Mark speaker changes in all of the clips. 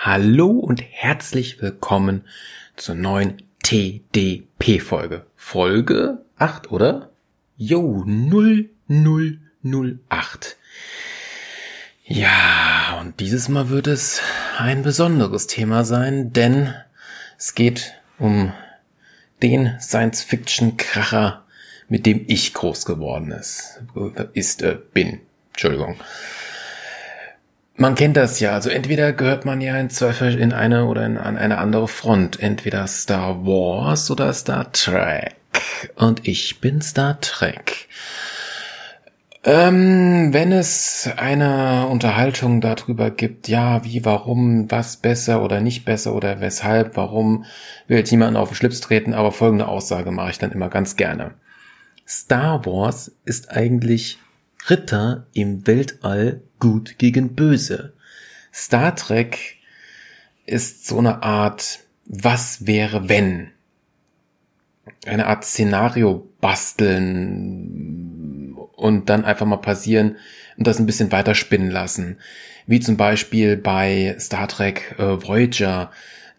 Speaker 1: Hallo und herzlich willkommen zur neuen TDP-Folge. Folge 8, oder? Jo, 0008. Ja, und dieses Mal wird es ein besonderes Thema sein, denn es geht um den Science-Fiction-Kracher, mit dem ich groß geworden ist, ist, äh, bin. Entschuldigung. Man kennt das ja, also entweder gehört man ja in Zweifel in eine oder in, an eine andere Front, entweder Star Wars oder Star Trek. Und ich bin Star Trek. Ähm, wenn es eine Unterhaltung darüber gibt, ja, wie, warum, was besser oder nicht besser oder weshalb, warum, will ich niemanden auf den Schlips treten, aber folgende Aussage mache ich dann immer ganz gerne. Star Wars ist eigentlich Ritter im Weltall gut gegen böse. Star Trek ist so eine Art Was wäre wenn? Eine Art Szenario basteln und dann einfach mal passieren und das ein bisschen weiter spinnen lassen. Wie zum Beispiel bei Star Trek äh, Voyager,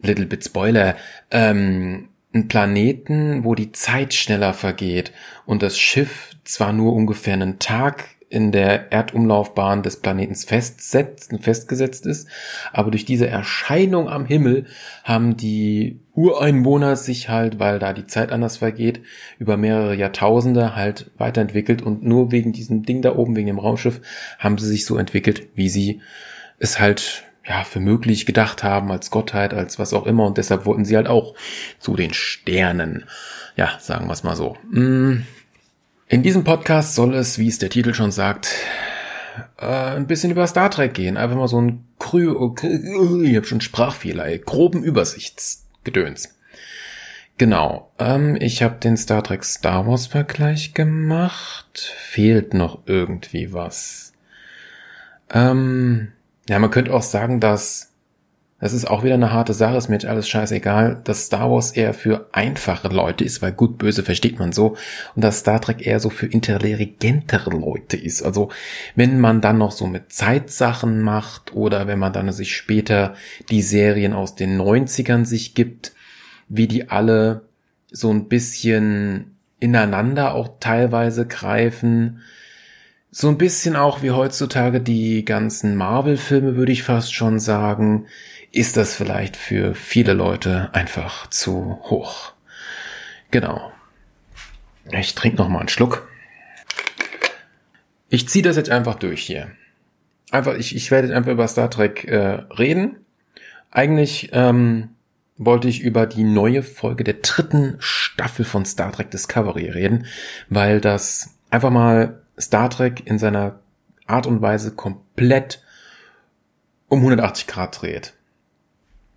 Speaker 1: Little Bit Spoiler, ähm, ein Planeten, wo die Zeit schneller vergeht und das Schiff zwar nur ungefähr einen Tag in der Erdumlaufbahn des Planetens festsetzt, festgesetzt ist. Aber durch diese Erscheinung am Himmel haben die Ureinwohner sich halt, weil da die Zeit anders vergeht, über mehrere Jahrtausende halt weiterentwickelt und nur wegen diesem Ding da oben, wegen dem Raumschiff, haben sie sich so entwickelt, wie sie es halt ja, für möglich gedacht haben, als Gottheit, als was auch immer, und deshalb wollten sie halt auch zu den Sternen. Ja, sagen wir es mal so. Mm. In diesem Podcast soll es, wie es der Titel schon sagt, äh, ein bisschen über Star Trek gehen. Einfach mal so ein krü, ich habe schon Sprachfehler, ey, groben Übersichtsgedöns. Genau, ähm, ich habe den Star Trek Star Wars Vergleich gemacht. Fehlt noch irgendwie was. Ähm, ja, man könnte auch sagen, dass das ist auch wieder eine harte Sache, ist mir jetzt alles scheißegal, dass Star Wars eher für einfache Leute ist, weil gut, böse versteht man so, und dass Star Trek eher so für intelligentere Leute ist. Also wenn man dann noch so mit Zeitsachen macht oder wenn man dann sich später die Serien aus den 90ern sich gibt, wie die alle so ein bisschen ineinander auch teilweise greifen, so ein bisschen auch wie heutzutage die ganzen Marvel-Filme, würde ich fast schon sagen, ist das vielleicht für viele Leute einfach zu hoch. Genau. Ich trinke noch mal einen Schluck. Ich ziehe das jetzt einfach durch hier. Einfach, ich, ich werde jetzt einfach über Star Trek äh, reden. Eigentlich ähm, wollte ich über die neue Folge der dritten Staffel von Star Trek Discovery reden, weil das einfach mal Star Trek in seiner Art und Weise komplett um 180 Grad dreht.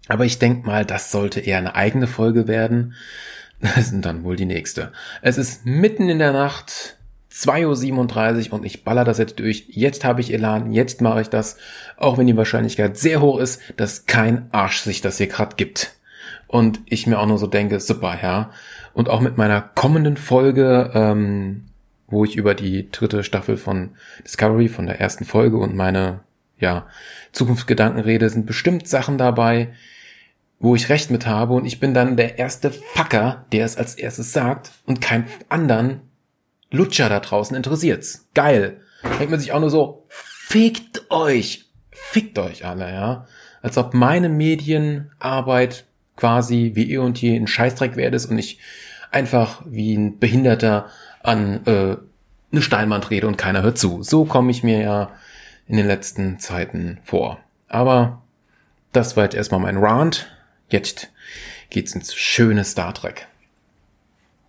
Speaker 1: Aber ich denke mal, das sollte eher eine eigene Folge werden. Das sind dann wohl die nächste. Es ist mitten in der Nacht, 2.37 Uhr und ich baller das jetzt durch. Jetzt habe ich Elan, jetzt mache ich das, auch wenn die Wahrscheinlichkeit sehr hoch ist, dass kein Arsch sich das hier gerade gibt. Und ich mir auch nur so denke, super, ja. Und auch mit meiner kommenden Folge, ähm, wo ich über die dritte Staffel von Discovery, von der ersten Folge und meine, ja, Zukunftsgedanken rede, sind bestimmt Sachen dabei, wo ich recht mit habe und ich bin dann der erste Fucker, der es als erstes sagt und kein anderen Lutscher da draußen interessiert's. Geil. Denkt man sich auch nur so, fickt euch. Fickt euch alle, ja. Als ob meine Medienarbeit quasi wie eh und je ein Scheißdreck werde und ich einfach wie ein Behinderter an äh, eine Steinwand rede und keiner hört zu. So komme ich mir ja in den letzten Zeiten vor. Aber das war jetzt erstmal mein Rant. Jetzt geht's ins schöne Star Trek.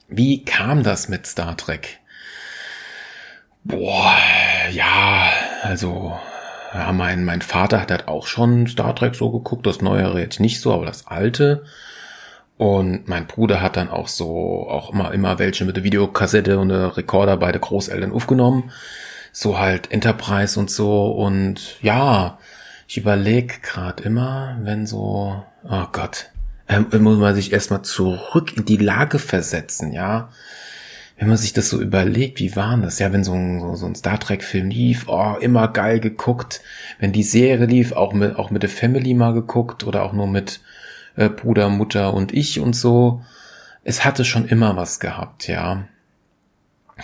Speaker 1: Wie kam das mit Star Trek? Boah, ja, also, ja, mein, mein Vater hat halt auch schon Star Trek so geguckt, das Neuere jetzt nicht so, aber das Alte. Und mein Bruder hat dann auch so, auch immer, immer welche mit der Videokassette und der Rekorder bei der Großeltern aufgenommen. So halt Enterprise und so. Und ja, ich überlege gerade immer, wenn so, oh Gott, ähm, muss man sich erstmal zurück in die Lage versetzen, ja. wenn man sich das so überlegt, wie war das? Ja, wenn so ein, so, so ein Star Trek-Film lief, oh, immer geil geguckt. Wenn die Serie lief, auch mit, auch mit der Family mal geguckt oder auch nur mit äh, Bruder, Mutter und ich und so. Es hatte schon immer was gehabt, ja.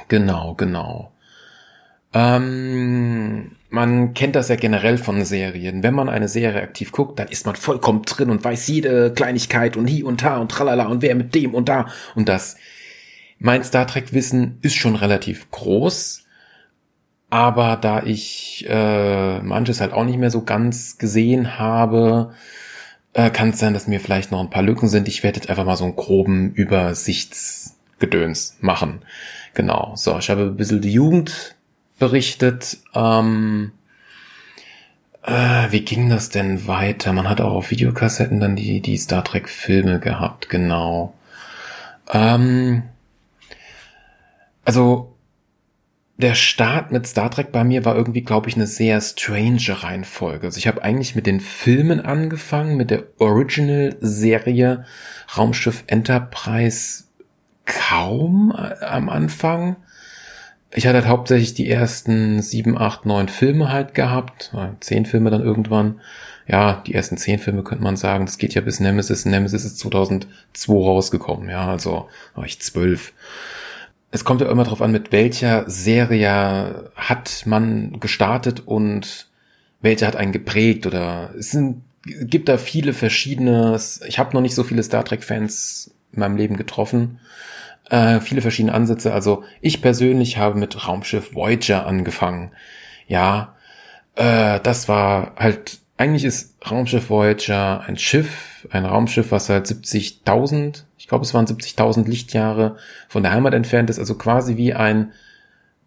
Speaker 1: Genau, genau. Ähm, man kennt das ja generell von Serien. Wenn man eine Serie aktiv guckt, dann ist man vollkommen drin und weiß jede Kleinigkeit und hier und da und tralala und wer mit dem und da und das. Mein Star Trek Wissen ist schon relativ groß, aber da ich äh, manches halt auch nicht mehr so ganz gesehen habe, äh, kann es sein, dass mir vielleicht noch ein paar Lücken sind. Ich werde jetzt einfach mal so einen groben Übersichtsgedöns machen. Genau. So, ich habe ein bisschen die Jugend berichtet. Ähm, äh, wie ging das denn weiter? Man hat auch auf Videokassetten dann die, die Star Trek Filme gehabt, genau. Ähm, also der Start mit Star Trek bei mir war irgendwie, glaube ich, eine sehr strange Reihenfolge. Also ich habe eigentlich mit den Filmen angefangen, mit der Original-Serie Raumschiff Enterprise kaum am Anfang ich hatte halt hauptsächlich die ersten sieben, acht, neun Filme halt gehabt. Zehn Filme dann irgendwann. Ja, die ersten zehn Filme könnte man sagen. Das geht ja bis Nemesis. Nemesis ist 2002 rausgekommen. Ja, also war ich zwölf. Es kommt ja immer darauf an, mit welcher Serie hat man gestartet und welche hat einen geprägt oder es sind, gibt da viele verschiedene. Ich habe noch nicht so viele Star Trek Fans in meinem Leben getroffen äh, viele verschiedene Ansätze. Also ich persönlich habe mit Raumschiff Voyager angefangen. Ja, äh, das war halt, eigentlich ist Raumschiff Voyager ein Schiff, ein Raumschiff, was halt 70.000, ich glaube es waren 70.000 Lichtjahre von der Heimat entfernt ist, also quasi wie ein,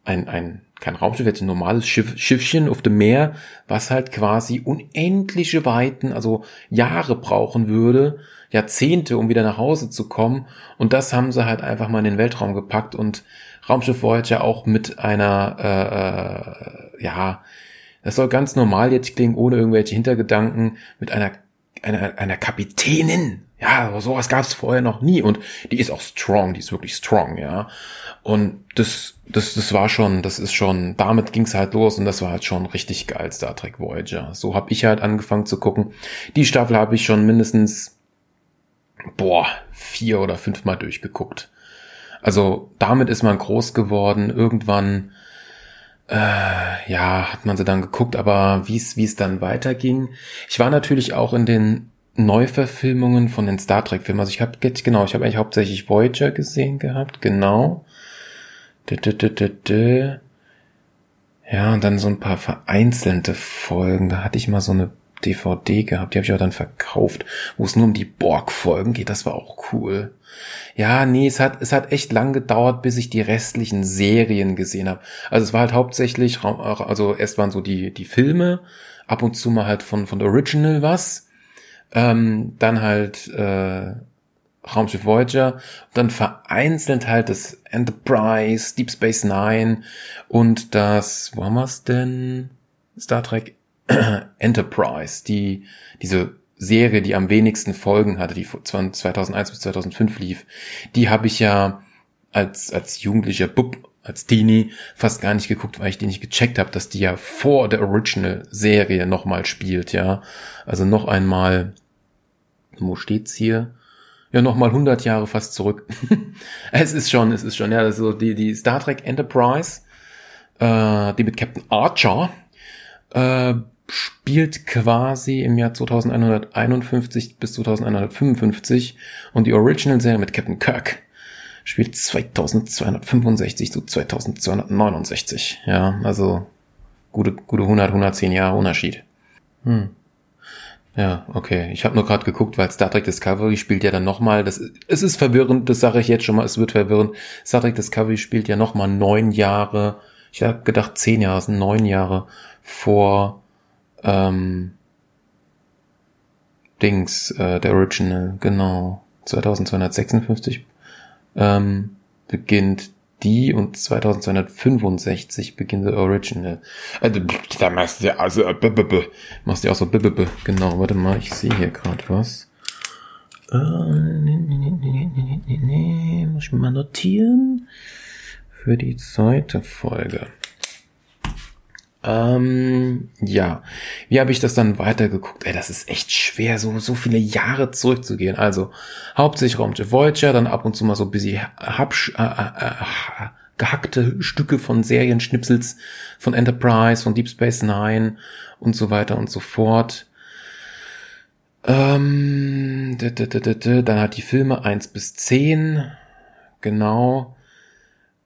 Speaker 1: ein, ein kein Raumschiff, jetzt ein normales Schiff, Schiffchen auf dem Meer, was halt quasi unendliche Weiten, also Jahre brauchen würde, Jahrzehnte, um wieder nach Hause zu kommen. Und das haben sie halt einfach mal in den Weltraum gepackt und Raumschiff Voyager auch mit einer, äh, äh, ja, das soll ganz normal jetzt klingen, ohne irgendwelche Hintergedanken, mit einer, einer, einer Kapitänin. Ja, sowas gab es vorher noch nie. Und die ist auch strong, die ist wirklich strong, ja. Und das, das, das war schon, das ist schon, damit ging's halt los und das war halt schon richtig geil, Star Trek Voyager. So habe ich halt angefangen zu gucken. Die Staffel habe ich schon mindestens boah, vier oder fünfmal durchgeguckt. Also damit ist man groß geworden. Irgendwann, äh, ja, hat man sie dann geguckt, aber wie es wie es dann weiterging. Ich war natürlich auch in den Neuverfilmungen von den Star Trek Filmen. Also ich habe genau, ich habe eigentlich hauptsächlich Voyager gesehen gehabt, genau. Ja, und dann so ein paar vereinzelte Folgen. Da hatte ich mal so eine DVD gehabt, die habe ich auch dann verkauft, wo es nur um die Borg-Folgen geht. Das war auch cool. Ja, nee, es hat, es hat echt lang gedauert, bis ich die restlichen Serien gesehen habe. Also es war halt hauptsächlich, also erst waren so die, die Filme, ab und zu mal halt von, von Original was, ähm, dann halt äh, Raumschiff Voyager, dann vereinzelt halt das Enterprise, Deep Space Nine und das, wo haben wir's denn? Star Trek Enterprise, die, diese Serie, die am wenigsten Folgen hatte, die von 2001 bis 2005 lief, die habe ich ja als, als jugendlicher Bub, als Teenie fast gar nicht geguckt, weil ich die nicht gecheckt habe, dass die ja vor der Original-Serie nochmal spielt, ja. Also noch einmal, wo steht's hier? Ja, nochmal 100 Jahre fast zurück. es ist schon, es ist schon, ja, also die, die Star Trek Enterprise, äh, die mit Captain Archer, äh, spielt quasi im Jahr 2151 bis 2155 und die Original-Serie mit Captain Kirk spielt 2265 zu 2269. Ja, also gute, gute 100, 110 Jahre Unterschied. Hm. Ja, okay. Ich habe nur gerade geguckt, weil Star Trek Discovery spielt ja dann nochmal, das, es ist verwirrend, das sage ich jetzt schon mal, es wird verwirrend. Star Trek Discovery spielt ja nochmal neun Jahre, ich habe gedacht zehn Jahre, es sind neun Jahre vor ähm, Dings, äh, der Original, genau. 2256 ähm, beginnt die und 2265 beginnt der Original. Also, da machst du ja, also, b -b -b machst du ja auch so b -b -b. Genau, warte mal, ich sehe hier gerade was. Äh, nee, nee, nee, nee, nee, nee, muss ich mal notieren. für die zweite Folge. Ähm, ja, wie habe ich das dann weitergeguckt? Ey, das ist echt schwer, so so viele Jahre zurückzugehen. Also hauptsächlich Raumschiff Voyager, dann ab und zu mal so ein bisschen äh, äh, äh, gehackte Stücke von Serienschnipsels von Enterprise, von Deep Space Nine und so weiter und so fort. Ähm, dann hat die Filme eins bis zehn, genau.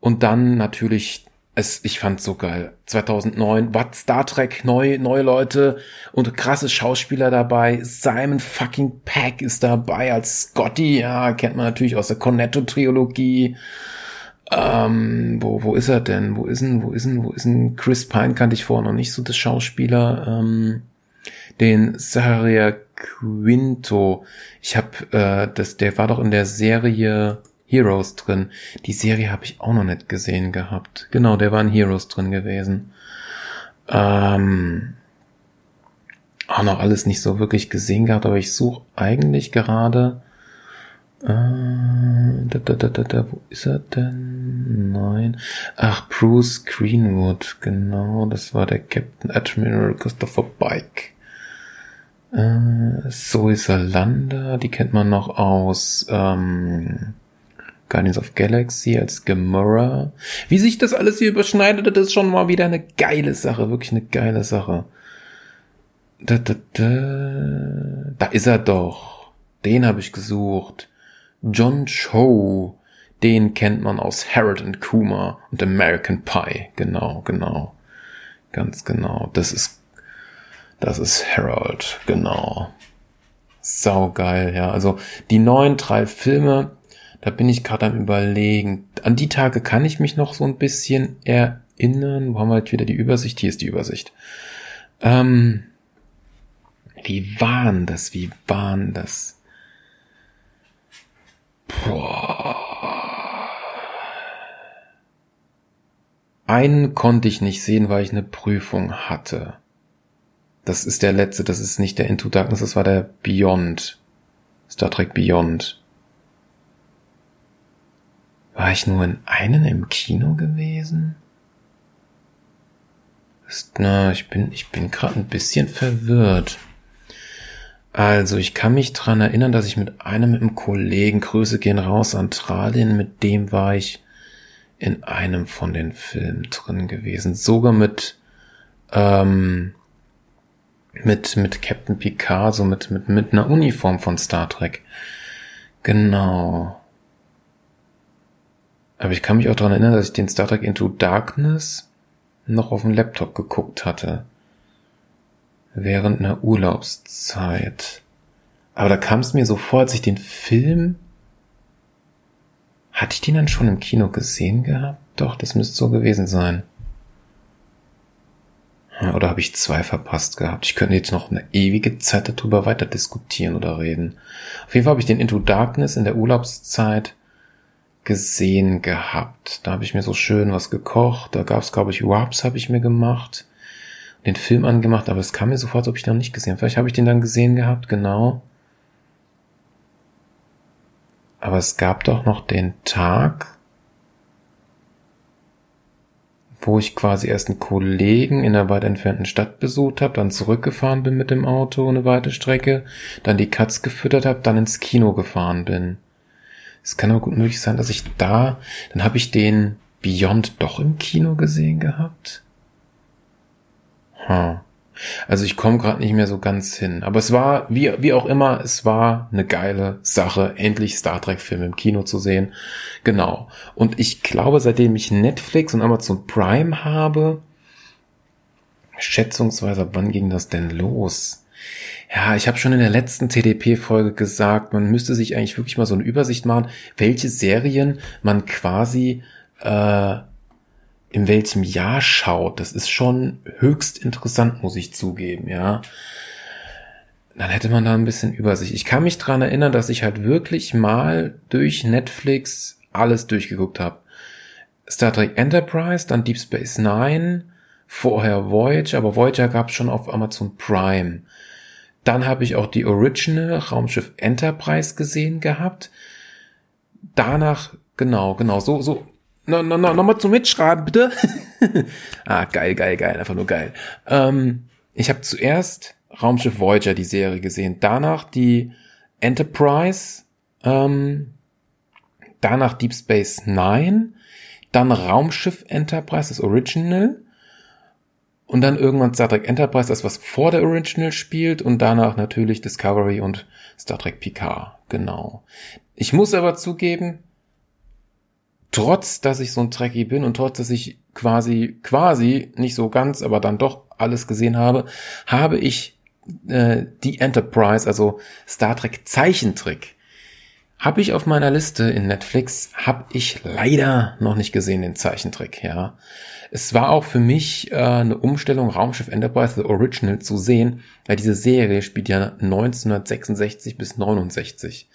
Speaker 1: Und dann natürlich es, ich fand's so geil. 2009, was Star Trek, neu, neue Leute und krasse Schauspieler dabei. Simon fucking Peck ist dabei als Scotty, ja, kennt man natürlich aus der Cornetto-Trilogie. Ähm, wo, wo ist er denn? Wo ist denn, wo ist denn, wo ist denn Chris Pine kannte ich vorher noch nicht so, das Schauspieler. Ähm, den Saharia Quinto. Ich hab, äh, das, der war doch in der Serie Heroes drin. Die Serie habe ich auch noch nicht gesehen gehabt. Genau, der war in Heroes drin gewesen. Ähm, auch noch alles nicht so wirklich gesehen gehabt, aber ich suche eigentlich gerade. Äh, da, da, da, da, da, wo ist er denn? Nein. Ach, Bruce Greenwood, genau, das war der Captain Admiral Christopher Pike. Äh, Zoe Salanda, die kennt man noch aus ähm, Guardians of Galaxy als Gamora. Wie sich das alles hier überschneidet, das ist schon mal wieder eine geile Sache, wirklich eine geile Sache. Da, da, da, da ist er doch. Den habe ich gesucht. John Cho. Den kennt man aus Harold and Kuma und American Pie. Genau, genau. Ganz genau. Das ist, das ist Harold. Genau. Saugeil, ja. Also die neuen drei Filme, da bin ich gerade am überlegen. An die Tage kann ich mich noch so ein bisschen erinnern. Wo haben wir jetzt wieder die Übersicht? Hier ist die Übersicht. Ähm, wie waren das? Wie waren das? Boah. Einen konnte ich nicht sehen, weil ich eine Prüfung hatte. Das ist der letzte, das ist nicht der Into Darkness, das war der Beyond. Star Trek Beyond. War ich nur in einen im Kino gewesen? Na, ich bin, ich bin gerade ein bisschen verwirrt. Also, ich kann mich dran erinnern, dass ich mit einem im Kollegen, Grüße gehen raus an Tralin, mit dem war ich in einem von den Filmen drin gewesen. Sogar mit, ähm, mit, mit Captain Picard, so mit, mit, mit einer Uniform von Star Trek. Genau. Aber ich kann mich auch daran erinnern, dass ich den Star Trek Into Darkness noch auf dem Laptop geguckt hatte. Während einer Urlaubszeit. Aber da kam es mir so vor, als ich den Film. Hatte ich den dann schon im Kino gesehen gehabt? Doch, das müsste so gewesen sein. Oder habe ich zwei verpasst gehabt? Ich könnte jetzt noch eine ewige Zeit darüber weiter diskutieren oder reden. Auf jeden Fall habe ich den Into Darkness in der Urlaubszeit gesehen gehabt. Da habe ich mir so schön was gekocht. Da gab es, glaube ich, Wraps habe ich mir gemacht. Den Film angemacht, aber es kam mir sofort, ob ich noch nicht gesehen habe. Vielleicht habe ich den dann gesehen gehabt, genau. Aber es gab doch noch den Tag, wo ich quasi erst einen Kollegen in einer weit entfernten Stadt besucht habe, dann zurückgefahren bin mit dem Auto eine weite Strecke, dann die Katz gefüttert habe, dann ins Kino gefahren bin. Es kann aber gut möglich sein, dass ich da, dann habe ich den Beyond doch im Kino gesehen gehabt. Hm. Also ich komme gerade nicht mehr so ganz hin. Aber es war, wie, wie auch immer, es war eine geile Sache, endlich Star Trek-Film im Kino zu sehen. Genau. Und ich glaube, seitdem ich Netflix und Amazon Prime habe, schätzungsweise, wann ging das denn los? Ja, ich habe schon in der letzten TDP-Folge gesagt, man müsste sich eigentlich wirklich mal so eine Übersicht machen, welche Serien man quasi äh, in welchem Jahr schaut. Das ist schon höchst interessant, muss ich zugeben, ja. Dann hätte man da ein bisschen Übersicht. Ich kann mich dran erinnern, dass ich halt wirklich mal durch Netflix alles durchgeguckt habe. Star Trek Enterprise, dann Deep Space Nine, vorher Voyager, aber Voyager gab es schon auf Amazon Prime. Dann habe ich auch die Original Raumschiff Enterprise gesehen gehabt. Danach, genau, genau, so, so no, no, no, nochmal zum Mitschreiben, bitte. ah, geil, geil, geil, einfach nur geil. Ähm, ich habe zuerst Raumschiff Voyager, die Serie gesehen, danach die Enterprise, ähm, danach Deep Space Nine, dann Raumschiff Enterprise, das Original, und dann irgendwann Star Trek Enterprise, das was vor der Original spielt, und danach natürlich Discovery und Star Trek Picard, genau. Ich muss aber zugeben, trotz, dass ich so ein Trekkie bin und trotz, dass ich quasi, quasi, nicht so ganz, aber dann doch alles gesehen habe, habe ich äh, die Enterprise, also Star Trek Zeichentrick, habe ich auf meiner Liste in Netflix, habe ich leider noch nicht gesehen, den Zeichentrick, ja. Es war auch für mich äh, eine Umstellung, Raumschiff Enterprise The Original zu sehen, weil diese Serie spielt ja 1966 bis 69.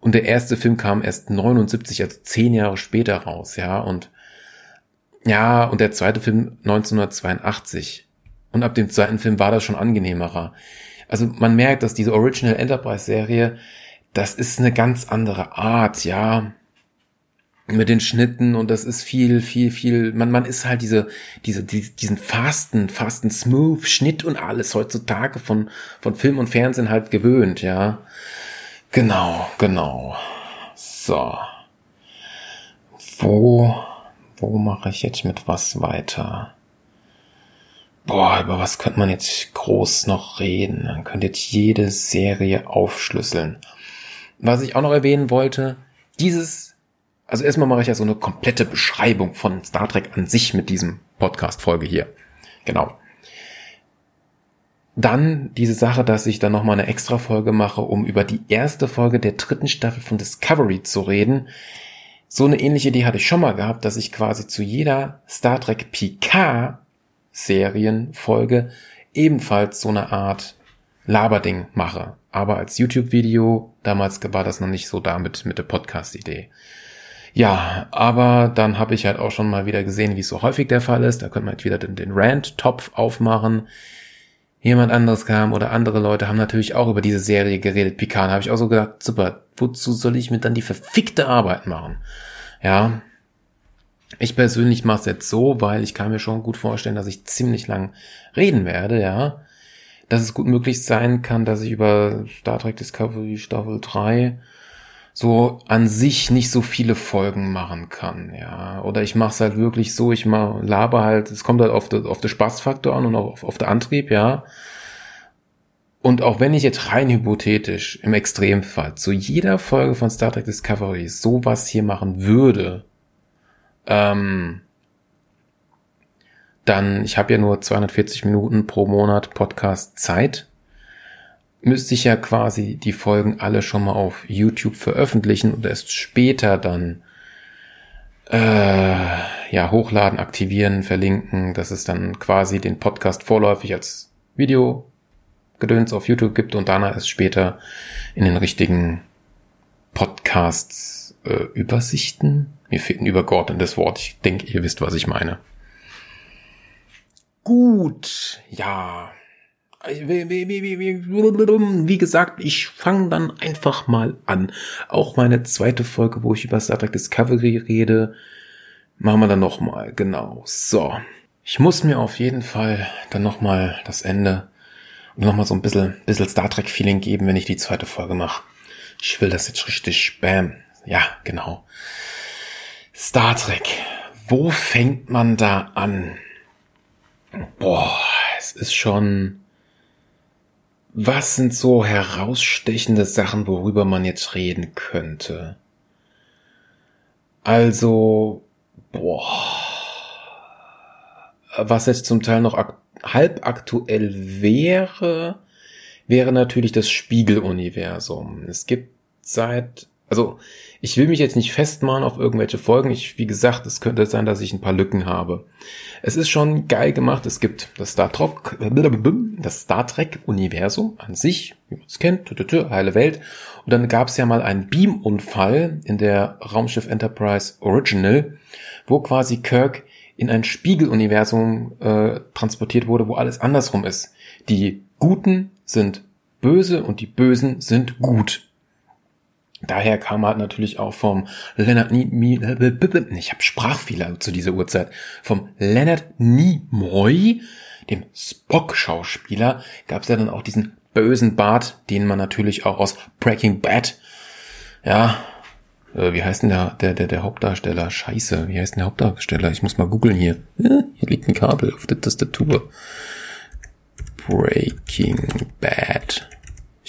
Speaker 1: Und der erste Film kam erst 79, also zehn Jahre später raus, ja. Und ja, und der zweite Film 1982. Und ab dem zweiten Film war das schon angenehmerer. Also man merkt, dass diese Original Enterprise Serie, das ist eine ganz andere Art, ja. Mit den Schnitten und das ist viel, viel, viel, man, man ist halt diese, diese, die, diesen fasten, fasten Smooth Schnitt und alles heutzutage von, von Film und Fernsehen halt gewöhnt, ja. Genau, genau. So. Wo, wo mache ich jetzt mit was weiter? Boah, über was könnte man jetzt groß noch reden? Man könnte jetzt jede Serie aufschlüsseln. Was ich auch noch erwähnen wollte, dieses, also erstmal mache ich ja so eine komplette Beschreibung von Star Trek an sich mit diesem Podcast-Folge hier. Genau. Dann diese Sache, dass ich dann nochmal eine extra Folge mache, um über die erste Folge der dritten Staffel von Discovery zu reden. So eine ähnliche Idee hatte ich schon mal gehabt, dass ich quasi zu jeder Star Trek Picard Serienfolge ebenfalls so eine Art Laberding mache. Aber als YouTube-Video, damals war das noch nicht so damit mit der Podcast-Idee. Ja, aber dann habe ich halt auch schon mal wieder gesehen, wie es so häufig der Fall ist. Da könnte man halt wieder den, den Rant-Topf aufmachen jemand anderes kam oder andere Leute haben natürlich auch über diese Serie geredet. Picard habe ich auch so gedacht, super, wozu soll ich mir dann die verfickte Arbeit machen? Ja. Ich persönlich mache es jetzt so, weil ich kann mir schon gut vorstellen, dass ich ziemlich lang reden werde, ja. Dass es gut möglich sein kann, dass ich über Star Trek Discovery Staffel 3 so an sich nicht so viele Folgen machen kann, ja. Oder ich mache es halt wirklich so, ich mach, laber halt, es kommt halt auf den auf de Spaßfaktor an und auf, auf den Antrieb, ja. Und auch wenn ich jetzt rein hypothetisch im Extremfall zu jeder Folge von Star Trek Discovery sowas hier machen würde, ähm, dann, ich habe ja nur 240 Minuten pro Monat Podcast Zeit müsste ich ja quasi die Folgen alle schon mal auf YouTube veröffentlichen und erst später dann äh, ja hochladen, aktivieren, verlinken, dass es dann quasi den Podcast vorläufig als Video gedöns auf YouTube gibt und danach es später in den richtigen Podcasts äh, Übersichten. Mir fehlt ein übergeordnetes Wort. Ich denke, ihr wisst, was ich meine. Gut, ja. Wie gesagt, ich fange dann einfach mal an. Auch meine zweite Folge, wo ich über Star Trek Discovery rede, machen wir dann nochmal. Genau. So. Ich muss mir auf jeden Fall dann nochmal das Ende und nochmal so ein bisschen, bisschen Star Trek Feeling geben, wenn ich die zweite Folge mache. Ich will das jetzt richtig spam. Ja, genau. Star Trek. Wo fängt man da an? Boah, es ist schon was sind so herausstechende Sachen, worüber man jetzt reden könnte? Also, boah, was jetzt zum Teil noch halb aktuell wäre, wäre natürlich das Spiegeluniversum. Es gibt seit also ich will mich jetzt nicht festmachen auf irgendwelche Folgen. Ich, wie gesagt, es könnte sein, dass ich ein paar Lücken habe. Es ist schon geil gemacht. Es gibt das Star Trek, das Star Trek Universum an sich, wie man es kennt, heile Welt. Und dann gab es ja mal einen Beamunfall in der Raumschiff Enterprise Original, wo quasi Kirk in ein Spiegeluniversum äh, transportiert wurde, wo alles andersrum ist. Die Guten sind böse und die Bösen sind gut. Daher kam halt natürlich auch vom Leonard Nimoy, ich habe Sprachfehler zu dieser Uhrzeit, vom Leonard Nimoy, dem Spock-Schauspieler, gab es ja dann auch diesen bösen Bart, den man natürlich auch aus Breaking Bad, ja, äh, wie heißt denn der, der, der, der Hauptdarsteller? Scheiße, wie heißt denn der Hauptdarsteller? Ich muss mal googeln hier. Ja, hier liegt ein Kabel auf der Tastatur. Breaking Bad.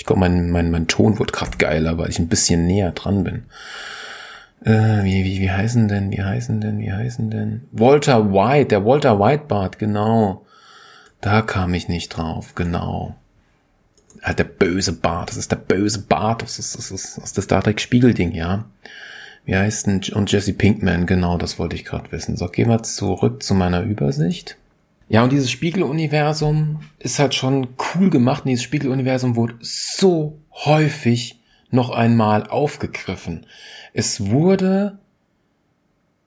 Speaker 1: Ich glaube, mein, mein, mein Ton wird gerade geiler, weil ich ein bisschen näher dran bin. Äh, wie, wie, wie heißen denn, wie heißen denn, wie heißen denn? Walter White, der Walter White Bart, genau. Da kam ich nicht drauf, genau. Halt der böse Bart, das ist der böse Bart, das ist, das ist, das ist das Star Trek Spiegelding, ja. Wie heißt denn, und Jesse Pinkman, genau, das wollte ich gerade wissen. So, gehen wir zurück zu meiner Übersicht. Ja, und dieses Spiegeluniversum ist halt schon cool gemacht. Und dieses Spiegeluniversum wurde so häufig noch einmal aufgegriffen. Es wurde,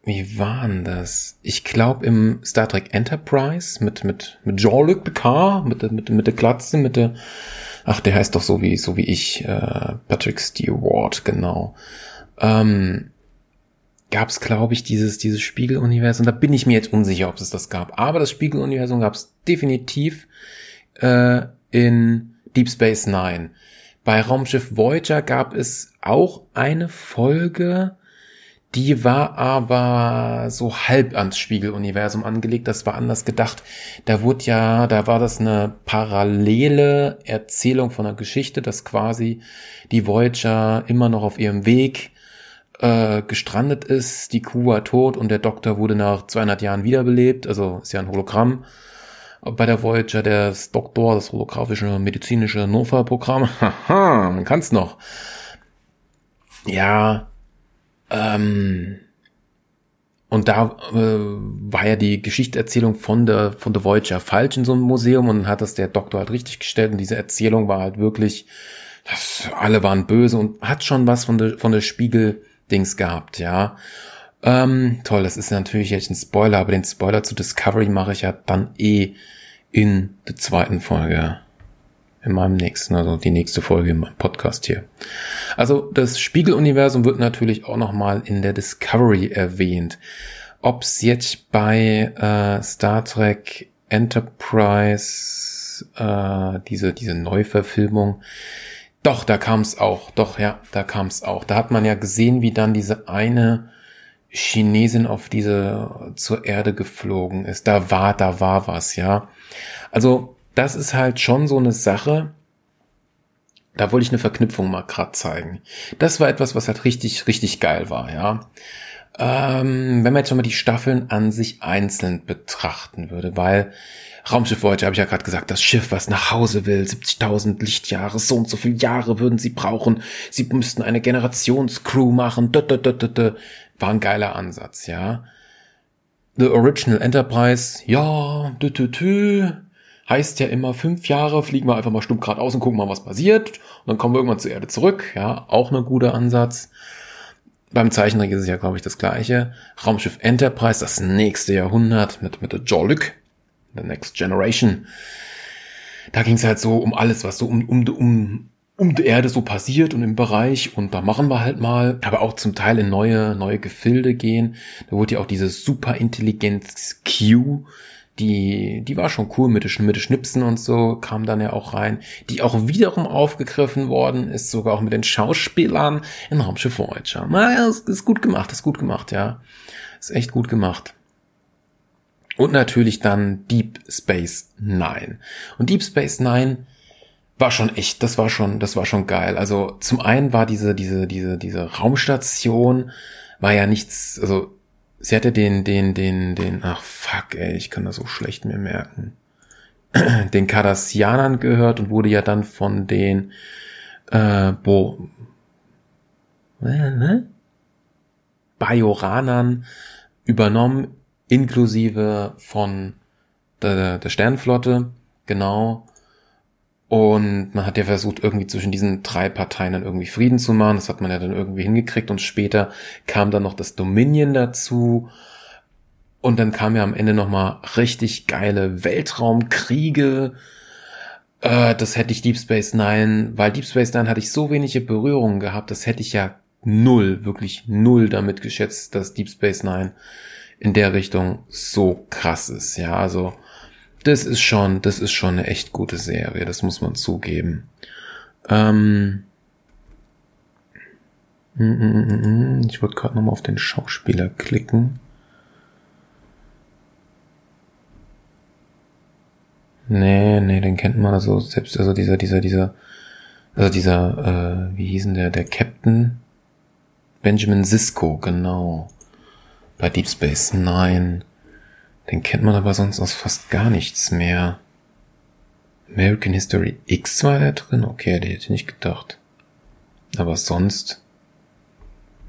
Speaker 1: wie waren das? Ich glaube im Star Trek Enterprise mit mit mit Jean-Luc Picard, mit der mit, mit der Glatze, mit der, ach der heißt doch so wie so wie ich, äh, Patrick Stewart, genau. Ähm, gab es, glaube ich, dieses, dieses Spiegeluniversum. Da bin ich mir jetzt unsicher, ob es das gab. Aber das Spiegeluniversum gab es definitiv äh, in Deep Space Nine. Bei Raumschiff Voyager gab es auch eine Folge, die war aber so halb ans Spiegeluniversum angelegt. Das war anders gedacht. Da wurde ja, da war das eine parallele Erzählung von einer Geschichte, dass quasi die Voyager immer noch auf ihrem Weg äh, gestrandet ist, die Kuh war tot und der Doktor wurde nach 200 Jahren wiederbelebt, also ist ja ein Hologramm. Bei der Voyager der Doktor, das holographische medizinische Notfallprogramm, haha, man kann's noch. Ja, ähm, und da äh, war ja die Geschichterzählung von der von der Voyager falsch in so einem Museum und hat das der Doktor halt richtig gestellt und diese Erzählung war halt wirklich, das, alle waren böse und hat schon was von der von der Spiegel Dings gehabt, ja. Ähm, toll, das ist natürlich jetzt ein Spoiler, aber den Spoiler zu Discovery mache ich ja dann eh in der zweiten Folge. In meinem nächsten, also die nächste Folge in meinem Podcast hier. Also das Spiegeluniversum wird natürlich auch nochmal in der Discovery erwähnt. Ob's jetzt bei äh, Star Trek Enterprise, äh, diese, diese Neuverfilmung, doch, da kam es auch. Doch, ja, da kam es auch. Da hat man ja gesehen, wie dann diese eine Chinesin auf diese zur Erde geflogen ist. Da war, da war was, ja. Also, das ist halt schon so eine Sache. Da wollte ich eine Verknüpfung mal grad zeigen. Das war etwas, was halt richtig, richtig geil war, ja. Ähm, wenn man jetzt schon mal die Staffeln an sich einzeln betrachten würde, weil Raumschiff Voyager, habe ich ja gerade gesagt, das Schiff, was nach Hause will, 70.000 Lichtjahre, so und so viele Jahre würden sie brauchen. Sie müssten eine Generationscrew machen. Dö, dö, dö, dö, dö. War ein geiler Ansatz, ja. The Original Enterprise, ja, dü, dü, dü, heißt ja immer fünf Jahre, fliegen wir einfach mal stumm geradeaus und gucken mal, was passiert. Und dann kommen wir irgendwann zur Erde zurück, ja, auch ein guter Ansatz. Beim Zeichentrick ist es ja, glaube ich, das gleiche. Raumschiff Enterprise, das nächste Jahrhundert mit, mit der Jollik, The Next Generation. Da ging es halt so um alles, was so um, um, um, um die Erde so passiert und im Bereich und da machen wir halt mal, aber auch zum Teil in neue, neue Gefilde gehen. Da wurde ja auch diese Superintelligenz Q, die, die war schon cool mit mit Schnipsen und so, kam dann ja auch rein, die auch wiederum aufgegriffen worden ist, sogar auch mit den Schauspielern in Raumschiff Voyager. Na, ist, ist gut gemacht, ist gut gemacht, ja. Ist echt gut gemacht. Und natürlich dann Deep Space Nine. Und Deep Space Nine war schon echt, das war schon, das war schon geil. Also zum einen war diese, diese, diese, diese Raumstation war ja nichts, also sie hatte den, den, den, den, ach fuck, ey, ich kann das so schlecht mir merken. den Cardassianern gehört und wurde ja dann von den, äh, Bo, ne? Bajoranern übernommen inklusive von der, der Sternflotte, genau. Und man hat ja versucht, irgendwie zwischen diesen drei Parteien dann irgendwie Frieden zu machen. Das hat man ja dann irgendwie hingekriegt. Und später kam dann noch das Dominion dazu. Und dann kam ja am Ende nochmal richtig geile Weltraumkriege. Äh, das hätte ich Deep Space Nine, weil Deep Space Nine hatte ich so wenige Berührungen gehabt, das hätte ich ja null, wirklich null damit geschätzt, dass Deep Space Nine in der Richtung so krass ist. Ja, also das ist schon, das ist schon eine echt gute Serie, das muss man zugeben. Ähm, mm, mm, mm, ich wollte gerade nochmal auf den Schauspieler klicken. Nee, nee, den kennt man also selbst, also dieser, dieser, dieser, also dieser, äh, wie hieß denn der, der Captain? Benjamin Sisko, genau. Bei Deep Space Nine. Den kennt man aber sonst aus fast gar nichts mehr. American History X war der drin? Okay, der hätte ich nicht gedacht. Aber sonst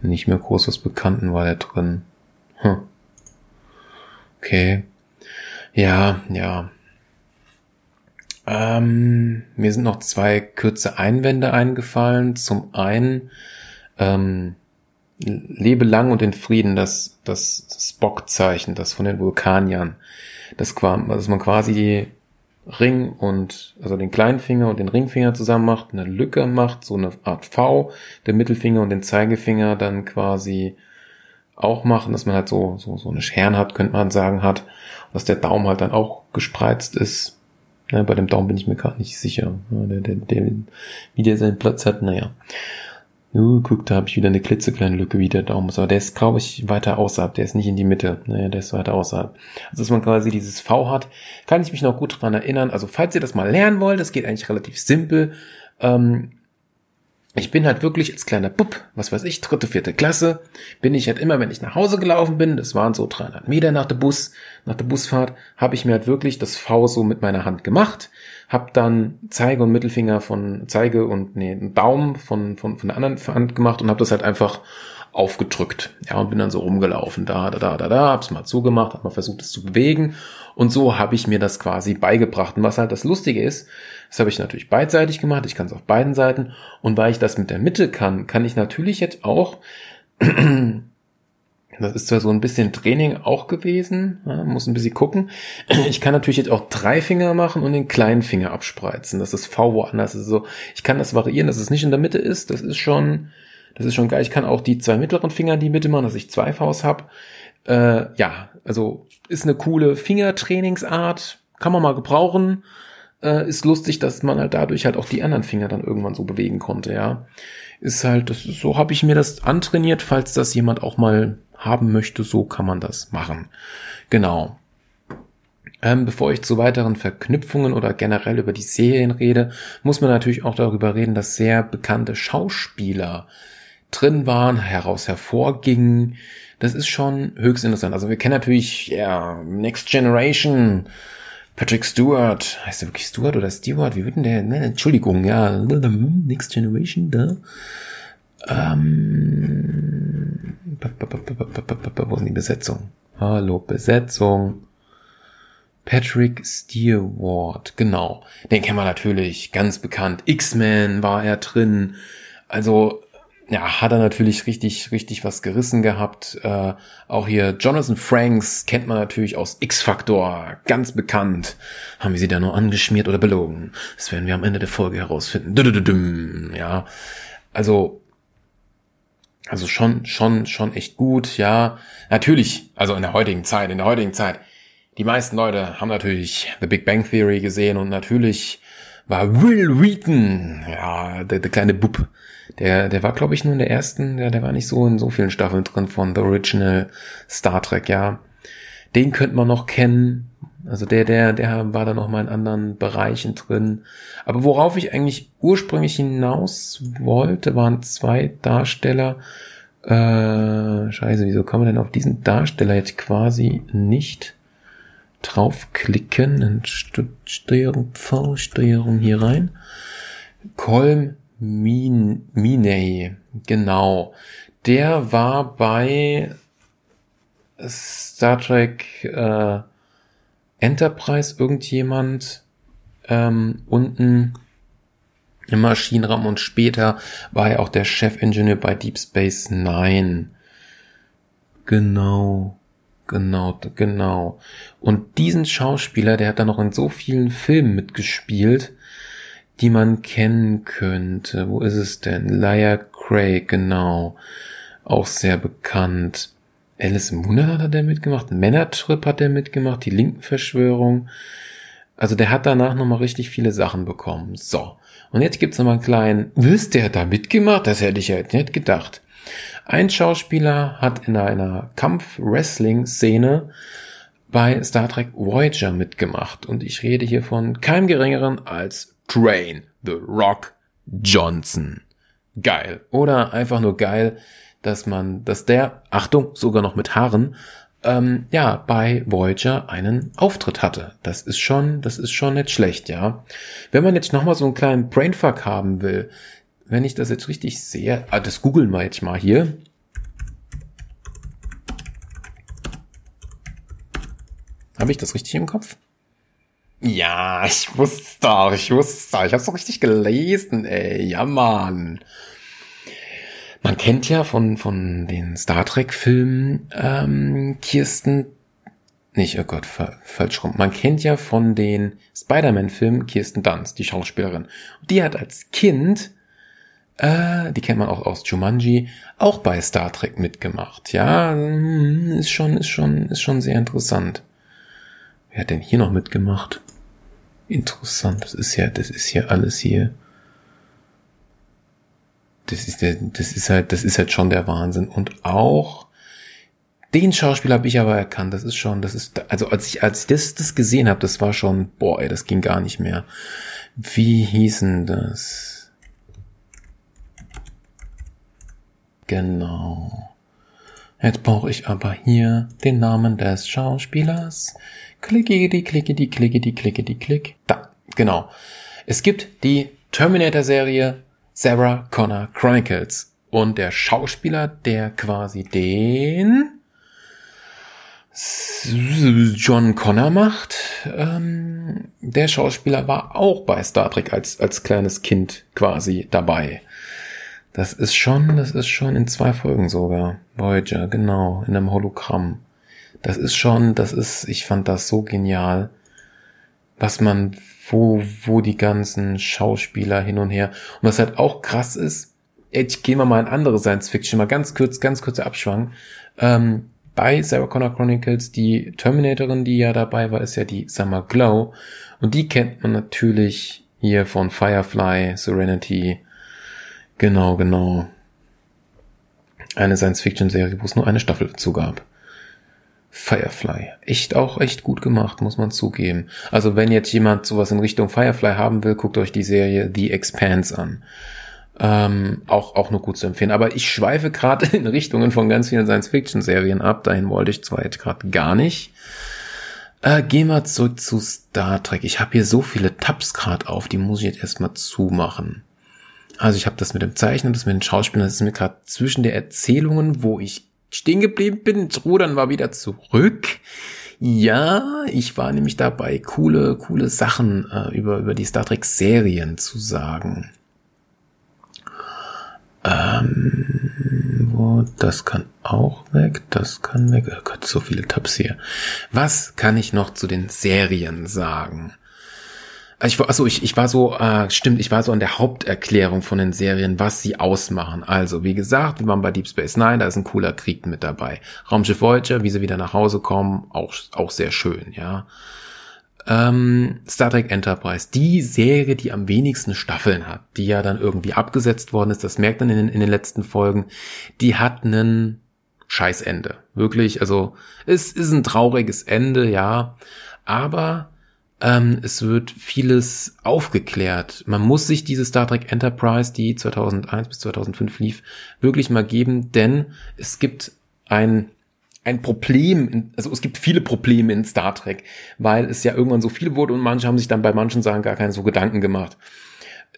Speaker 1: nicht mehr groß was Bekannten war der drin. Hm. Okay. Ja, ja. Ähm, mir sind noch zwei kurze Einwände eingefallen. Zum einen, ähm, lebe lang und in Frieden, das, das Spock-Zeichen, das von den Vulkaniern. Das, dass man quasi die Ring und, also den kleinen Finger und den Ringfinger zusammen macht, eine Lücke macht, so eine Art V, der Mittelfinger und den Zeigefinger dann quasi auch machen, dass man halt so, so, so eine Scheren hat, könnte man sagen, hat, dass der Daumen halt dann auch gespreizt ist. Ja, bei dem Daumen bin ich mir gar nicht sicher, ja, der, der, der, wie der seinen Platz hat, naja. Uh, guck, da habe ich wieder eine klitzekleine Lücke, wie der Daumen ist. Aber der ist, glaube ich, weiter außerhalb. Der ist nicht in die Mitte. Naja, der ist weiter außerhalb. Also, dass man quasi dieses V hat, kann ich mich noch gut dran erinnern. Also, falls ihr das mal lernen wollt, das geht eigentlich relativ simpel. Ähm, ich bin halt wirklich als kleiner Bub, was weiß ich, dritte, vierte Klasse, bin ich halt immer, wenn ich nach Hause gelaufen bin, das waren so 300 Meter nach der Bus, nach der Busfahrt, habe ich mir halt wirklich das V so mit meiner Hand gemacht, habe dann Zeige und Mittelfinger von Zeige und nee, Daumen von von von der anderen Hand gemacht und habe das halt einfach aufgedrückt. Ja, und bin dann so rumgelaufen, da, da, da, da, da, hab's mal zugemacht, hab mal versucht, es zu bewegen. Und so habe ich mir das quasi beigebracht. Und was halt das Lustige ist, das habe ich natürlich beidseitig gemacht, ich kann es auf beiden Seiten. Und weil ich das mit der Mitte kann, kann ich natürlich jetzt auch, das ist zwar so ein bisschen Training auch gewesen, ja, muss ein bisschen gucken. Ich kann natürlich jetzt auch drei Finger machen und den kleinen Finger abspreizen. Das ist V woanders. Also ich kann das variieren, dass es nicht in der Mitte ist. Das ist schon, das ist schon geil. Ich kann auch die zwei mittleren Finger in die Mitte machen, dass ich zwei Vs hab. Äh, ja, also ist eine coole Fingertrainingsart. Kann man mal gebrauchen. Äh, ist lustig, dass man halt dadurch halt auch die anderen Finger dann irgendwann so bewegen konnte, ja. Ist halt, das ist, so habe ich mir das antrainiert, falls das jemand auch mal haben möchte, so kann man das machen. Genau. Ähm, bevor ich zu weiteren Verknüpfungen oder generell über die Serien rede, muss man natürlich auch darüber reden, dass sehr bekannte Schauspieler drin waren, heraus hervorgingen. Das ist schon höchst interessant. Also wir kennen natürlich ja, Next Generation, Patrick Stewart. Heißt der wirklich Stewart oder Stewart? Wie wird denn der? Ne, Entschuldigung, ja. Next Generation, da. Ähm, wo ist die Besetzung? Hallo, Besetzung. Patrick Stewart, genau. Den kennen wir natürlich, ganz bekannt. X-Men war er drin. Also ja, hat er natürlich richtig, richtig was gerissen gehabt. Äh, auch hier Jonathan Franks kennt man natürlich aus X-Factor, ganz bekannt. Haben wir sie da nur angeschmiert oder belogen? Das werden wir am Ende der Folge herausfinden. Ja, also, also schon, schon, schon echt gut, ja. Natürlich, also in der heutigen Zeit, in der heutigen Zeit. Die meisten Leute haben natürlich The Big Bang Theory gesehen und natürlich war Will Wheaton, ja, der, der kleine Bub, der, der war, glaube ich, nur in der ersten, der, der war nicht so in so vielen Staffeln drin von The Original Star Trek, ja. Den könnte man noch kennen. Also der, der, der war da noch mal in anderen Bereichen drin. Aber worauf ich eigentlich ursprünglich hinaus wollte, waren zwei Darsteller. Äh, scheiße, wieso kann man denn auf diesen Darsteller jetzt quasi nicht draufklicken? Steuerung V, Steuerung hier rein. Colm Min Miney, genau. Der war bei Star Trek äh, Enterprise irgendjemand ähm, unten im Maschinenraum und später war er auch der Chefingenieur bei Deep Space Nine. Genau, genau, genau. Und diesen Schauspieler, der hat dann noch in so vielen Filmen mitgespielt, die man kennen könnte. Wo ist es denn? Laia Craig, genau. Auch sehr bekannt. Alice im Wunderland hat er mitgemacht. Männertrip hat er mitgemacht. Die Linkenverschwörung. Also der hat danach nochmal richtig viele Sachen bekommen. So. Und jetzt gibt's nochmal einen kleinen, wisst der hat da mitgemacht? Das hätte ich ja nicht gedacht. Ein Schauspieler hat in einer Kampf-Wrestling-Szene bei Star Trek Voyager mitgemacht. Und ich rede hier von keinem geringeren als Train The Rock Johnson. Geil. Oder einfach nur geil, dass man, dass der, Achtung, sogar noch mit Haaren, ähm, ja, bei Voyager einen Auftritt hatte. Das ist schon, das ist schon nicht schlecht, ja. Wenn man jetzt nochmal so einen kleinen Brainfuck haben will, wenn ich das jetzt richtig sehe, ah, das googeln wir jetzt mal hier. Habe ich das richtig im Kopf? Ja, ich wusste doch, ich wusste doch, ich hab's doch richtig gelesen, ey, ja man. Man kennt ja von, von den Star Trek-Filmen ähm, Kirsten, nicht, oh Gott, falsch rum. Man kennt ja von den Spider-Man-Filmen Kirsten Dunst, die Schauspielerin. Die hat als Kind, äh, die kennt man auch aus Jumanji, auch bei Star Trek mitgemacht. Ja, hm, ist schon, ist schon, ist schon sehr interessant. Wer hat denn hier noch mitgemacht? Interessant, das ist ja, das ist ja alles hier das ist der, das ist halt, das ist halt schon der Wahnsinn. Und auch den Schauspieler habe ich aber erkannt. Das ist schon, das ist, also als ich, als ich das, das gesehen habe, das war schon, boah, ey, das ging gar nicht mehr. Wie hießen das? Genau. Jetzt brauche ich aber hier den Namen des Schauspielers. Klicke die, klicke die, klicke die, klicke die, klick. Da, genau. Es gibt die Terminator-Serie Sarah Connor Chronicles. Und der Schauspieler, der quasi den John Connor macht, ähm, der Schauspieler war auch bei Star Trek als, als kleines Kind quasi dabei. Das ist schon, das ist schon in zwei Folgen sogar. Voyager, genau, in einem Hologramm. Das ist schon, das ist, ich fand das so genial, was man wo, wo die ganzen Schauspieler hin und her. Und was halt auch krass ist, jetzt gehen wir mal in andere Science Fiction, mal ganz kurz, ganz kurzer Abschwang. Ähm, bei Sarah Connor Chronicles, die Terminatorin, die ja dabei war, ist ja die Summer Glow. Und die kennt man natürlich hier von Firefly, Serenity. Genau, genau. Eine Science-Fiction-Serie, wo es nur eine Staffel dazu gab. Firefly. Echt auch echt gut gemacht, muss man zugeben. Also wenn jetzt jemand sowas in Richtung Firefly haben will, guckt euch die Serie The Expanse an. Ähm, auch, auch nur gut zu empfehlen. Aber ich schweife gerade in Richtungen von ganz vielen Science-Fiction-Serien ab. Dahin wollte ich zwar jetzt gerade gar nicht. Äh, gehen wir zurück zu Star Trek. Ich habe hier so viele Tabs gerade auf, die muss ich jetzt erstmal zumachen. Also ich habe das mit dem Zeichnen, das mit den Schauspielern, das ist mir gerade zwischen der Erzählungen, wo ich stehen geblieben bin. Das Rudern war wieder zurück. Ja, ich war nämlich dabei, coole, coole Sachen äh, über, über die Star Trek Serien zu sagen. Ähm, wo, das kann auch weg, das kann weg. Oh Gott, so viele Tabs hier. Was kann ich noch zu den Serien sagen? Ich war, also ich, ich war so, äh, stimmt, ich war so an der Haupterklärung von den Serien, was sie ausmachen. Also, wie gesagt, wir waren bei Deep Space Nine, da ist ein cooler Krieg mit dabei. Raumschiff Voyager, wie sie wieder nach Hause kommen, auch, auch sehr schön, ja. Ähm, Star Trek Enterprise, die Serie, die am wenigsten Staffeln hat, die ja dann irgendwie abgesetzt worden ist, das merkt man in den, in den letzten Folgen, die hat einen Scheißende. Wirklich, also, es ist ein trauriges Ende, ja. Aber ähm, es wird vieles aufgeklärt. Man muss sich diese Star Trek Enterprise, die 2001 bis 2005 lief, wirklich mal geben, denn es gibt ein ein Problem, also es gibt viele Probleme in Star Trek, weil es ja irgendwann so viel wurde und manche haben sich dann bei manchen Sachen gar keine so Gedanken gemacht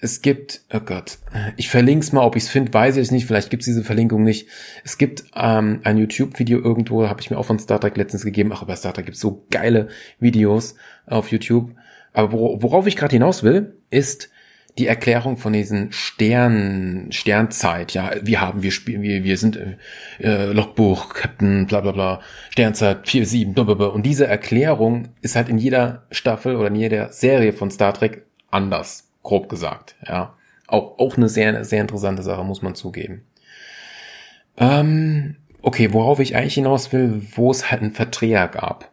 Speaker 1: es gibt, oh Gott, ich verlinke es mal, ob ich es finde, weiß ich nicht, vielleicht gibt es diese Verlinkung nicht. Es gibt ähm, ein YouTube-Video irgendwo, habe ich mir auch von Star Trek letztens gegeben. Ach, bei Star Trek gibt es so geile Videos auf YouTube. Aber worauf ich gerade hinaus will, ist die Erklärung von diesen Stern, Sternzeit, ja, wir haben, wir spielen, wir, wir sind äh, äh Logbuch, Captain, bla bla bla, Sternzeit 4, 7, blablabla. Und diese Erklärung ist halt in jeder Staffel oder in jeder Serie von Star Trek anders grob gesagt, ja. Auch, auch eine sehr, sehr interessante Sache, muss man zugeben. Ähm, okay, worauf ich eigentlich hinaus will, wo es halt einen Verdreher gab.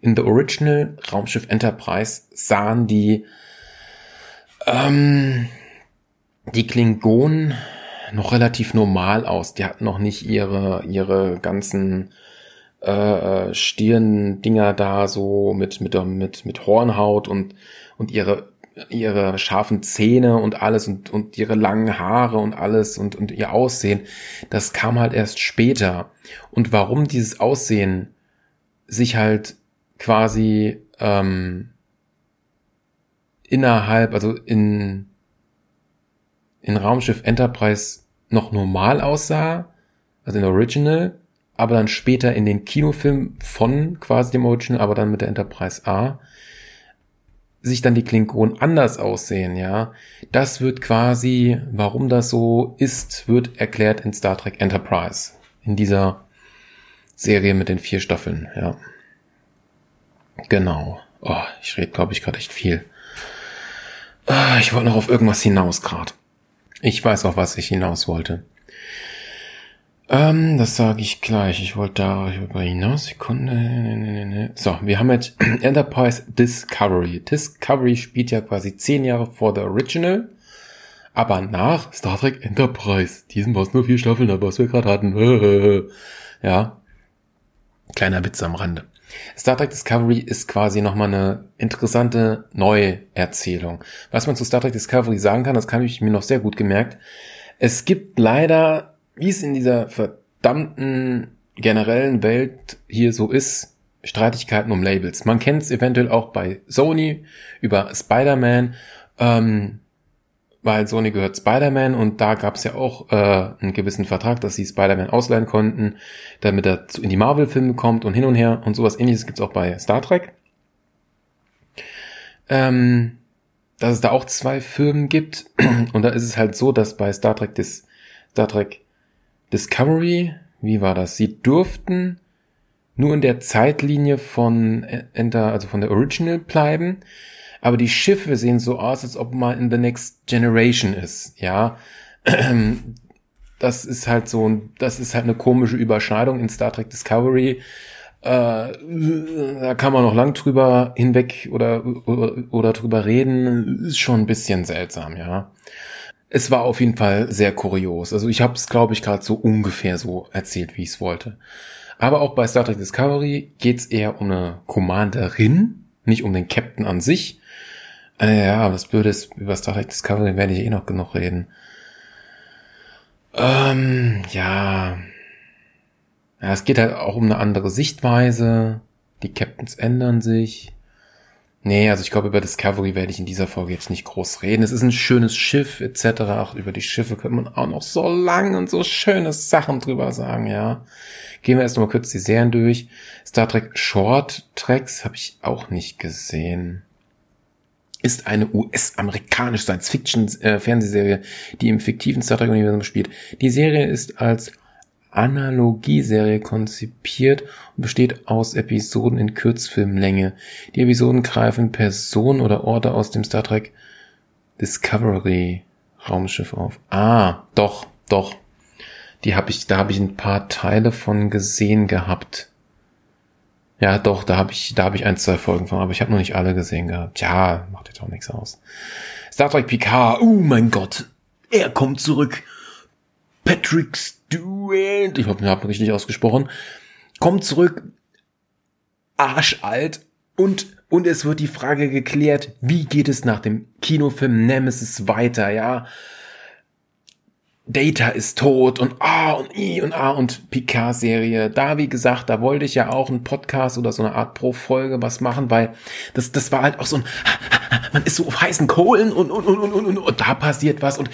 Speaker 1: In The Original Raumschiff Enterprise sahen die, ähm, die Klingonen noch relativ normal aus. Die hatten noch nicht ihre, ihre ganzen äh, Stirndinger da so mit, mit, mit, mit Hornhaut und, und ihre, ihre scharfen Zähne und alles und, und ihre langen Haare und alles und, und ihr Aussehen. Das kam halt erst später. Und warum dieses Aussehen sich halt quasi ähm, innerhalb, also in, in Raumschiff Enterprise noch normal aussah, also in Original, aber dann später in den Kinofilm von quasi dem Original, aber dann mit der Enterprise A, sich dann die Klingonen anders aussehen, ja. Das wird quasi, warum das so ist, wird erklärt in Star Trek Enterprise. In dieser Serie mit den vier Staffeln, ja. Genau. Oh, ich rede, glaube ich, gerade echt viel. Ah, ich wollte noch auf irgendwas hinaus gerade. Ich weiß auch, was ich hinaus wollte. Ähm, das sage ich gleich. Ich wollte darüber hinaus. Sekunde. So, wir haben jetzt Enterprise Discovery. Discovery spielt ja quasi zehn Jahre vor der Original. Aber nach Star Trek Enterprise. Diesen war es nur vier Staffeln, aber was wir gerade hatten. ja. Kleiner Witz am Rande. Star Trek Discovery ist quasi nochmal eine interessante Neuerzählung. Was man zu Star Trek Discovery sagen kann, das kann ich mir noch sehr gut gemerkt. Es gibt leider, wie es in dieser verdammten generellen Welt hier so ist, Streitigkeiten um Labels. Man kennt es eventuell auch bei Sony über Spider-Man. Ähm, weil Sony gehört Spider-Man und da gab es ja auch äh, einen gewissen Vertrag, dass sie Spider-Man ausleihen konnten, damit er in die Marvel-Filme kommt und hin und her und sowas ähnliches gibt's auch bei Star Trek. Ähm, dass es da auch zwei Filme gibt und da ist es halt so, dass bei Star Trek Dis Star Trek Discovery, wie war das? Sie durften nur in der Zeitlinie von Enter, also von der Original bleiben aber die Schiffe sehen so aus, als ob man in the next generation ist, ja. Das ist halt so, das ist halt eine komische Überschneidung in Star Trek Discovery. Äh, da kann man noch lang drüber hinweg oder, oder, oder drüber reden. Ist schon ein bisschen seltsam, ja. Es war auf jeden Fall sehr kurios. Also ich habe es, glaube ich, gerade so ungefähr so erzählt, wie ich es wollte. Aber auch bei Star Trek Discovery geht es eher um eine Commanderin, nicht um den Captain an sich. Äh, ja, das Blöde ist, über Star Trek Discovery werde ich eh noch genug reden. Ähm, ja. Ja, es geht halt auch um eine andere Sichtweise. Die Captains ändern sich. Nee, also ich glaube, über Discovery werde ich in dieser Folge jetzt nicht groß reden. Es ist ein schönes Schiff, etc. Auch über die Schiffe könnte man auch noch so lang und so schöne Sachen drüber sagen, ja. Gehen wir erst mal kurz die Serien durch. Star Trek Short Tracks habe ich auch nicht gesehen ist eine US-amerikanische Science-Fiction-Fernsehserie, die im fiktiven Star Trek-Universum spielt. Die Serie ist als Analogieserie konzipiert und besteht aus Episoden in Kurzfilmlänge. Die Episoden greifen Personen oder Orte aus dem Star Trek Discovery Raumschiff auf. Ah, doch, doch. Die habe ich, da habe ich ein paar Teile von gesehen gehabt. Ja, doch, da habe ich, da habe ich ein, zwei Folgen von, aber ich habe noch nicht alle gesehen gehabt. Ja, macht jetzt auch nichts aus. Star Trek Picard, oh mein Gott, er kommt zurück. Patrick Stewart, ich hoffe, ich habe richtig ausgesprochen, kommt zurück, arschalt und und es wird die Frage geklärt, wie geht es nach dem Kinofilm Nemesis weiter, ja? Data ist tot und A und I und A und Picard-Serie. Da, wie gesagt, da wollte ich ja auch einen Podcast oder so eine Art Pro-Folge was machen, weil das, das war halt auch so ein, man ist so auf heißen Kohlen und, und, und, und, und, und, und da passiert was und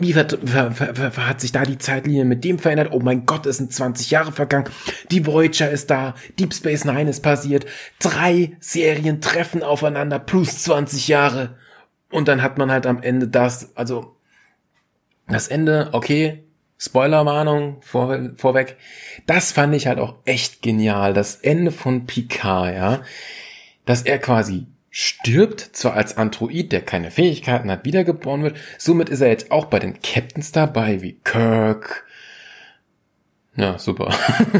Speaker 1: wie ver, ver, ver, hat sich da die Zeitlinie mit dem verändert? Oh mein Gott, es sind 20 Jahre vergangen. Die Voyager ist da. Deep Space Nine ist passiert. Drei Serien treffen aufeinander plus 20 Jahre. Und dann hat man halt am Ende das, also das Ende, okay, Spoilerwarnung vor, vorweg. Das fand ich halt auch echt genial. Das Ende von Picard, ja. Dass er quasi stirbt zwar als Android, der keine Fähigkeiten hat, wiedergeboren wird. Somit ist er jetzt auch bei den Captains dabei, wie Kirk. Ja, super.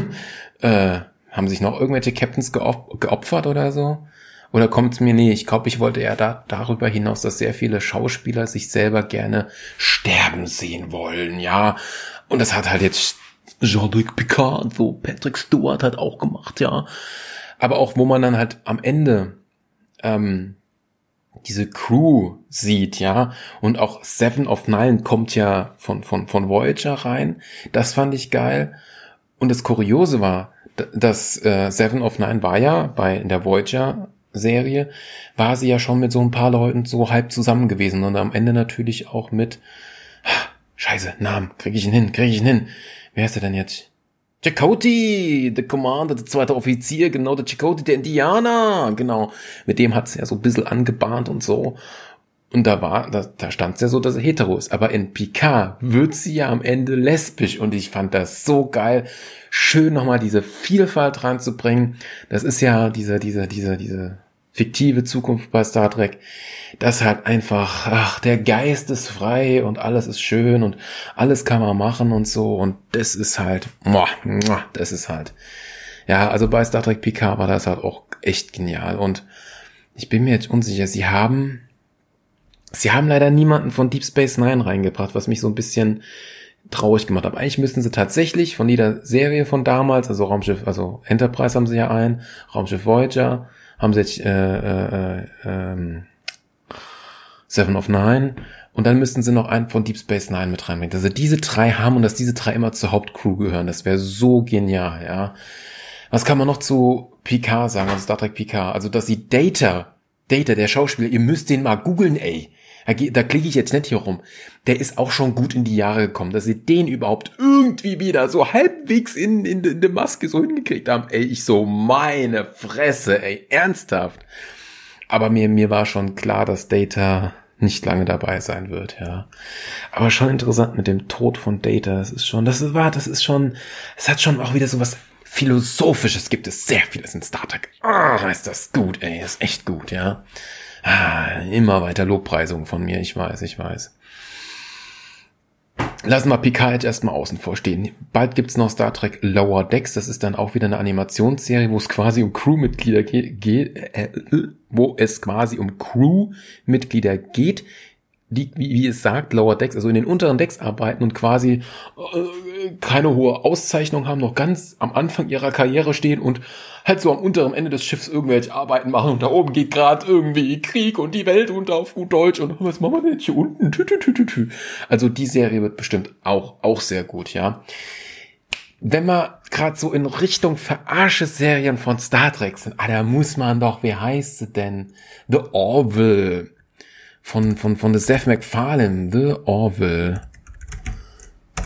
Speaker 1: äh, haben sich noch irgendwelche Captains geopfert oder so? Oder kommt es mir, nee, ich glaube, ich wollte eher da, darüber hinaus, dass sehr viele Schauspieler sich selber gerne sterben sehen wollen, ja. Und das hat halt jetzt Jean-Luc Picard, so Patrick Stewart hat auch gemacht, ja. Aber auch, wo man dann halt am Ende ähm, diese Crew sieht, ja, und auch Seven of Nine kommt ja von, von, von Voyager rein. Das fand ich geil. Und das Kuriose war, dass äh, Seven of Nine war ja bei in der Voyager Serie, war sie ja schon mit so ein paar Leuten so halb zusammen gewesen und am Ende natürlich auch mit Scheiße, Namen, krieg ich ihn hin, krieg ich ihn hin. Wer ist er denn jetzt? Chakoti, der Commander, der zweite Offizier, genau, der Chakoti, der Indianer, genau. Mit dem hat's ja so ein bisschen angebahnt und so. Und da war, da, da stand ja so, dass er hetero ist. Aber in Picard wird sie ja am Ende lesbisch. Und ich fand das so geil. Schön nochmal diese Vielfalt reinzubringen. Das ist ja diese, diese, diese, diese fiktive Zukunft bei Star Trek, das halt einfach, ach, der Geist ist frei und alles ist schön und alles kann man machen und so und das ist halt, muah, muah, das ist halt, ja, also bei Star Trek PK war das halt auch echt genial und ich bin mir jetzt unsicher, sie haben, sie haben leider niemanden von Deep Space Nine reingebracht, was mich so ein bisschen traurig gemacht hat. Eigentlich müssten sie tatsächlich von jeder Serie von damals, also Raumschiff, also Enterprise haben sie ja ein, Raumschiff Voyager, haben sie jetzt äh, äh, äh, Seven of Nine und dann müssten sie noch einen von Deep Space Nine mit reinbringen. Dass sie diese drei haben und dass diese drei immer zur Hauptcrew gehören. Das wäre so genial, ja. Was kann man noch zu Picard sagen, also Star Trek Picard? Also, dass sie Data, Data, der Schauspieler, ihr müsst den mal googeln, ey. Da, da klicke ich jetzt nicht hier rum. Der ist auch schon gut in die Jahre gekommen, dass sie den überhaupt irgendwie wieder so halbwegs in, in, in der Maske so hingekriegt haben. Ey, ich so, meine Fresse, ey, ernsthaft. Aber mir, mir war schon klar, dass Data nicht lange dabei sein wird, ja. Aber schon interessant mit dem Tod von Data. Das ist schon, das war, das ist schon, es hat schon auch wieder so was Philosophisches gibt es sehr vieles in Star Trek. Ah, oh, ist das gut, ey, ist echt gut, ja. Ah, immer weiter Lobpreisungen von mir, ich weiß, ich weiß. Lassen wir Picard jetzt erstmal außen vor stehen. Bald gibt's noch Star Trek Lower Decks. Das ist dann auch wieder eine Animationsserie, wo es quasi um Crewmitglieder geht, äh, wo es quasi um Crewmitglieder geht, die, wie, wie es sagt, Lower Decks, also in den unteren Decks arbeiten und quasi äh, keine hohe Auszeichnung haben, noch ganz am Anfang ihrer Karriere stehen und halt so am unteren Ende des Schiffs irgendwelche Arbeiten machen und da oben geht gerade irgendwie Krieg und die Welt unter auf gut Deutsch und was machen wir denn hier unten? Tü, tü, tü, tü, tü. Also die Serie wird bestimmt auch, auch sehr gut, ja. Wenn wir gerade so in Richtung Verarsche-Serien von Star Trek sind, ah, da muss man doch, wie heißt sie denn? The Orville von, von, von Seth MacFarlane, The Orville.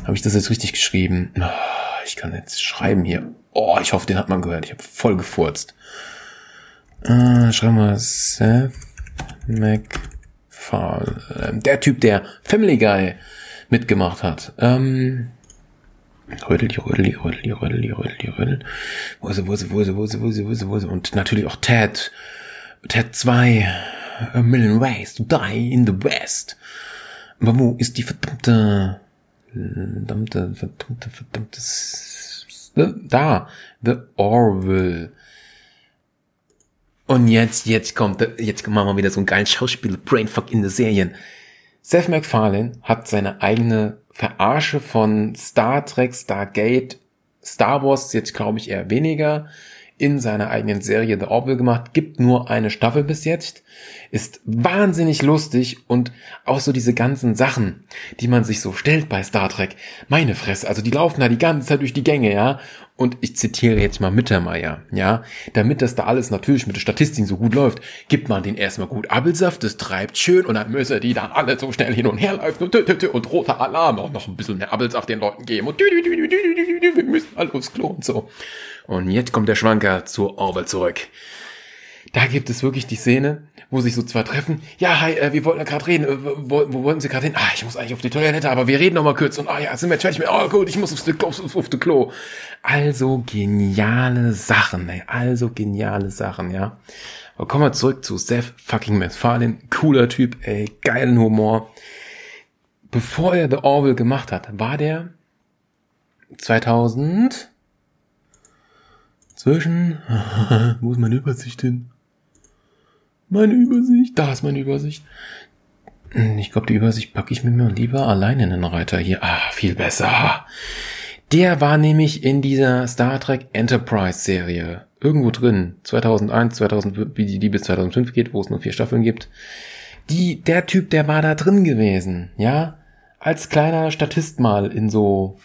Speaker 1: Habe ich das jetzt richtig geschrieben? Ah, ich kann jetzt schreiben hier. Oh, ich hoffe, den hat man gehört. Ich habe voll gefurzt. Äh, schreiben wir Seth MacFarlane. Der Typ, der Family Guy mitgemacht hat. Ähm, Rödel, die Rödel, die Rödel, die Rödel. Wo ist sie, wo ist sie, wo ist sie, wo ist sie, wo ist sie, wo ist sie, wo ist sie? Und natürlich auch Ted. Ted 2. A million ways to die in the West. Aber wo ist die verdammte, verdammte, verdammte, verdammte, da, The Orville. Und jetzt, jetzt kommt, jetzt machen wir wieder so einen geilen Schauspieler, Brainfuck in the Serien. Seth MacFarlane hat seine eigene Verarsche von Star Trek, Stargate, Star Wars jetzt glaube ich eher weniger in seiner eigenen Serie The Orville gemacht, gibt nur eine Staffel bis jetzt, ist wahnsinnig lustig und auch so diese ganzen Sachen, die man sich so stellt bei Star Trek, meine Fresse, also die laufen da die ganze Zeit durch die Gänge, ja, und ich zitiere jetzt mal Mittermeier, ja, damit das da alles natürlich mit der Statistik so gut läuft, gibt man den erstmal gut Appelsaft, das treibt schön und dann müssen die dann alle so schnell hin und her laufen und, und roter Alarm auch noch ein bisschen mehr Appelsaft den Leuten geben und wir müssen alle aufs und so. Und jetzt kommt der Schwanker zur Orwell zurück. Da gibt es wirklich die Szene, wo sich so zwei treffen. Ja, hi, äh, wir wollten ja gerade reden. Äh, wo, wo wollten Sie gerade hin? Ah, ich muss eigentlich auf die Toilette, aber wir reden noch mal kurz. Und ah ja, sind wir jetzt fertig mit. Oh gut, ich muss aufs Klo. Auf, auf, Klo. Also geniale Sachen, ey. Also geniale Sachen, ja. Aber kommen wir zurück zu Seth fucking MacFarlane. Cooler Typ, ey, geilen Humor. Bevor er The Orville gemacht hat, war der 2000 zwischen, wo ist meine Übersicht hin? Meine Übersicht, da ist meine Übersicht. Ich glaube, die Übersicht packe ich mir lieber allein in den Reiter hier. Ah, viel besser. Der war nämlich in dieser Star Trek Enterprise Serie irgendwo drin. 2001, 2005, wie die, die bis 2005 geht, wo es nur vier Staffeln gibt. Die, der Typ, der war da drin gewesen, ja? Als kleiner Statist mal in so,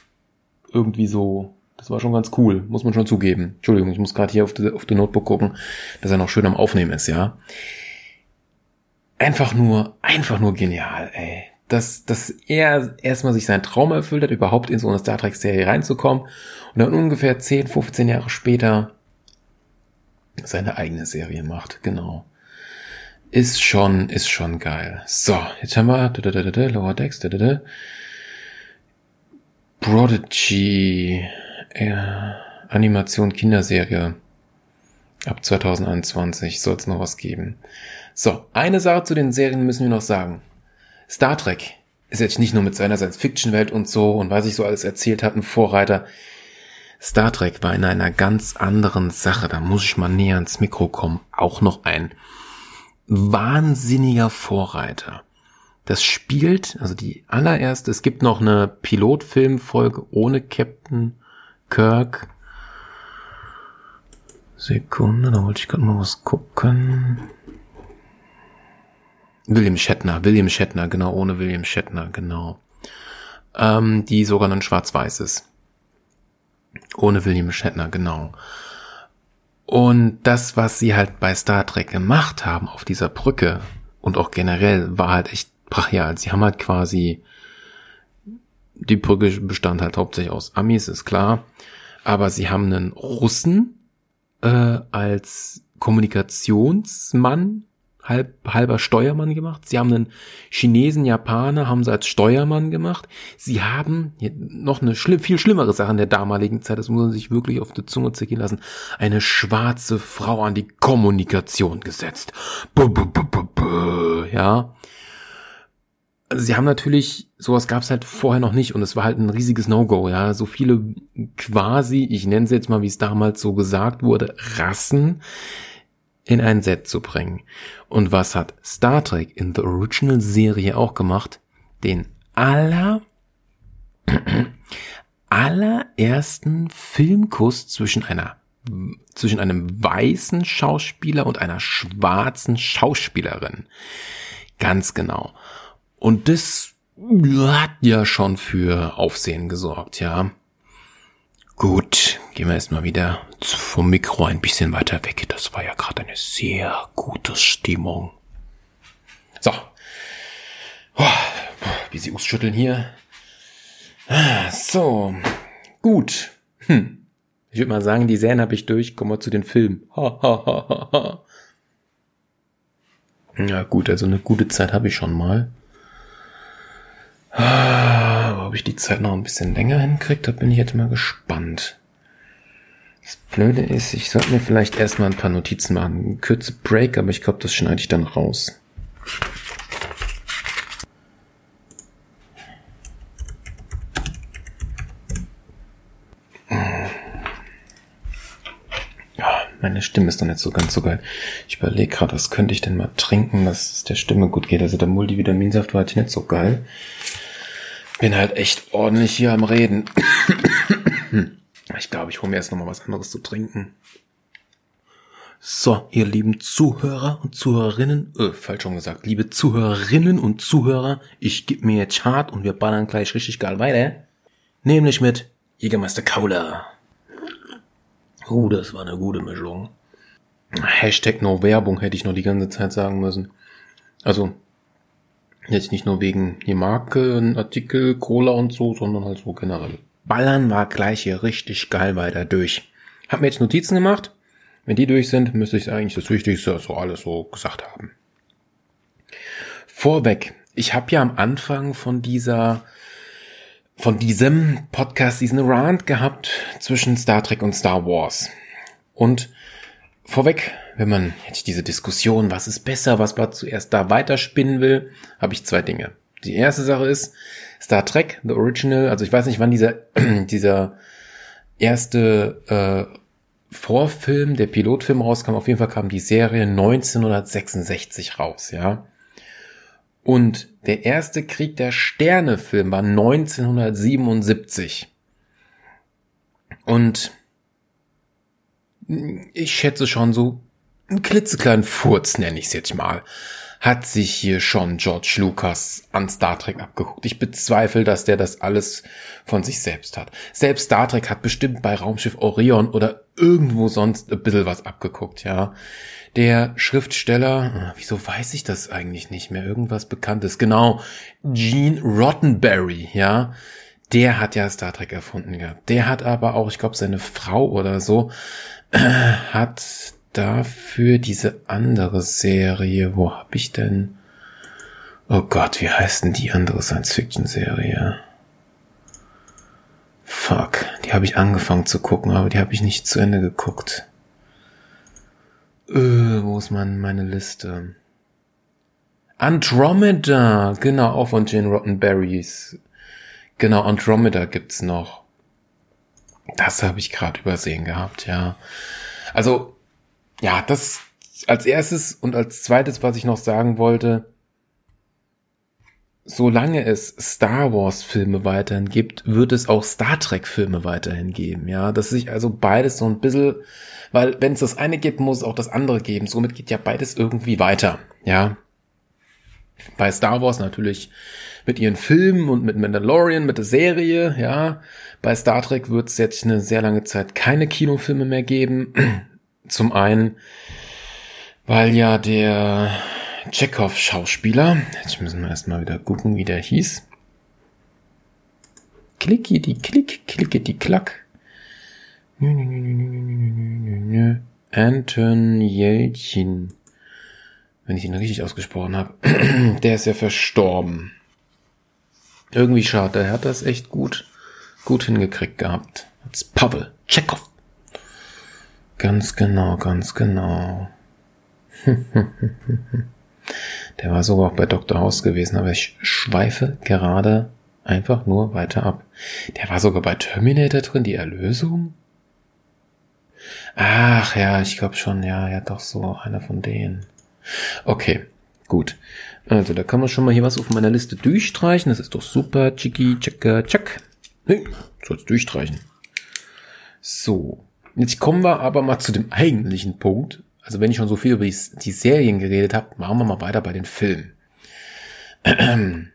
Speaker 1: irgendwie so, das war schon ganz cool, muss man schon zugeben. Entschuldigung, ich muss gerade hier auf die, auf die Notebook gucken, dass er noch schön am Aufnehmen ist, ja? Einfach nur, einfach nur genial, ey dass, dass er erstmal sich seinen Traum erfüllt hat, überhaupt in so eine Star Trek Serie reinzukommen und dann ungefähr 10, 15 Jahre später seine eigene Serie macht, genau. Ist schon, ist schon geil. So, jetzt haben wir da, da, da, da, Lower Decks, da, da, da. Prodigy äh, Animation Kinderserie ab 2021 soll es noch was geben. So, eine Sache zu den Serien müssen wir noch sagen. Star Trek ist jetzt nicht nur mit seiner Science-Fiction-Welt und so und was ich so alles erzählt hat, ein Vorreiter. Star Trek war in einer ganz anderen Sache, da muss ich mal näher ans Mikro kommen, auch noch ein wahnsinniger Vorreiter. Das spielt, also die allererste, es gibt noch eine Pilotfilmfolge ohne Captain Kirk. Sekunde, da wollte ich gerade mal was gucken. William Shatner, William Shatner, genau, ohne William Shatner, genau. Ähm, die sogar dann schwarz-weiß ist. Ohne William Shatner, genau. Und das, was sie halt bei Star Trek gemacht haben auf dieser Brücke und auch generell, war halt echt brachial. Sie haben halt quasi, die Brücke bestand halt hauptsächlich aus Amis, ist klar. Aber sie haben einen Russen äh, als Kommunikationsmann halb, halber Steuermann gemacht. Sie haben einen Chinesen, Japaner, haben sie als Steuermann gemacht. Sie haben noch eine schlimm, viel schlimmere Sache in der damaligen Zeit, das muss man sich wirklich auf die Zunge zergehen lassen, eine schwarze Frau an die Kommunikation gesetzt. Buh, buh, buh, ja. Also sie haben natürlich, sowas gab es halt vorher noch nicht und es war halt ein riesiges No-Go, ja. So viele quasi, ich nenne sie jetzt mal, wie es damals so gesagt wurde, Rassen in ein Set zu bringen. Und was hat Star Trek in the Original Serie auch gemacht? Den aller allerersten Filmkuss zwischen einer zwischen einem weißen Schauspieler und einer schwarzen Schauspielerin. Ganz genau. Und das hat ja schon für Aufsehen gesorgt, ja. Gut, gehen wir erstmal wieder vom Mikro ein bisschen weiter weg. Das war ja gerade eine sehr gute Stimmung. So. Wie sie ausschütteln hier. So. Gut. Hm. Ich würde mal sagen, die Serien habe ich durch. Kommen wir zu den Filmen. ja gut, also eine gute Zeit habe ich schon mal. Ah, ob ich die Zeit noch ein bisschen länger hinkriege, da bin ich jetzt mal gespannt. Das Blöde ist, ich sollte mir vielleicht erstmal ein paar Notizen machen. Kürze Break, aber ich glaube, das schneide ich dann raus. Meine Stimme ist doch nicht so ganz so geil. Ich überlege gerade, was könnte ich denn mal trinken, dass es der Stimme gut geht. Also der Multivitaminsaft war halt nicht so geil. Bin halt echt ordentlich hier am Reden. ich glaube, ich hole mir erst noch mal was anderes zu trinken. So, ihr lieben Zuhörer und Zuhörerinnen, äh, falsch schon gesagt, liebe Zuhörerinnen und Zuhörer, ich gebe mir jetzt hart und wir ballern gleich richtig geil weiter. Nämlich mit Jägermeister Cola. Uh, das war eine gute Mischung. Hashtag no Werbung hätte ich noch die ganze Zeit sagen müssen. Also, Jetzt nicht nur wegen die Marke, Artikel, Cola und so, sondern halt so generell. Ballern war gleich hier richtig geil weiter durch. Hab mir jetzt Notizen gemacht. Wenn die durch sind, müsste ich eigentlich das Wichtigste so alles so gesagt haben. Vorweg, ich habe ja am Anfang von dieser von diesem Podcast diesen Rant gehabt zwischen Star Trek und Star Wars. Und vorweg wenn man jetzt diese Diskussion, was ist besser, was man zuerst da weiterspinnen will, habe ich zwei Dinge. Die erste Sache ist Star Trek, The Original, also ich weiß nicht, wann dieser, dieser erste äh, Vorfilm, der Pilotfilm rauskam, auf jeden Fall kam die Serie 1966 raus, ja. Und der erste Krieg der Sterne Film war 1977. Und ich schätze schon so einen klitzekleinen Furz, nenne ich es jetzt mal, hat sich hier schon George Lucas an Star Trek abgeguckt. Ich bezweifle, dass der das alles von sich selbst hat. Selbst Star Trek hat bestimmt bei Raumschiff Orion oder irgendwo sonst ein bisschen was abgeguckt, ja. Der Schriftsteller, wieso weiß ich das eigentlich nicht mehr? Irgendwas Bekanntes. Genau, Gene Roddenberry, ja. Der hat ja Star Trek erfunden gehabt. Der hat aber auch, ich glaube, seine Frau oder so, hat dafür diese andere Serie. Wo hab ich denn? Oh Gott, wie heißt denn die andere Science-Fiction-Serie? Fuck, die habe ich angefangen zu gucken, aber die habe ich nicht zu Ende geguckt. Äh, wo ist mein, meine Liste? Andromeda, genau, auch von Jane Rottenberries. Genau, Andromeda gibt's noch. Das habe ich gerade übersehen gehabt, ja. Also ja, das als erstes und als zweites, was ich noch sagen wollte, solange es Star Wars Filme weiterhin gibt, wird es auch Star Trek Filme weiterhin geben, ja, dass sich also beides so ein bisschen, weil wenn es das eine gibt, muss es auch das andere geben, somit geht ja beides irgendwie weiter, ja. Bei Star Wars natürlich mit ihren Filmen und mit Mandalorian, mit der Serie, ja. Bei Star Trek wird es jetzt eine sehr lange Zeit keine Kinofilme mehr geben. Zum einen, weil ja der Chekhov-Schauspieler, jetzt müssen wir erstmal wieder gucken, wie der hieß. Klicki die Klick, klicki die Klack. Anton Jelchin. Wenn ich ihn richtig ausgesprochen habe. der ist ja verstorben. Irgendwie schade, er hat das echt gut, gut hingekriegt gehabt. Als Pavel Chekhov. Ganz genau, ganz genau. Der war sogar auch bei Dr. House gewesen, aber ich schweife gerade einfach nur weiter ab. Der war sogar bei Terminator drin, die Erlösung? Ach ja, ich glaube schon, ja, ja, doch so, einer von denen. Okay, gut. Also, da kann man schon mal hier was auf meiner Liste durchstreichen. Das ist doch super. Chicki, tschakka, tschak. Nee, soll's durchstreichen. So. Jetzt kommen wir aber mal zu dem eigentlichen Punkt. Also wenn ich schon so viel über die, die Serien geredet habe, machen wir mal weiter bei den Filmen.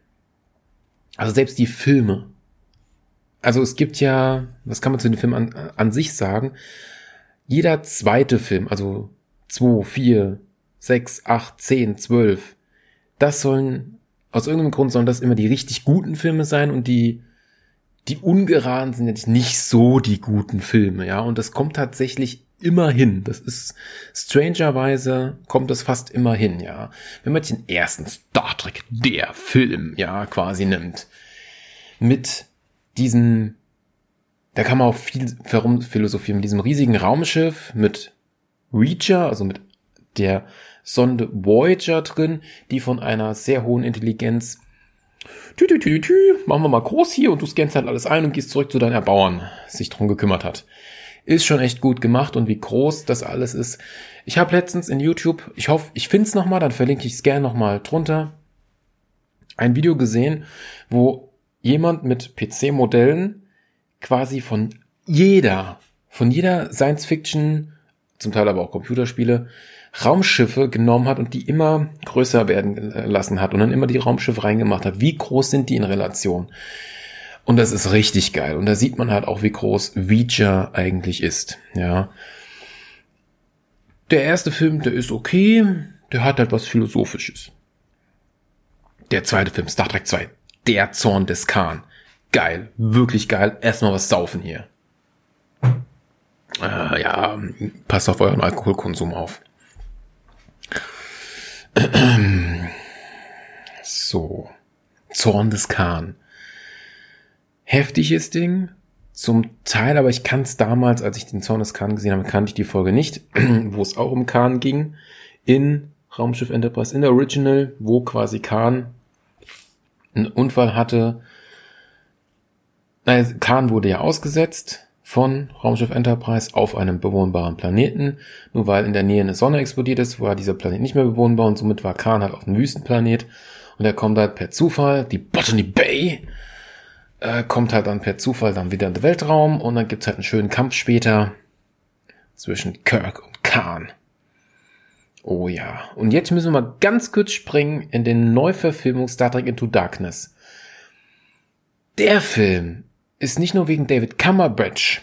Speaker 1: Also selbst die Filme. Also es gibt ja, was kann man zu den Filmen an, an sich sagen? Jeder zweite Film, also 2, 4, 6, 8, 10, 12, das sollen, aus irgendeinem Grund sollen das immer die richtig guten Filme sein und die die ungeraden sind jetzt nicht so die guten Filme, ja, und das kommt tatsächlich immer hin. Das ist strangerweise kommt das fast immer hin, ja. Wenn man den ersten Star Trek, der Film, ja, quasi nimmt, mit diesen, da kann man auch viel philosophieren, mit diesem riesigen Raumschiff, mit Reacher, also mit der Sonde Voyager drin, die von einer sehr hohen Intelligenz tü, tü, tü, tü, machen wir mal groß hier und du scannst halt alles ein und gehst zurück zu deinen Erbauern, sich drum gekümmert hat. Ist schon echt gut gemacht und wie groß das alles ist. Ich habe letztens in YouTube, ich hoffe, ich finde es nochmal, dann verlinke ich es gerne nochmal drunter, ein Video gesehen, wo jemand mit PC-Modellen quasi von jeder, von jeder Science-Fiction, zum Teil aber auch Computerspiele, Raumschiffe genommen hat und die immer größer werden lassen hat und dann immer die Raumschiffe reingemacht hat. Wie groß sind die in Relation? Und das ist richtig geil. Und da sieht man halt auch, wie groß Reacher eigentlich ist. Ja. Der erste Film, der ist okay. Der hat halt was Philosophisches. Der zweite Film, Star Trek 2. Der Zorn des Khan. Geil. Wirklich geil. Erstmal was saufen hier. Äh, ja, passt auf euren Alkoholkonsum auf. So. Zorn des Khan. Heftiges Ding. zum Teil, aber ich kann es damals, als ich den Zorn des Khan gesehen habe, kannte ich die Folge nicht, wo es auch um Khan ging, in Raumschiff Enterprise, in der Original, wo quasi Khan einen Unfall hatte. Naja, Khan wurde ja ausgesetzt von Raumschiff Enterprise auf einem bewohnbaren Planeten. Nur weil in der Nähe eine Sonne explodiert ist, war dieser Planet nicht mehr bewohnbar und somit war Khan halt auf einem Wüstenplanet. Und er kommt halt per Zufall, die Botany Bay, äh, kommt halt dann per Zufall dann wieder in den Weltraum und dann gibt's halt einen schönen Kampf später zwischen Kirk und Khan. Oh ja. Und jetzt müssen wir mal ganz kurz springen in den Neuverfilmung Star Trek Into Darkness. Der Film ist nicht nur wegen David Cumberbatch,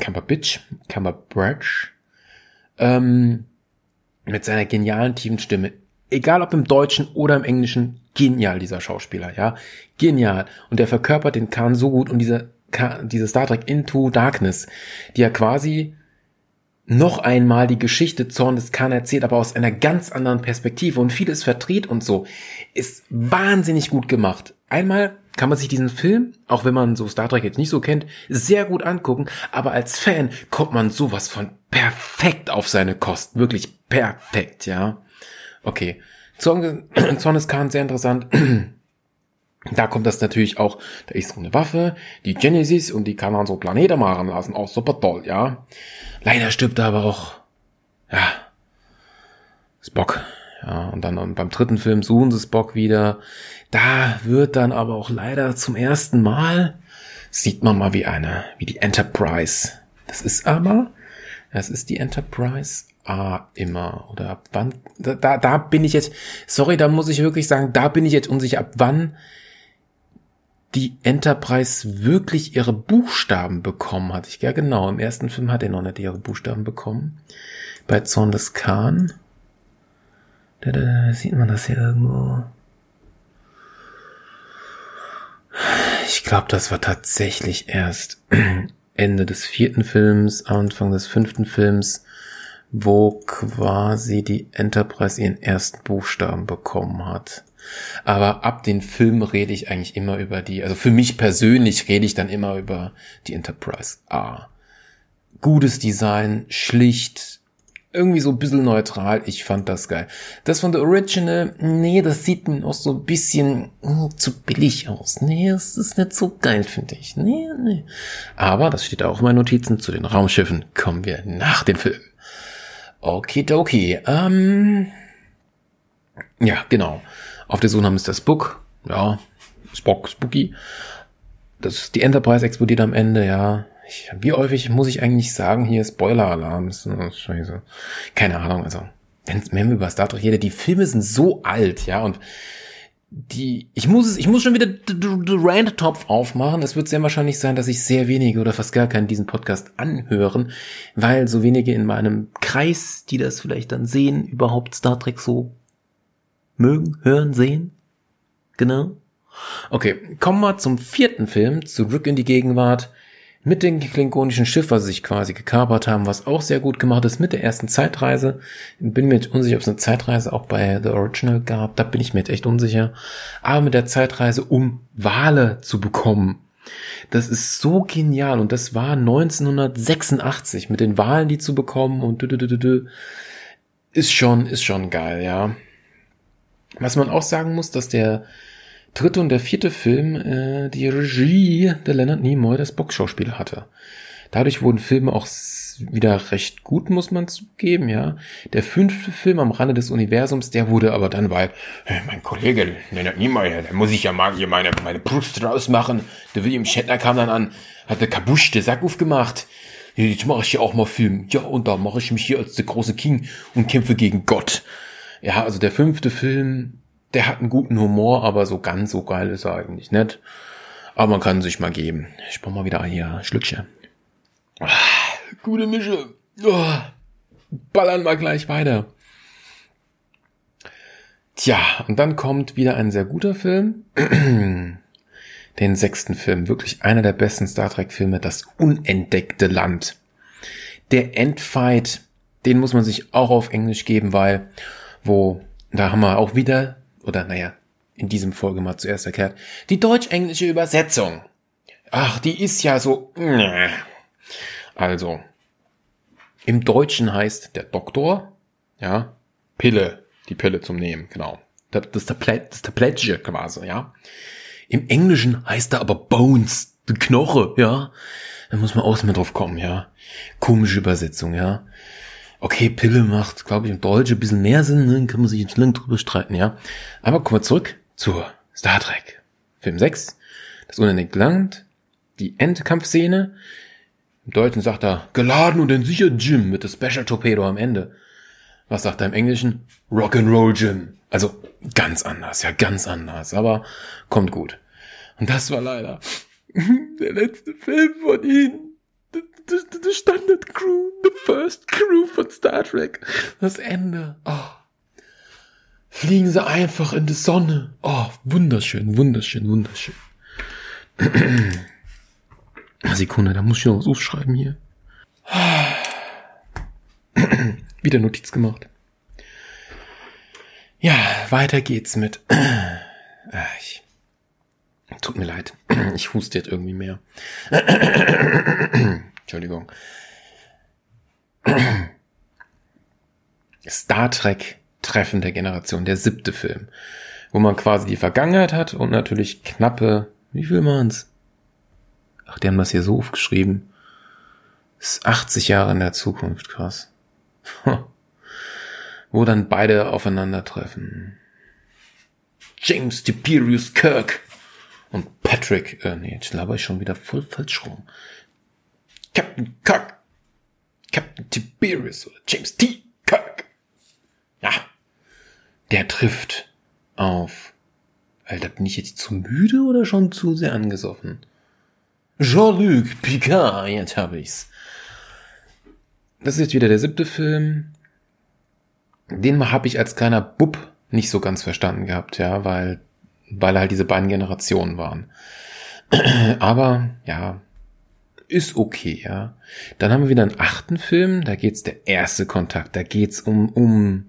Speaker 1: Cumberbatch, Cumberbatch, ähm, mit seiner genialen tiefen Stimme, egal ob im Deutschen oder im Englischen, genial, dieser Schauspieler, ja. Genial. Und der verkörpert den Khan so gut und diese, diese Star Trek Into Darkness, die ja quasi noch einmal die Geschichte Zorn des Khan erzählt, aber aus einer ganz anderen Perspektive und vieles verdreht und so, ist wahnsinnig gut gemacht. Einmal kann man sich diesen Film, auch wenn man so Star Trek jetzt nicht so kennt, sehr gut angucken, aber als Fan kommt man sowas von perfekt auf seine Kosten. Wirklich perfekt, ja. Okay. Zorn, des Khan sehr interessant. Da kommt das natürlich auch, da ist so eine Waffe, die Genesis und die kann man so Planeten machen lassen. Auch super toll, ja. Leider stirbt er aber auch, ja, Spock. Ja, und dann beim dritten Film suchen sie Spock wieder. Da wird dann aber auch leider zum ersten Mal, sieht man mal wie eine, wie die Enterprise. Das ist aber, das ist die Enterprise A immer. Oder ab wann, da, da bin ich jetzt, sorry, da muss ich wirklich sagen, da bin ich jetzt unsicher, ab wann die Enterprise wirklich ihre Buchstaben bekommen hat. Ich, ja genau, im ersten Film hat er noch nicht ihre Buchstaben bekommen. Bei Zorn des Khan. Da, da, da sieht man das hier irgendwo. Ich glaube, das war tatsächlich erst Ende des vierten Films, Anfang des fünften Films, wo quasi die Enterprise ihren ersten Buchstaben bekommen hat. Aber ab den Filmen rede ich eigentlich immer über die, also für mich persönlich rede ich dann immer über die Enterprise A. Gutes Design, schlicht, irgendwie so ein bisschen neutral. Ich fand das geil. Das von der Original, nee, das sieht mir auch so ein bisschen hm, zu billig aus. Nee, das ist nicht so geil, finde ich. Nee, nee. Aber, das steht auch in meinen Notizen, zu den Raumschiffen kommen wir nach dem Film. Okidoki. Ähm, ja, genau. Auf der Suche nach Mr. Spook. Ja, Spock, Spooky. Das, die Enterprise explodiert am Ende, ja. Ich, wie häufig muss ich eigentlich sagen, hier Spoiler-Alarm. Scheiße. Keine Ahnung, also. Wenn, wenn wir über Star Trek reden, die Filme sind so alt, ja, und die, ich muss es, ich muss schon wieder den Rand-Topf aufmachen. Es wird sehr wahrscheinlich sein, dass ich sehr wenige oder fast gar keinen diesen Podcast anhören, weil so wenige in meinem Kreis, die das vielleicht dann sehen, überhaupt Star Trek so mögen, hören, sehen. Genau. Okay, kommen wir zum vierten Film, zurück in die Gegenwart, mit dem klingonischen Schiff, was sie sich quasi gekapert haben, was auch sehr gut gemacht ist mit der ersten Zeitreise. Bin mir jetzt unsicher, ob es eine Zeitreise auch bei The Original gab, da bin ich mir jetzt echt unsicher. Aber mit der Zeitreise, um Wale zu bekommen. Das ist so genial und das war 1986 mit den Wahlen, die zu bekommen und du, du, du, du, ist schon, ist schon geil, ja. Was man auch sagen muss, dass der dritte und der vierte Film äh, die Regie der Leonard Nimoy, des Boxschauspieler, hatte. Dadurch wurden Filme auch wieder recht gut, muss man zugeben, ja. Der fünfte Film am Rande des Universums, der wurde aber dann, weil hey, mein Kollege Leonard Nimoy, der muss ich ja mal hier meine, meine Brust rausmachen. Der William Shatner kam dann an, hat der Kabusch, der Sack aufgemacht. Jetzt mache ich hier auch mal Film. Ja, und da mache ich mich hier als der große King und kämpfe gegen Gott. Ja, also der fünfte Film, der hat einen guten Humor, aber so ganz so geil ist er eigentlich nicht. Aber man kann sich mal geben. Ich brauche mal wieder hier Schlückchen. Ah, gute Mische. Oh, ballern wir gleich weiter. Tja, und dann kommt wieder ein sehr guter Film. Den sechsten Film. Wirklich einer der besten Star Trek Filme. Das unentdeckte Land. Der Endfight, den muss man sich auch auf Englisch geben, weil wo, da haben wir auch wieder, oder naja, in diesem Folge mal zuerst erklärt, die deutsch-englische Übersetzung. ach, die ist ja so. Also, im Deutschen heißt der Doktor, ja, Pille, die Pille zum Nehmen, genau. Das ist der, Plä das ist der Plätsche quasi, ja. Im Englischen heißt er aber Bones, die Knoche, ja. Da muss man auch mal drauf kommen, ja. Komische Übersetzung, ja. Okay, Pille macht, glaube ich, im Deutschen ein bisschen mehr Sinn, ne? kann man sich jetzt lang drüber streiten, ja. Aber kommen wir zurück zur Star Trek. Film 6, das unentdeckte Land, die Endkampfszene. Im Deutschen sagt er, geladen und entsichert Jim mit dem Special Torpedo am Ende. Was sagt er im Englischen? Rock'n'Roll Jim. Also ganz anders, ja, ganz anders, aber kommt gut. Und das war leider der letzte Film von ihnen. The Standard Crew, the first crew von Star Trek. Das Ende. Oh fliegen sie einfach in die Sonne. Oh, wunderschön, wunderschön, wunderschön. Sekunde, da muss ich noch was aufschreiben hier. Wieder Notiz gemacht. Ja, weiter geht's mit. Ich, tut mir leid. Ich huste jetzt irgendwie mehr. Entschuldigung. Star Trek Treffen der Generation, der siebte Film, wo man quasi die Vergangenheit hat und natürlich knappe, wie viel waren's? Ach, die haben das hier so aufgeschrieben. Das ist 80 Jahre in der Zukunft, krass. wo dann beide aufeinandertreffen. James Tiberius Kirk und Patrick, äh, nee, jetzt laber ich schon wieder voll falsch rum. Captain Kirk, Captain Tiberius oder James T. Kirk. Ja, der trifft auf. Alter, bin ich jetzt zu müde oder schon zu sehr angesoffen? Jean-Luc Picard, jetzt habe ich's. Das ist jetzt wieder der siebte Film. Den habe ich als kleiner Bub nicht so ganz verstanden gehabt, ja, weil, weil halt diese beiden Generationen waren. Aber, ja, ist okay, ja. Dann haben wir wieder einen achten Film, da geht's der erste Kontakt, da geht's um, um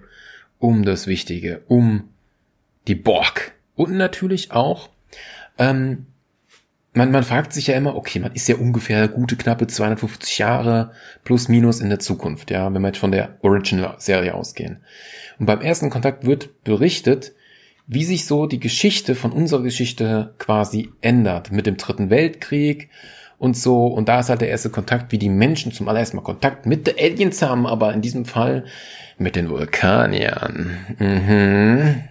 Speaker 1: um das Wichtige, um die Borg. Und natürlich auch, ähm, man, man fragt sich ja immer, okay, man ist ja ungefähr gute knappe 250 Jahre plus minus in der Zukunft, ja, wenn wir jetzt von der Original-Serie ausgehen. Und beim ersten Kontakt wird berichtet, wie sich so die Geschichte von unserer Geschichte quasi ändert mit dem Dritten Weltkrieg und so. Und da ist halt der erste Kontakt, wie die Menschen zum allerersten Mal Kontakt mit der Aliens haben, aber in diesem Fall mit den Vulkaniern. Mhm.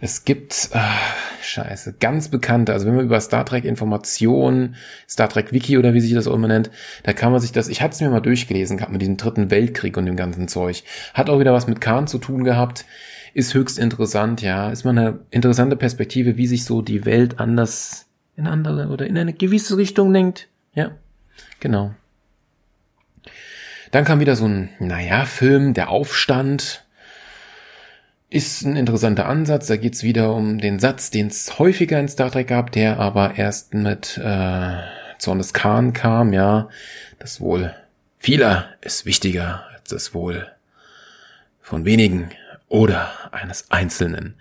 Speaker 1: Es gibt, ach, scheiße, ganz bekannte, also wenn man über Star Trek Informationen, Star Trek Wiki oder wie sich das auch immer nennt, da kann man sich das, ich hatte es mir mal durchgelesen gehabt mit diesem dritten Weltkrieg und dem ganzen Zeug. Hat auch wieder was mit Khan zu tun gehabt, ist höchst interessant, ja, ist mal eine interessante Perspektive, wie sich so die Welt anders in andere oder in eine gewisse Richtung lenkt. Ja, genau. Dann kam wieder so ein, naja, Film, der Aufstand. Ist ein interessanter Ansatz. Da geht's wieder um den Satz, den es häufiger in Star Trek gab, der aber erst mit äh, Zorn des Khan kam, ja. Das Wohl vieler ist wichtiger als das Wohl von wenigen oder eines Einzelnen.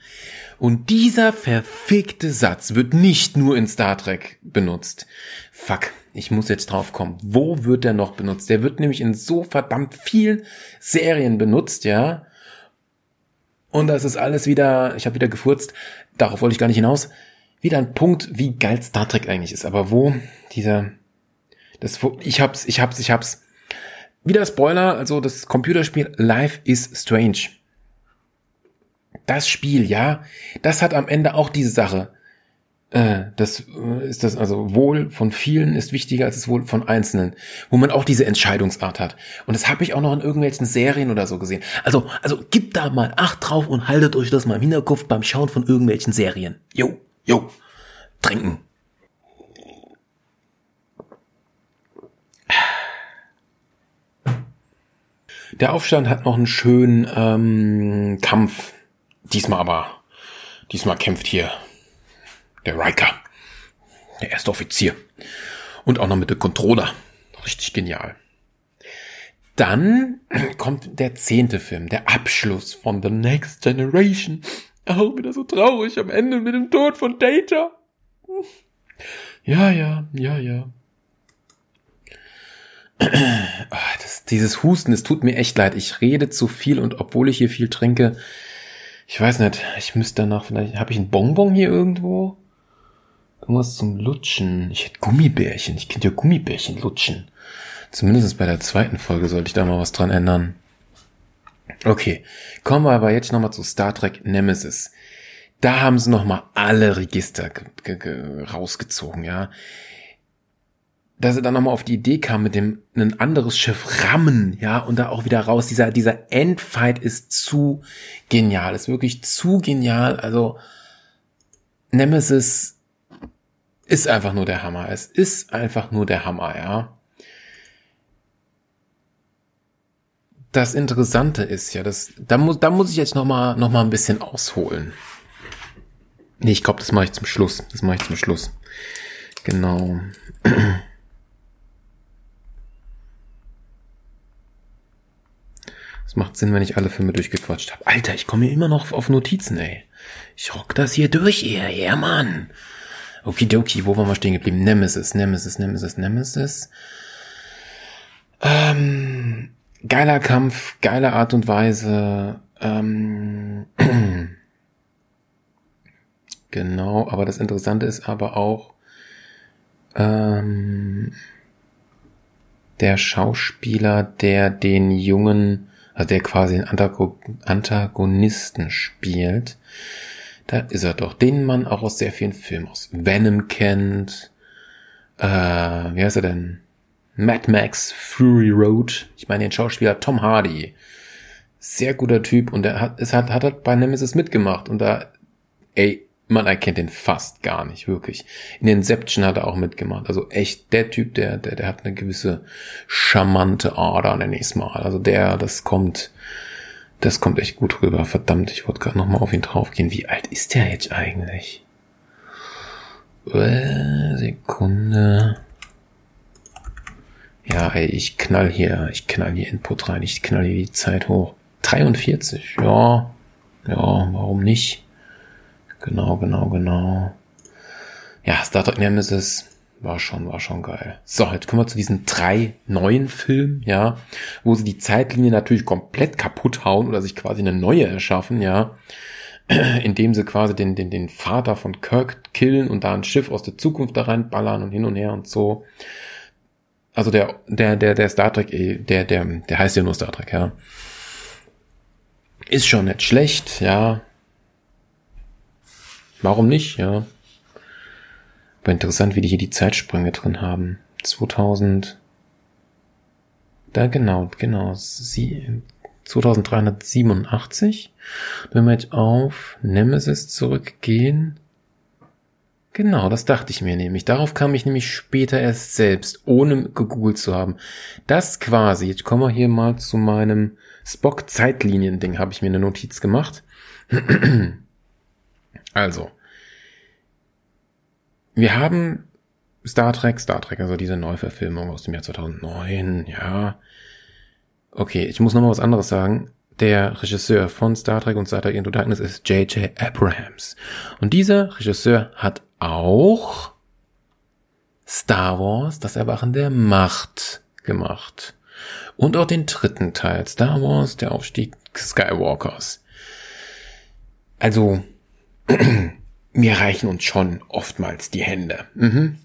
Speaker 1: Und dieser verfickte Satz wird nicht nur in Star Trek benutzt. Fuck, ich muss jetzt drauf kommen. Wo wird der noch benutzt? Der wird nämlich in so verdammt vielen Serien benutzt, ja. Und das ist alles wieder, ich habe wieder gefurzt, darauf wollte ich gar nicht hinaus. Wieder ein Punkt, wie geil Star Trek eigentlich ist. Aber wo dieser, das, ich hab's, ich hab's, ich hab's. Wieder Spoiler, also das Computerspiel Life is Strange das Spiel, ja, das hat am Ende auch diese Sache. Äh, das äh, ist das, also Wohl von vielen ist wichtiger als das Wohl von Einzelnen, wo man auch diese Entscheidungsart hat. Und das habe ich auch noch in irgendwelchen Serien oder so gesehen. Also, also gibt da mal Acht drauf und haltet euch das mal im Hinterkopf beim Schauen von irgendwelchen Serien. Jo, jo, trinken. Der Aufstand hat noch einen schönen ähm, Kampf Diesmal aber, diesmal kämpft hier der Riker, der erste Offizier. Und auch noch mit dem Controller. Richtig genial. Dann kommt der zehnte Film, der Abschluss von The Next Generation. Auch wieder so traurig am Ende mit dem Tod von Data. Ja, ja, ja, ja. Ah, das, dieses Husten, es tut mir echt leid. Ich rede zu viel und obwohl ich hier viel trinke, ich weiß nicht, ich müsste danach vielleicht, habe ich ein Bonbon hier irgendwo? Irgendwas zum Lutschen. Ich hätte Gummibärchen. Ich könnte ja Gummibärchen lutschen. Zumindest bei der zweiten Folge sollte ich da mal was dran ändern. Okay, kommen wir aber jetzt nochmal zu Star Trek Nemesis. Da haben sie nochmal alle Register rausgezogen, ja dass er dann nochmal auf die Idee kam, mit dem ein anderes Schiff rammen, ja, und da auch wieder raus. Dieser, dieser Endfight ist zu genial, ist wirklich zu genial. Also Nemesis ist einfach nur der Hammer. Es ist einfach nur der Hammer, ja. Das Interessante ist ja, das, da muss, da muss ich jetzt nochmal noch mal ein bisschen ausholen. Nee, ich glaube, das mache ich zum Schluss. Das mache ich zum Schluss. Genau. macht Sinn, wenn ich alle Filme durchgequatscht habe. Alter, ich komme hier immer noch auf Notizen, ey. Ich rock das hier durch, ihr. Ja, Mann. Okidoki, wo waren wir stehen geblieben? Nemesis, Nemesis, Nemesis, Nemesis. Ähm, geiler Kampf, geile Art und Weise. Ähm, genau, aber das Interessante ist aber auch, ähm, der Schauspieler, der den jungen also der quasi einen Antagonisten spielt, da ist er doch, den man auch aus sehr vielen Filmen aus Venom kennt, äh, wie heißt er denn? Mad Max Fury Road. Ich meine den Schauspieler Tom Hardy. Sehr guter Typ und er hat, es hat, hat er bei Nemesis mitgemacht und da, ey, man erkennt den fast gar nicht, wirklich. In Inception hat er auch mitgemacht. Also echt der Typ, der, der, der hat eine gewisse charmante Ader, nenne ich mal. Also der, das kommt, das kommt echt gut rüber. Verdammt, ich wollte gerade nochmal auf ihn draufgehen. Wie alt ist der jetzt eigentlich? Äh, Sekunde. Ja, ey, ich knall hier, ich knall hier Input rein, ich knall hier die Zeit hoch. 43, ja, ja, warum nicht? Genau, genau, genau. Ja, Star Trek Nemesis war schon, war schon geil. So, jetzt kommen wir zu diesen drei neuen Filmen, ja, wo sie die Zeitlinie natürlich komplett kaputt hauen oder sich quasi eine neue erschaffen, ja, indem sie quasi den, den, den Vater von Kirk killen und da ein Schiff aus der Zukunft da reinballern und hin und her und so. Also der, der, der, der Star Trek, eh, der, der, der heißt ja nur Star Trek, ja. Ist schon nicht schlecht, ja. Warum nicht, ja. Aber interessant, wie die hier die Zeitsprünge drin haben. 2000, da genau, genau, sie, 2387. Wenn wir jetzt auf Nemesis zurückgehen, Genau, das dachte ich mir nämlich. Darauf kam ich nämlich später erst selbst, ohne gegoogelt zu haben. Das quasi, jetzt kommen wir hier mal zu meinem Spock-Zeitlinien-Ding, habe ich mir eine Notiz gemacht. Also, wir haben Star Trek, Star Trek, also diese Neuverfilmung aus dem Jahr 2009, ja. Okay, ich muss noch mal was anderes sagen. Der Regisseur von Star Trek und Star Trek Into Darkness ist J.J. Abrahams. Und dieser Regisseur hat auch Star Wars, das Erwachen der Macht gemacht. Und auch den dritten Teil, Star Wars, der Aufstieg Skywalkers. Also, mir reichen uns schon oftmals die Hände. Mhm.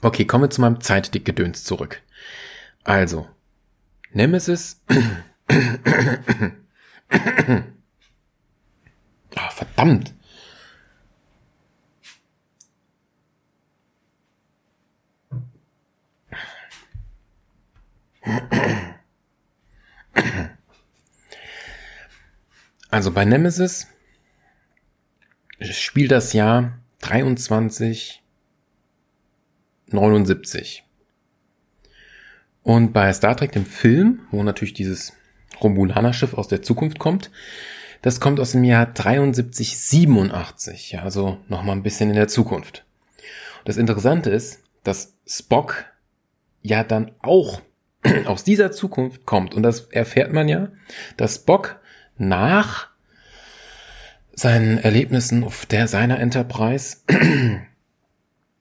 Speaker 1: Okay, kommen wir zu meinem Zeitdickgedöns zurück. Also, Nemesis. Ah, verdammt. Also bei Nemesis spielt das Jahr 2379. Und bei Star Trek, dem Film, wo natürlich dieses Romulaner-Schiff aus der Zukunft kommt, das kommt aus dem Jahr 7387, ja, also nochmal ein bisschen in der Zukunft. Das Interessante ist, dass Spock ja dann auch aus dieser Zukunft kommt. Und das erfährt man ja, dass Spock nach seinen Erlebnissen auf der seiner Enterprise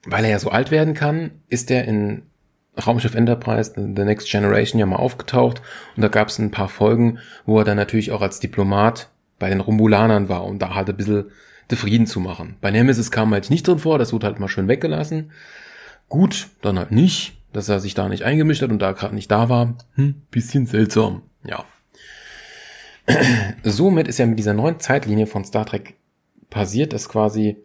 Speaker 1: weil er ja so alt werden kann, ist er in Raumschiff Enterprise, The Next Generation ja mal aufgetaucht und da gab es ein paar Folgen, wo er dann natürlich auch als Diplomat bei den Romulanern war und da halt ein bisschen den Frieden zu machen. Bei Nemesis kam halt nicht drin vor, das wurde halt mal schön weggelassen. Gut, dann halt nicht, dass er sich da nicht eingemischt hat und da gerade nicht da war. Hm, bisschen seltsam, ja. Somit ist ja mit dieser neuen Zeitlinie von Star Trek passiert, dass quasi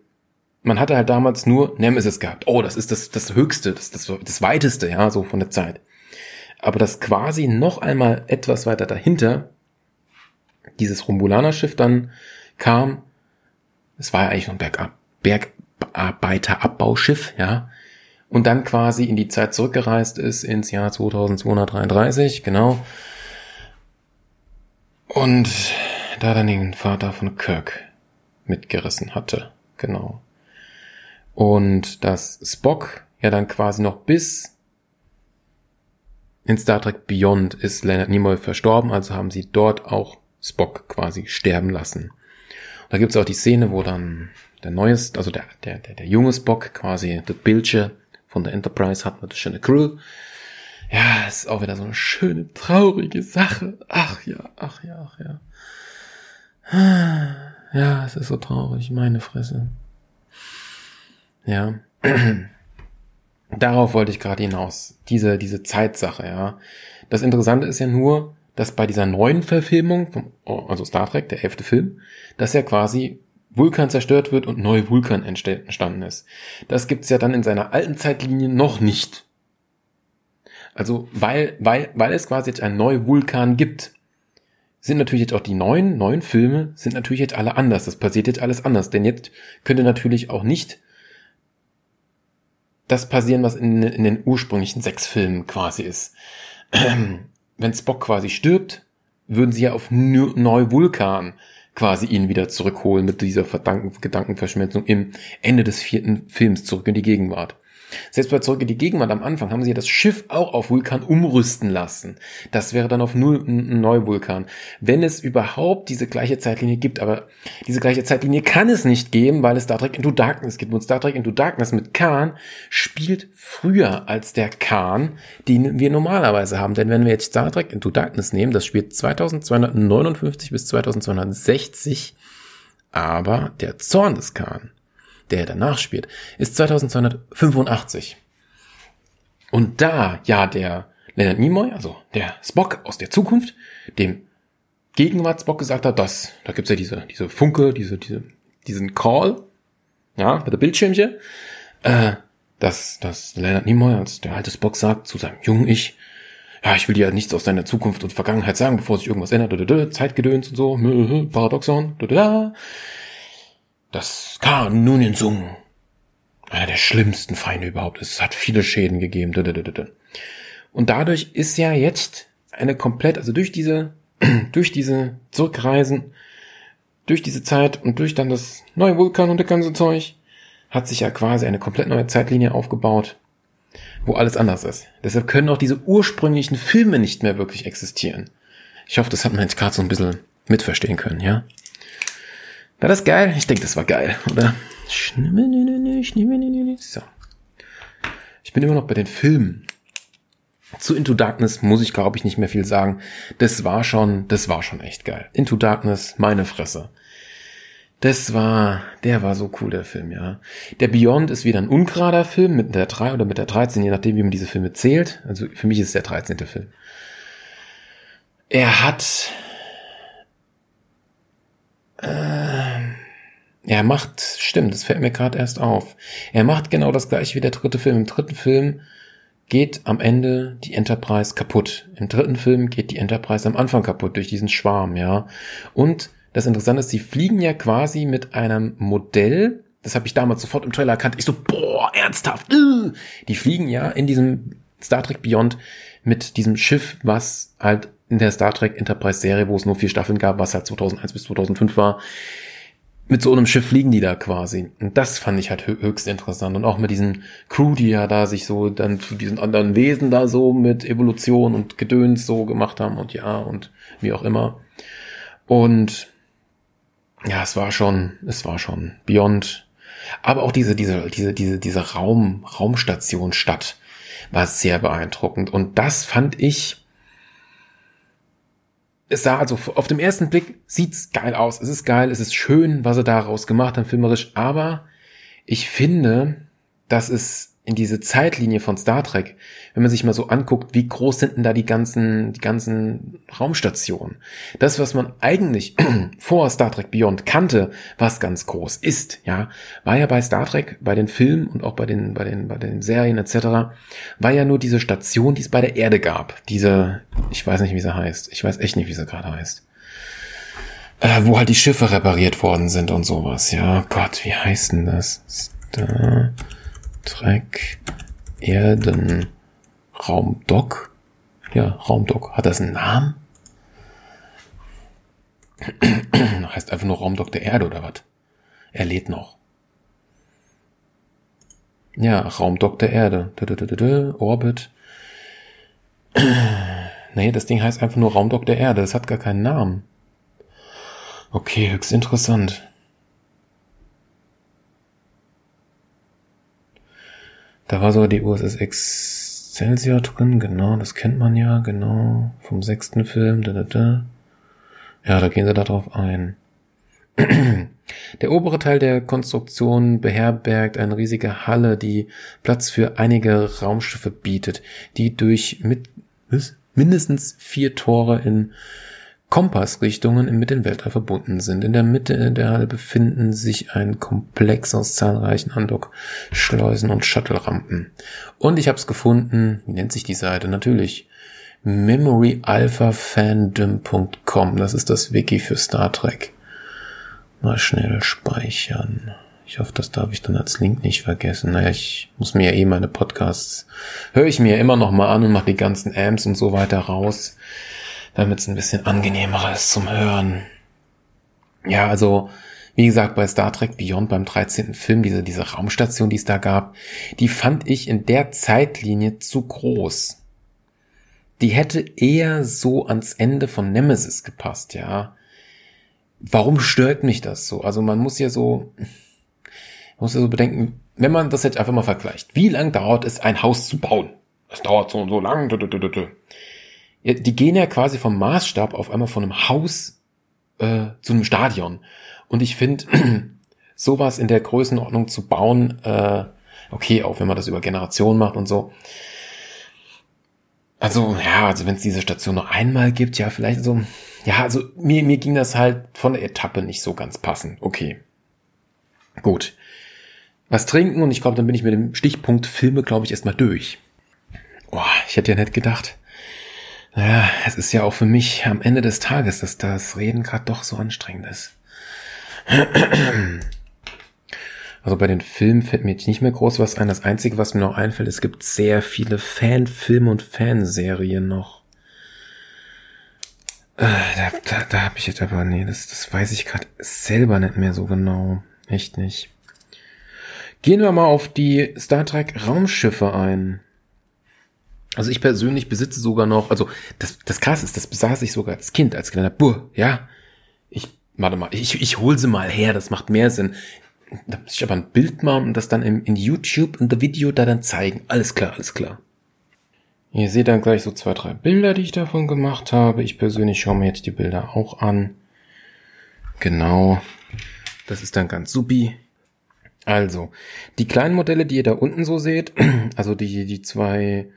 Speaker 1: man hatte halt damals nur Nemesis gehabt. Oh, das ist das, das Höchste, das, das, das Weiteste, ja, so von der Zeit. Aber das quasi noch einmal etwas weiter dahinter, dieses Romulaner-Schiff dann kam, es war ja eigentlich noch ein Bergab Bergarbeiterabbauschiff, ja, und dann quasi in die Zeit zurückgereist ist ins Jahr 2233, genau. Und da dann den Vater von Kirk mitgerissen hatte, genau. Und dass Spock ja dann quasi noch bis in Star Trek Beyond ist Leonard Nimoy verstorben, also haben sie dort auch Spock quasi sterben lassen. Und da gibt's auch die Szene, wo dann der neues, also der, der, der, der junge Spock quasi das Bildschirm von der Enterprise hat mit der schöne Crew. Ja, ist auch wieder so eine schöne, traurige Sache. Ach ja, ach ja, ach ja. Ja, es ist so traurig, meine Fresse. Ja. Darauf wollte ich gerade hinaus. Diese, diese Zeitsache, ja. Das Interessante ist ja nur, dass bei dieser neuen Verfilmung, vom, also Star Trek, der elfte Film, dass ja quasi Vulkan zerstört wird und neue Vulkan entstanden ist. Das gibt's ja dann in seiner alten Zeitlinie noch nicht. Also, weil, weil, weil es quasi jetzt einen neuen Vulkan gibt, sind natürlich jetzt auch die neuen, neuen Filme, sind natürlich jetzt alle anders. Das passiert jetzt alles anders. Denn jetzt könnte natürlich auch nicht das passieren, was in, in den ursprünglichen sechs Filmen quasi ist. Wenn Spock quasi stirbt, würden sie ja auf Neu-Vulkan quasi ihn wieder zurückholen mit dieser Gedankenverschmelzung im Ende des vierten Films zurück in die Gegenwart. Selbst bei Zurück die Gegenwart am Anfang haben sie ja das Schiff auch auf Vulkan umrüsten lassen. Das wäre dann auf null ein Neuvulkan. Wenn es überhaupt diese gleiche Zeitlinie gibt, aber diese gleiche Zeitlinie kann es nicht geben, weil es Star Trek Into Darkness gibt. Und Star Trek Into Darkness mit Khan spielt früher als der Khan, den wir normalerweise haben. Denn wenn wir jetzt Star Trek Into Darkness nehmen, das spielt 2259 bis 2260, aber der Zorn des Khan der danach spielt, ist 2285. Und da ja der Leonard Nimoy, also der Spock aus der Zukunft, dem Gegenwart Spock gesagt hat, dass, da gibt's ja diese, diese Funke, diese, diese, diesen Call, ja, mit der Bildschirmchen, äh, dass, dass Leonard Nimoy als der alte Spock sagt zu seinem jungen Ich, ja, ich will dir nichts aus deiner Zukunft und Vergangenheit sagen, bevor sich irgendwas ändert, Zeitgedöns und so, Paradoxon, das Khan Nunin Sung, einer der schlimmsten Feinde überhaupt ist. Es hat viele Schäden gegeben. Und dadurch ist ja jetzt eine komplett, also durch diese, durch diese Zurückreisen, durch diese Zeit und durch dann das neue Vulkan und das ganze Zeug, hat sich ja quasi eine komplett neue Zeitlinie aufgebaut, wo alles anders ist. Deshalb können auch diese ursprünglichen Filme nicht mehr wirklich existieren. Ich hoffe, das hat man jetzt gerade so ein bisschen mitverstehen können, ja? War das geil? Ich denke, das war geil, oder? So. Ich bin immer noch bei den Filmen. Zu Into Darkness muss ich, glaube ich, nicht mehr viel sagen. Das war schon, das war schon echt geil. Into Darkness, meine Fresse. Das war, der war so cool, der Film, ja. Der Beyond ist wieder ein ungerader Film mit der 3 oder mit der 13, je nachdem, wie man diese Filme zählt. Also für mich ist es der 13. Film. Er hat äh, er macht, stimmt, das fällt mir gerade erst auf. Er macht genau das gleiche wie der dritte Film. Im dritten Film geht am Ende die Enterprise kaputt. Im dritten Film geht die Enterprise am Anfang kaputt durch diesen Schwarm, ja. Und das Interessante ist, sie fliegen ja quasi mit einem Modell, das habe ich damals sofort im Trailer erkannt. Ich so, boah, ernsthaft. Äh. Die fliegen ja in diesem Star Trek Beyond mit diesem Schiff, was halt in der Star Trek Enterprise Serie, wo es nur vier Staffeln gab, was halt 2001 bis 2005 war, mit so einem Schiff fliegen die da quasi. Und das fand ich halt höchst interessant. Und auch mit diesen Crew, die ja da sich so dann zu diesen anderen Wesen da so mit Evolution und Gedöns so gemacht haben und ja und wie auch immer. Und ja, es war schon, es war schon Beyond. Aber auch diese, diese, diese, diese, diese Raum, Raumstation Stadt war sehr beeindruckend. Und das fand ich, es sah also auf dem ersten Blick sieht's geil aus. Es ist geil, es ist schön, was sie daraus gemacht haben, filmerisch. Aber ich finde, dass es in diese Zeitlinie von Star Trek, wenn man sich mal so anguckt, wie groß sind denn da die ganzen, die ganzen Raumstationen? Das, was man eigentlich vor Star Trek Beyond kannte, was ganz groß ist, ja, war ja bei Star Trek, bei den Filmen und auch bei den, bei den, bei den Serien etc., war ja nur diese Station, die es bei der Erde gab. Diese, ich weiß nicht, wie sie heißt. Ich weiß echt nicht, wie sie gerade heißt. Äh, wo halt die Schiffe repariert worden sind und sowas. Ja, Gott, wie heißt denn das? Star Trek Erden Raumdock. Ja, Raumdock. Hat das einen Namen? heißt einfach nur Raumdock der Erde oder was? Er lädt noch. Ja, Raumdock der Erde. Orbit. nee, das Ding heißt einfach nur Raumdock der Erde. Das hat gar keinen Namen. Okay, höchst interessant. Da war sogar die USS Excelsior drin, genau, das kennt man ja, genau, vom sechsten Film, da, da, da. Ja, da gehen sie darauf ein. Der obere Teil der Konstruktion beherbergt eine riesige Halle, die Platz für einige Raumschiffe bietet, die durch mit, mindestens vier Tore in Kompassrichtungen mit dem Weltall verbunden sind. In der Mitte der Halle befinden sich ein Komplex aus zahlreichen Andockschleusen und Shuttle-Rampen. Und ich habe es gefunden, wie nennt sich die Seite? Natürlich memoryalphafandom.com. Das ist das Wiki für Star Trek. Mal schnell speichern. Ich hoffe, das darf ich dann als Link nicht vergessen. Naja, ich muss mir ja eh meine Podcasts, höre ich mir immer noch mal an und mache die ganzen Amps und so weiter raus damit es ein bisschen angenehmer ist zum Hören. Ja, also, wie gesagt, bei Star Trek Beyond beim 13. Film, diese, diese Raumstation, die es da gab, die fand ich in der Zeitlinie zu groß. Die hätte eher so ans Ende von Nemesis gepasst, ja. Warum stört mich das so? Also man muss ja so, muss ja so bedenken, wenn man das jetzt einfach mal vergleicht, wie lang dauert es, ein Haus zu bauen? Es dauert so und so lang die gehen ja quasi vom Maßstab auf einmal von einem Haus äh, zu einem Stadion. Und ich finde, sowas in der Größenordnung zu bauen, äh, okay, auch wenn man das über Generationen macht und so. Also, ja, also wenn es diese Station nur einmal gibt, ja, vielleicht so, ja, also mir, mir ging das halt von der Etappe nicht so ganz passend. Okay. Gut. Was trinken und ich glaube, dann bin ich mit dem Stichpunkt Filme, glaube ich, erstmal durch. Boah, ich hätte ja nicht gedacht, ja, es ist ja auch für mich am Ende des Tages, dass das Reden gerade doch so anstrengend ist. Also bei den Filmen fällt mir jetzt nicht mehr groß was ein. Das Einzige, was mir noch einfällt, es gibt sehr viele Fanfilme und Fanserien noch. Äh, da, da, da habe ich jetzt aber, nee, das, das weiß ich gerade selber nicht mehr so genau. Echt nicht. Gehen wir mal auf die Star Trek Raumschiffe ein. Also ich persönlich besitze sogar noch, also das, das krass ist, das besaß ich sogar als Kind, als kleiner Bur, ja. Ich, warte mal, ich, ich hol sie mal her, das macht mehr Sinn. Da muss ich aber ein Bild machen und das dann in, in YouTube und das Video da dann zeigen. Alles klar, alles klar. Ihr seht dann gleich so zwei, drei Bilder, die ich davon gemacht habe. Ich persönlich schaue mir jetzt die Bilder auch an. Genau. Das ist dann ganz supi. Also, die kleinen Modelle, die ihr da unten so seht, also die, die zwei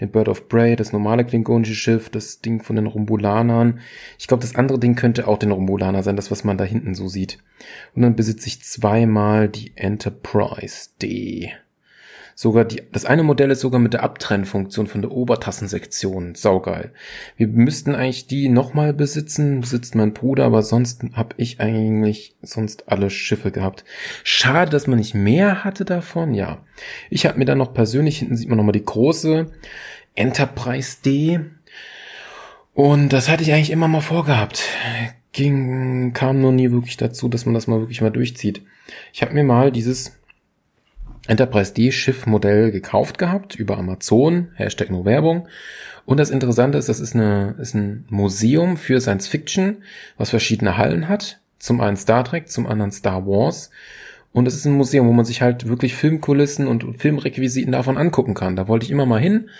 Speaker 1: den Bird of Prey, das normale klingonische Schiff, das Ding von den Romulanern. Ich glaube, das andere Ding könnte auch den Romulaner sein, das, was man da hinten so sieht. Und dann besitze ich zweimal die Enterprise D. Sogar die, das eine Modell ist sogar mit der Abtrennfunktion von der Obertassensektion. Saugeil. Wir müssten eigentlich die nochmal besitzen, besitzt mein Bruder, aber sonst habe ich eigentlich sonst alle Schiffe gehabt. Schade, dass man nicht mehr hatte davon, ja. Ich habe mir dann noch persönlich, hinten sieht man nochmal die große Enterprise D. Und das hatte ich eigentlich immer mal vorgehabt. Ging, kam nur nie wirklich dazu, dass man das mal wirklich mal durchzieht. Ich habe mir mal dieses Enterprise D Schiff-Modell gekauft gehabt über Amazon, Hashtag nur Werbung. Und das Interessante ist, das ist, eine, ist ein Museum für Science Fiction, was verschiedene Hallen hat. Zum einen Star Trek, zum anderen Star Wars. Und es ist ein Museum, wo man sich halt wirklich Filmkulissen und Filmrequisiten davon angucken kann. Da wollte ich immer mal hin.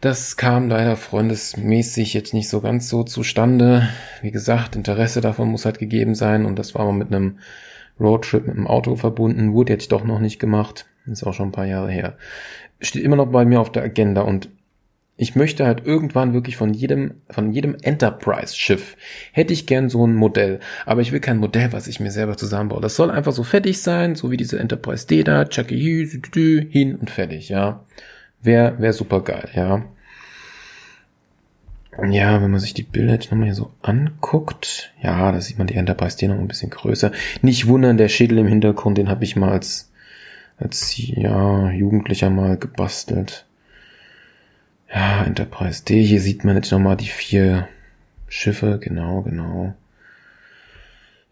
Speaker 1: Das kam leider freundesmäßig jetzt nicht so ganz so zustande. Wie gesagt, Interesse davon muss halt gegeben sein und das war mal mit einem Roadtrip mit dem Auto verbunden, wurde jetzt doch noch nicht gemacht. Ist auch schon ein paar Jahre her. Steht immer noch bei mir auf der Agenda und ich möchte halt irgendwann wirklich von jedem, von jedem Enterprise-Schiff hätte ich gern so ein Modell. Aber ich will kein Modell, was ich mir selber zusammenbaue. Das soll einfach so fertig sein, so wie diese Enterprise D da, Chucky hin und fertig, ja. Wäre wär super geil, ja. Ja, wenn man sich die Bilder jetzt nochmal hier so anguckt, ja, da sieht man die Enterprise D noch ein bisschen größer. Nicht wundern, der Schädel im Hintergrund, den habe ich mal als, als ja, Jugendlicher mal gebastelt. Ja, Enterprise D, hier sieht man jetzt nochmal die vier Schiffe, genau, genau.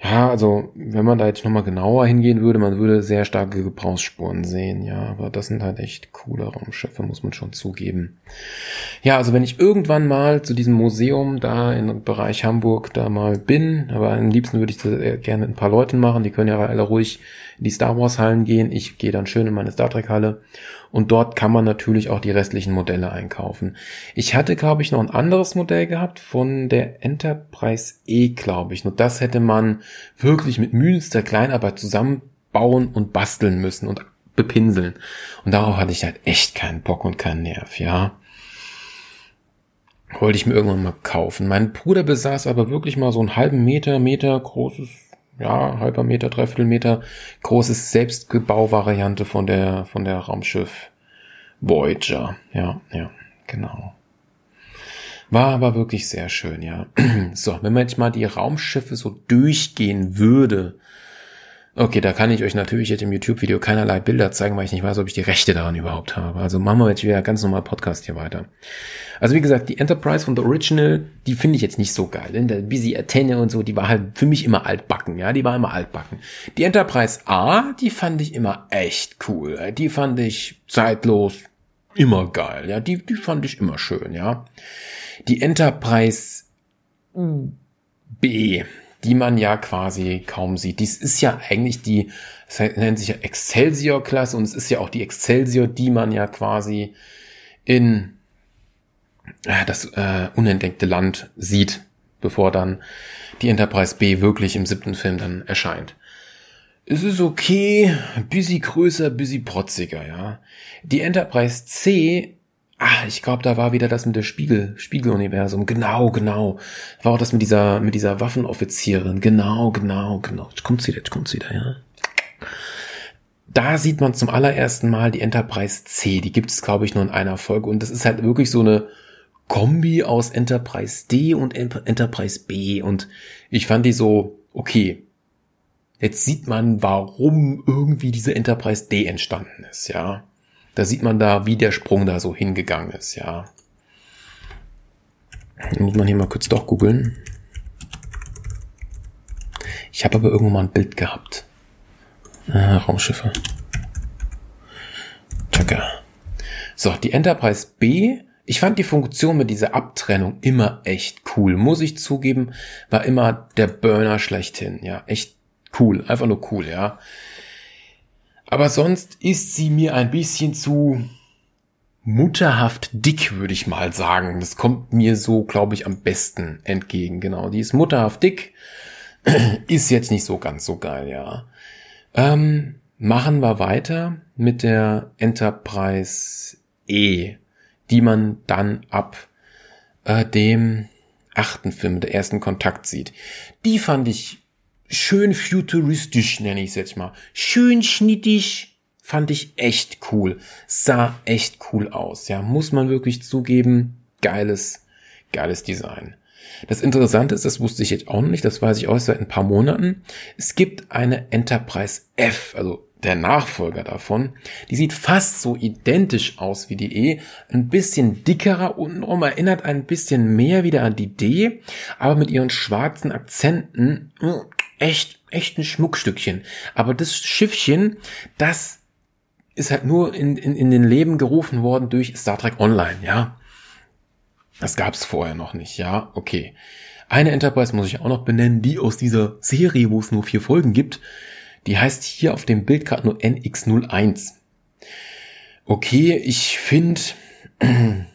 Speaker 1: Ja, also wenn man da jetzt nochmal genauer hingehen würde, man würde sehr starke Gebrauchsspuren sehen, ja, aber das sind halt echt coole Raumschiffe, muss man schon zugeben. Ja, also wenn ich irgendwann mal zu diesem Museum da im Bereich Hamburg da mal bin, aber am liebsten würde ich das gerne mit ein paar Leuten machen, die können ja alle ruhig in die Star Wars Hallen gehen, ich gehe dann schön in meine Star Trek Halle und dort kann man natürlich auch die restlichen Modelle einkaufen. Ich hatte, glaube ich, noch ein anderes Modell gehabt von der Enterprise E, glaube ich. Nur das hätte man wirklich mit mühlenster Kleinarbeit zusammenbauen und basteln müssen und bepinseln. Und darauf hatte ich halt echt keinen Bock und keinen Nerv, ja. Wollte ich mir irgendwann mal kaufen. Mein Bruder besaß aber wirklich mal so einen halben Meter, Meter großes ja, halber Meter, dreiviertel Meter großes Selbstgebau-Variante von der, von der Raumschiff Voyager. Ja, ja, genau. War aber wirklich sehr schön, ja. So, wenn man jetzt mal die Raumschiffe so durchgehen würde, Okay, da kann ich euch natürlich jetzt im YouTube-Video keinerlei Bilder zeigen, weil ich nicht weiß, ob ich die Rechte daran überhaupt habe. Also machen wir jetzt wieder ganz normal Podcast hier weiter. Also wie gesagt, die Enterprise von The Original, die finde ich jetzt nicht so geil. Denn der Busy Athene und so, die war halt für mich immer altbacken, ja, die war immer altbacken. Die Enterprise A, die fand ich immer echt cool. Die fand ich zeitlos immer geil, ja, die, die fand ich immer schön, ja. Die Enterprise B, die man ja quasi kaum sieht. Dies ist ja eigentlich die, es nennt sich ja Excelsior-Klasse und es ist ja auch die Excelsior, die man ja quasi in äh, das äh, unentdeckte Land sieht, bevor dann die Enterprise B wirklich im siebten Film dann erscheint. Es ist okay, busy größer, busy protziger, ja. Die Enterprise C Ah, ich glaube, da war wieder das mit der Spiegel, Spiegeluniversum. Genau, genau. War auch das mit dieser, mit dieser Waffenoffizierin. Genau, genau, genau. Jetzt kommt's wieder, jetzt kommt's wieder, ja. Da sieht man zum allerersten Mal die Enterprise C. Die gibt es, glaube ich, nur in einer Folge. Und das ist halt wirklich so eine Kombi aus Enterprise D und Enterprise B. Und ich fand die so, okay. Jetzt sieht man, warum irgendwie diese Enterprise D entstanden ist, ja. Da sieht man da, wie der Sprung da so hingegangen ist, ja. Muss man hier mal kurz doch googeln. Ich habe aber irgendwo mal ein Bild gehabt. Ah, Raumschiffe. Tschakka. So, die Enterprise B. Ich fand die Funktion mit dieser Abtrennung immer echt cool. Muss ich zugeben, war immer der Burner schlechthin. Ja, echt cool. Einfach nur cool, ja. Aber sonst ist sie mir ein bisschen zu mutterhaft dick, würde ich mal sagen. Das kommt mir so, glaube ich, am besten entgegen. Genau, die ist mutterhaft dick. ist jetzt nicht so ganz so geil, ja. Ähm, machen wir weiter mit der Enterprise E, die man dann ab äh, dem achten Film, der ersten Kontakt sieht. Die fand ich schön futuristisch, nenne ich es jetzt mal. Schön schnittig, fand ich echt cool. Sah echt cool aus, ja, muss man wirklich zugeben. Geiles, geiles Design. Das Interessante ist, das wusste ich jetzt auch nicht, das weiß ich auch seit ein paar Monaten. Es gibt eine Enterprise F, also der Nachfolger davon. Die sieht fast so identisch aus wie die E, ein bisschen dickerer untenrum, erinnert ein bisschen mehr wieder an die D, aber mit ihren schwarzen Akzenten hm, echt, echt ein Schmuckstückchen. Aber das Schiffchen, das ist halt nur in, in, in den Leben gerufen worden durch Star Trek Online, ja. Das gab's vorher noch nicht, ja, okay. Eine Enterprise muss ich auch noch benennen, die aus dieser Serie, wo es nur vier Folgen gibt, Die heißt hier auf dem Bild gerade nur NX01. Okay, ich finde,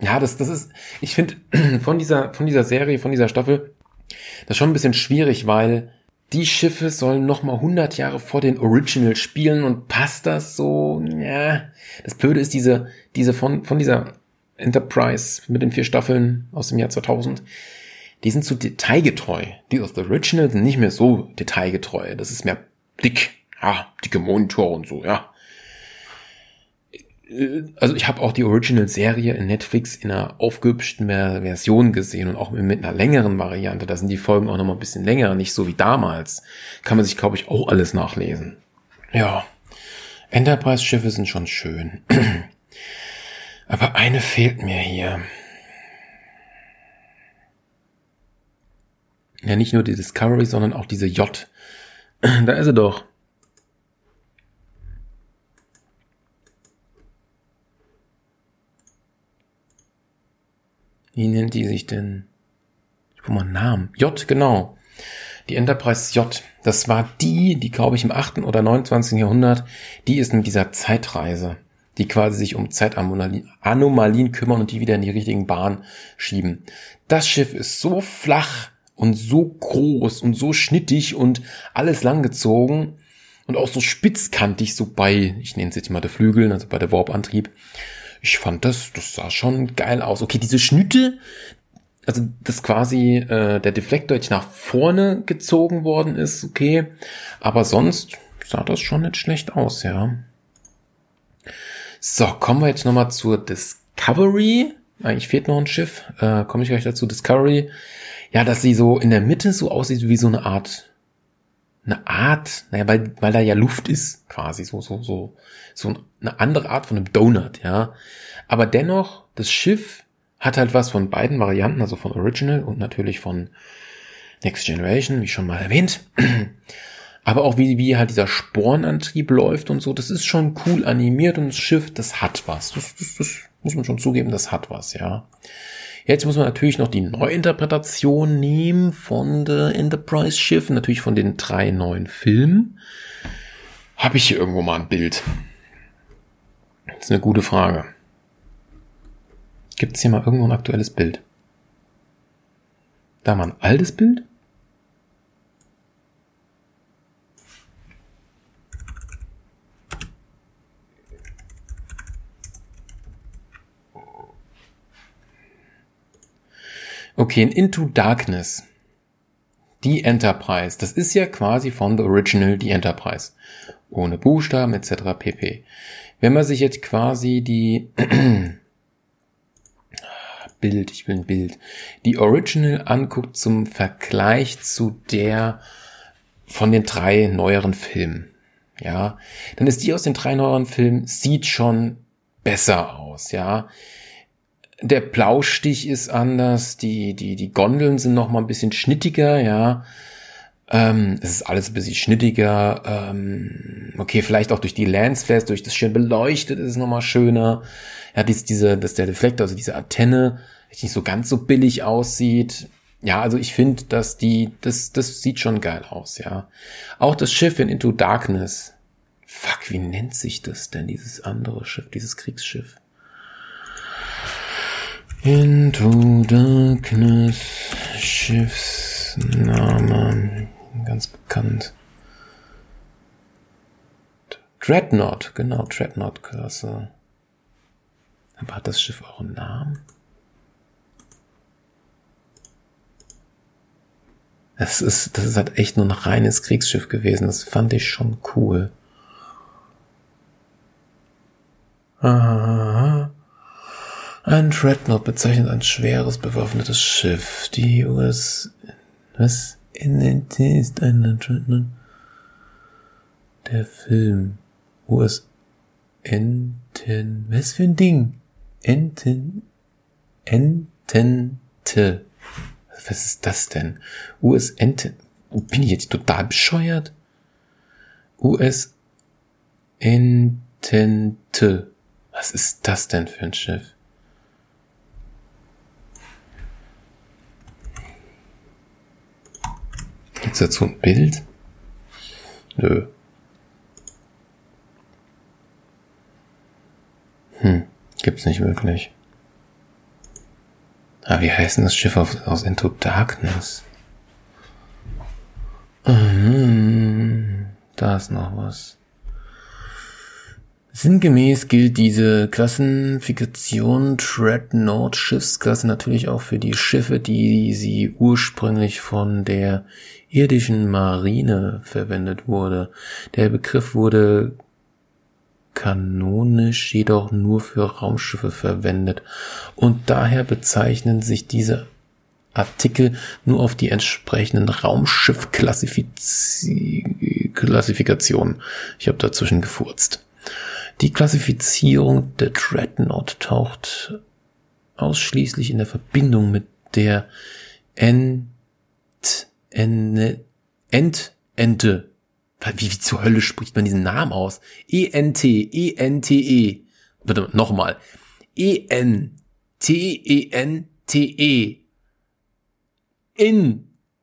Speaker 1: ja, das, das ist, ich finde von dieser, von dieser Serie, von dieser Staffel, das ist schon ein bisschen schwierig, weil die Schiffe sollen noch mal 100 Jahre vor den Original spielen und passt das so? Ja. Das Blöde ist diese, diese von, von dieser Enterprise mit den vier Staffeln aus dem Jahr 2000. Die sind zu detailgetreu. Die aus The Original sind nicht mehr so detailgetreu. Das ist mehr dick. Ja, dicke Monitore und so, ja also ich habe auch die Original-Serie in Netflix in einer aufgehübschten Version gesehen und auch mit einer längeren Variante. Da sind die Folgen auch noch mal ein bisschen länger, nicht so wie damals. Kann man sich, glaube ich, auch alles nachlesen. Ja, Enterprise-Schiffe sind schon schön. Aber eine fehlt mir hier. Ja, nicht nur die Discovery, sondern auch diese J. Da ist sie doch. Wie nennt die sich denn? Ich guck mal Namen. J, genau. Die Enterprise J. Das war die, die glaube ich im 8. oder 29. Jahrhundert, die ist mit dieser Zeitreise, die quasi sich um Zeitanomalien kümmern und die wieder in die richtigen Bahn schieben. Das Schiff ist so flach und so groß und so schnittig und alles langgezogen und auch so spitzkantig, so bei, ich nenne es jetzt mal der Flügeln, also bei der Warp-Antrieb ich fand das, das sah schon geil aus. Okay, diese Schnitte, also dass quasi äh, der Deflektor jetzt nach vorne gezogen worden ist, okay. Aber sonst sah das schon nicht schlecht aus, ja. So, kommen wir jetzt nochmal zur Discovery. Eigentlich fehlt noch ein Schiff. Äh, Komme ich gleich dazu. Discovery. Ja, dass sie so in der Mitte so aussieht wie so eine Art eine Art, naja, weil, weil da ja Luft ist, quasi, so, so, so, so eine andere Art von einem Donut, ja. Aber dennoch, das Schiff hat halt was von beiden Varianten, also von Original und natürlich von Next Generation, wie schon mal erwähnt. Aber auch wie, wie halt dieser Spornantrieb läuft und so, das ist schon cool animiert und das Schiff, das hat was. Das, das, das muss man schon zugeben, das hat was, ja. Jetzt muss man natürlich noch die Neuinterpretation nehmen von der Enterprise Schiff, natürlich von den drei neuen Filmen. Habe ich hier irgendwo mal ein Bild? Das ist eine gute Frage. Gibt es hier mal irgendwo ein aktuelles Bild? Da mal ein altes Bild? Okay, in Into Darkness. Die Enterprise. Das ist ja quasi von The Original die Enterprise. Ohne Buchstaben etc. pp. Wenn man sich jetzt quasi die Bild, ich will ein Bild, die Original anguckt zum Vergleich zu der von den drei neueren Filmen, ja, dann ist die aus den drei neueren Filmen sieht schon besser aus, ja der Blaustich ist anders, die, die, die Gondeln sind noch mal ein bisschen schnittiger, ja. Ähm, es ist alles ein bisschen schnittiger. Ähm, okay, vielleicht auch durch die Lensflares, durch das schön beleuchtet ist es noch mal schöner. Ja, dies, diese, dass der Deflektor, also diese Antenne, nicht so ganz so billig aussieht. Ja, also ich finde, dass die, das, das sieht schon geil aus, ja. Auch das Schiff in Into Darkness. Fuck, wie nennt sich das denn, dieses andere Schiff, dieses Kriegsschiff? Into Darkness, Schiffsname, ganz bekannt. Dreadnought, genau, Dreadnought-Klasse. Aber hat das Schiff auch einen Namen? Das ist, das ist halt echt nur ein reines Kriegsschiff gewesen. Das fand ich schon cool. Aha. Ein Dreadnought bezeichnet ein schweres bewaffnetes Schiff. Die US... Was? NNT ist ein Dreadnought. Der Film. US... Enten... Was für ein Ding? Enten... Entente. Was ist das denn? US Enten... Bin ich jetzt total bescheuert? US Entente. Was ist das denn für ein Schiff? Gibt's dazu ein Bild? Nö. Hm, gibt's nicht wirklich. Ah, wie heißt denn das Schiff aus, aus Into Darkness? Mhm, da ist noch was. Sinngemäß gilt diese Klassifikation Dreadnought Schiffsklasse natürlich auch für die Schiffe, die sie ursprünglich von der irdischen Marine verwendet wurde. Der Begriff wurde kanonisch jedoch nur für Raumschiffe verwendet und daher bezeichnen sich diese Artikel nur auf die entsprechenden Raumschiffklassifikationen. Ich habe dazwischen gefurzt. Die Klassifizierung der Dreadnought taucht ausschließlich in der Verbindung mit der Ent, Ent, Ent, Ente. Wie, wie zur Hölle spricht man diesen Namen aus? E-N-T, E-N-T-E. Bitte nochmal. E-N-T-E-N-T-E. Intente.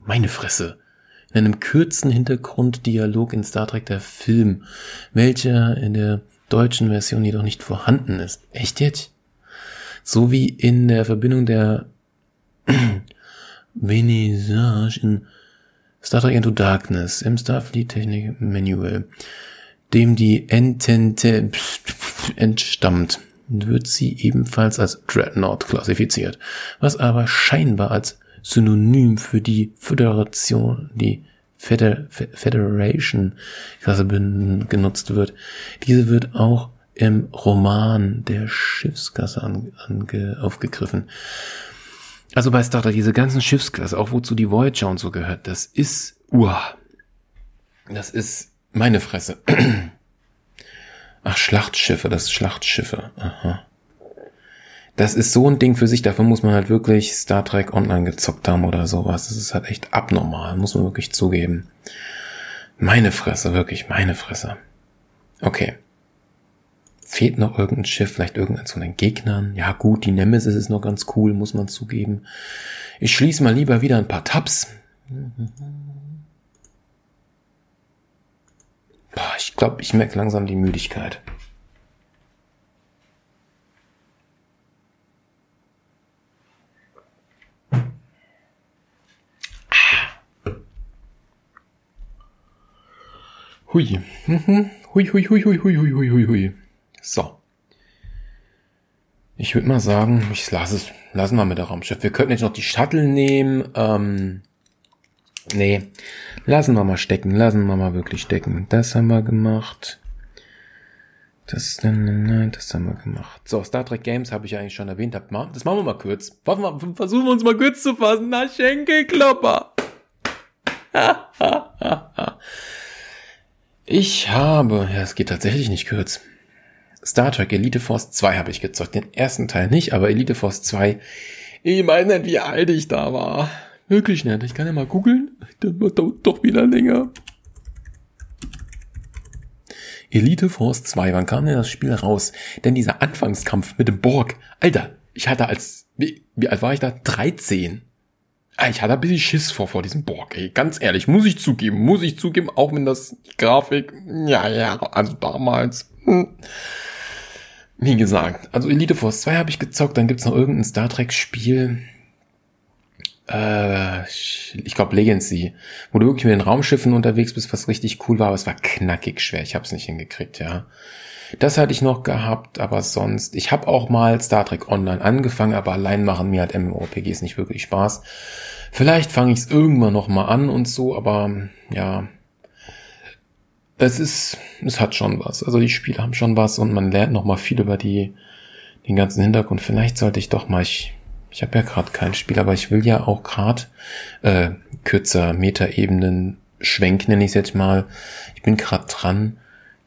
Speaker 1: Meine Fresse in einem kürzen Hintergrunddialog in Star Trek der Film, welcher in der deutschen Version jedoch nicht vorhanden ist. Echt jetzt? So wie in der Verbindung der Venissage in Star Trek Into Darkness im Starfleet Technik Manual, dem die Entente entstammt, wird sie ebenfalls als Dreadnought klassifiziert, was aber scheinbar als Synonym für die Föderation, die Feder Federation Klasse genutzt wird. Diese wird auch im Roman der Schiffsklasse an, ange, aufgegriffen. Also bei Star Trek, diese ganzen Schiffsklasse, auch wozu die Voyager und so gehört, das ist, uah, das ist meine Fresse. Ach, Schlachtschiffe, das Schlachtschiffe. Aha das ist so ein Ding für sich, dafür muss man halt wirklich Star Trek Online gezockt haben oder sowas. Das ist halt echt abnormal, muss man wirklich zugeben. Meine Fresse, wirklich, meine Fresse. Okay. Fehlt noch irgendein Schiff, vielleicht irgendein zu den Gegnern? Ja gut, die Nemesis ist noch ganz cool, muss man zugeben. Ich schließe mal lieber wieder ein paar Tabs. Boah, ich glaube, ich merke langsam die Müdigkeit. Hui. hui, hui, hui, hui, hui, hui, hui, hui. hui. So. Ich würde mal sagen, ich lasse es, lassen wir mit der Raumschiff. Wir könnten jetzt noch die Shuttle nehmen. Ähm, nee, lassen wir mal stecken, lassen wir mal wirklich stecken. Das haben wir gemacht. Das, nein, das haben wir gemacht. So, Star Trek Games habe ich ja eigentlich schon erwähnt. Hab das machen wir mal kurz. Warten wir, versuchen wir uns mal kurz zu fassen. Na, Schenkelklopper. Ha, ha, ha, ha. Ich habe, ja, es geht tatsächlich nicht kurz. Star Trek Elite Force 2 habe ich gezockt. Den ersten Teil nicht, aber Elite Force 2. Ich meine nicht, wie alt ich da war. Wirklich nicht. Ich kann ja mal googeln. Das dauert doch wieder länger. Elite Force 2, wann kam denn das Spiel raus? Denn dieser Anfangskampf mit dem Borg, Alter, ich hatte als, wie, wie alt war ich da? 13. Ah, ich hatte ein bisschen Schiss vor, vor diesem Borg, ey. Ganz ehrlich, muss ich zugeben, muss ich zugeben, auch wenn das Grafik, ja, ja, also damals. Hm. Wie gesagt, also Elite Force 2 habe ich gezockt, dann gibt's noch irgendein Star Trek Spiel. Äh, ich glaube Legacy, wo du wirklich mit den Raumschiffen unterwegs bist, was richtig cool war, aber es war knackig schwer. Ich habe es nicht hingekriegt, ja. Das hatte ich noch gehabt, aber sonst, ich habe auch mal Star Trek Online angefangen, aber allein machen mir halt MMORPGs nicht wirklich Spaß. Vielleicht fange ich es irgendwann noch mal an und so, aber ja, es ist, es hat schon was. Also die Spiele haben schon was und man lernt noch mal viel über die, den ganzen Hintergrund. Vielleicht sollte ich doch mal, ich, ich habe ja gerade kein Spiel, aber ich will ja auch gerade äh, kürzer Metaebenen schwenken, nenne ich jetzt mal. Ich bin gerade dran,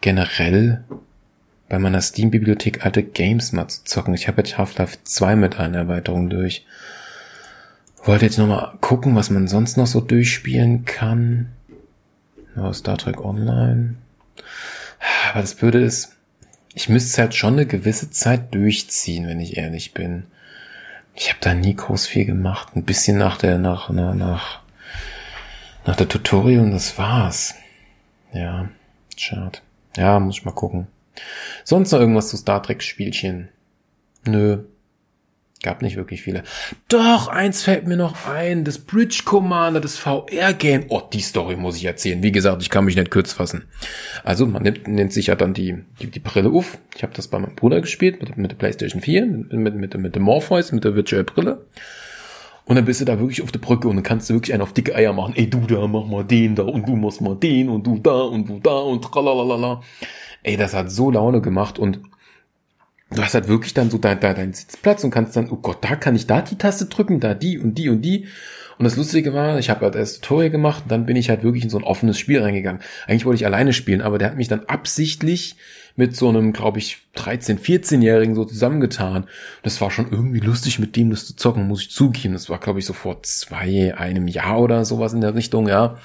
Speaker 1: generell bei meiner Steam-Bibliothek alte Games mal zu zocken. Ich habe jetzt Half-Life 2 mit einer Erweiterung durch. Wollte jetzt nochmal gucken, was man sonst noch so durchspielen kann. Ja, Star Trek Online. Aber das Blöde ist, ich müsste es halt schon eine gewisse Zeit durchziehen, wenn ich ehrlich bin. Ich habe da nie groß viel gemacht. Ein bisschen nach der, nach, nach, nach Nach der Tutorial und das war's. Ja, schade. Ja, muss ich mal gucken. Sonst noch irgendwas zu Star Trek Spielchen? Nö. Gab nicht wirklich viele. Doch, eins fällt mir noch ein. Das Bridge Commander, das VR-Game. Oh, die Story muss ich erzählen. Wie gesagt, ich kann mich nicht kurz fassen. Also, man nimmt, nennt sich ja dann die, die, die Brille auf. Ich habe das bei meinem Bruder gespielt, mit, mit der PlayStation 4, mit, mit, mit, mit dem Morpheus, mit der Virtual Brille. Und dann bist du da wirklich auf der Brücke und dann kannst du wirklich einen auf dicke Eier machen. Ey, du da, mach mal den da und du machst mal den und du da und du da und tralalala. Ey, das hat so Laune gemacht und du hast halt wirklich dann so deinen dein, dein Sitzplatz und kannst dann, oh Gott, da kann ich da die Taste drücken, da die und die und die. Und das Lustige war, ich habe halt das Tutorial gemacht und dann bin ich halt wirklich in so ein offenes Spiel reingegangen. Eigentlich wollte ich alleine spielen, aber der hat mich dann absichtlich mit so einem, glaube ich, 13-, 14-Jährigen so zusammengetan. Das war schon irgendwie lustig, mit dem das zu zocken, muss ich zugeben. Das war, glaube ich, so vor zwei, einem Jahr oder sowas in der Richtung, ja.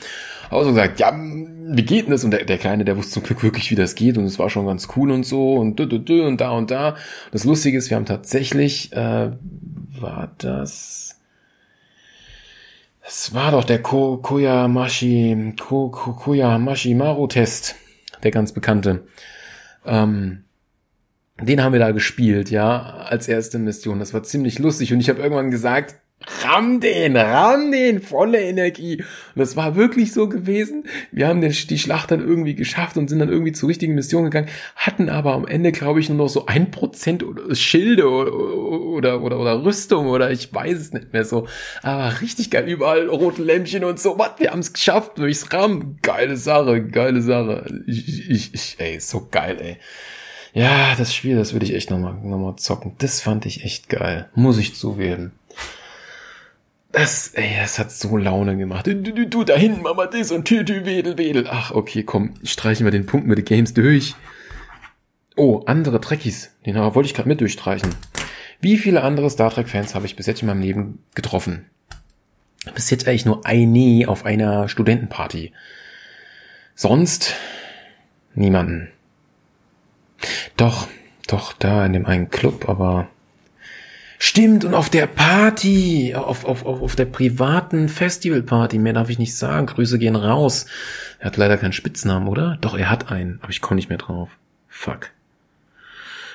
Speaker 1: Aber so gesagt, ja, wie geht denn das? Und der, der Kleine, der wusste zum Glück wirklich, wie das geht und es war schon ganz cool und so und dü, dü, dü, und da und da. Das Lustige ist, wir haben tatsächlich, äh, war das... Es war doch der Ko Koyamashi, Ko Ko Koyamashi Maru Test, der ganz bekannte. Ähm, den haben wir da gespielt, ja, als erste Mission. Das war ziemlich lustig und ich habe irgendwann gesagt, ramm den, ramm den, volle Energie. Und das war wirklich so gewesen. Wir haben den, die Schlacht dann irgendwie geschafft und sind dann irgendwie zur richtigen Mission gegangen, hatten aber am Ende, glaube ich, nur noch so ein Prozent Schilde oder, oder, oder, oder Rüstung oder ich weiß es nicht mehr so. Aber richtig geil, überall rote Lämpchen und so. Was, wir haben es geschafft durchs Ram. Geile Sache, geile Sache. Ich, ich, ich, ey, so geil, ey. Ja, das Spiel, das würde ich echt nochmal noch mal zocken. Das fand ich echt geil. Muss ich zugeben. Das, ey, das hat so Laune gemacht. Du, du, du da hinten, Mama, das und tü, tü, wedel, wedel. Ach, okay, komm, streichen wir den Punkt mit den Games durch. Oh, andere Trekkies. Den wollte ich gerade mit durchstreichen. Wie viele andere Star Trek-Fans habe ich bis jetzt in meinem Leben getroffen? Bis jetzt eigentlich nur eine auf einer Studentenparty. Sonst niemanden. Doch, doch, da in dem einen Club, aber Stimmt, und auf der Party, auf, auf, auf, auf der privaten Festivalparty, mehr darf ich nicht sagen. Grüße gehen raus. Er hat leider keinen Spitznamen, oder? Doch, er hat einen, aber ich komme nicht mehr drauf. Fuck.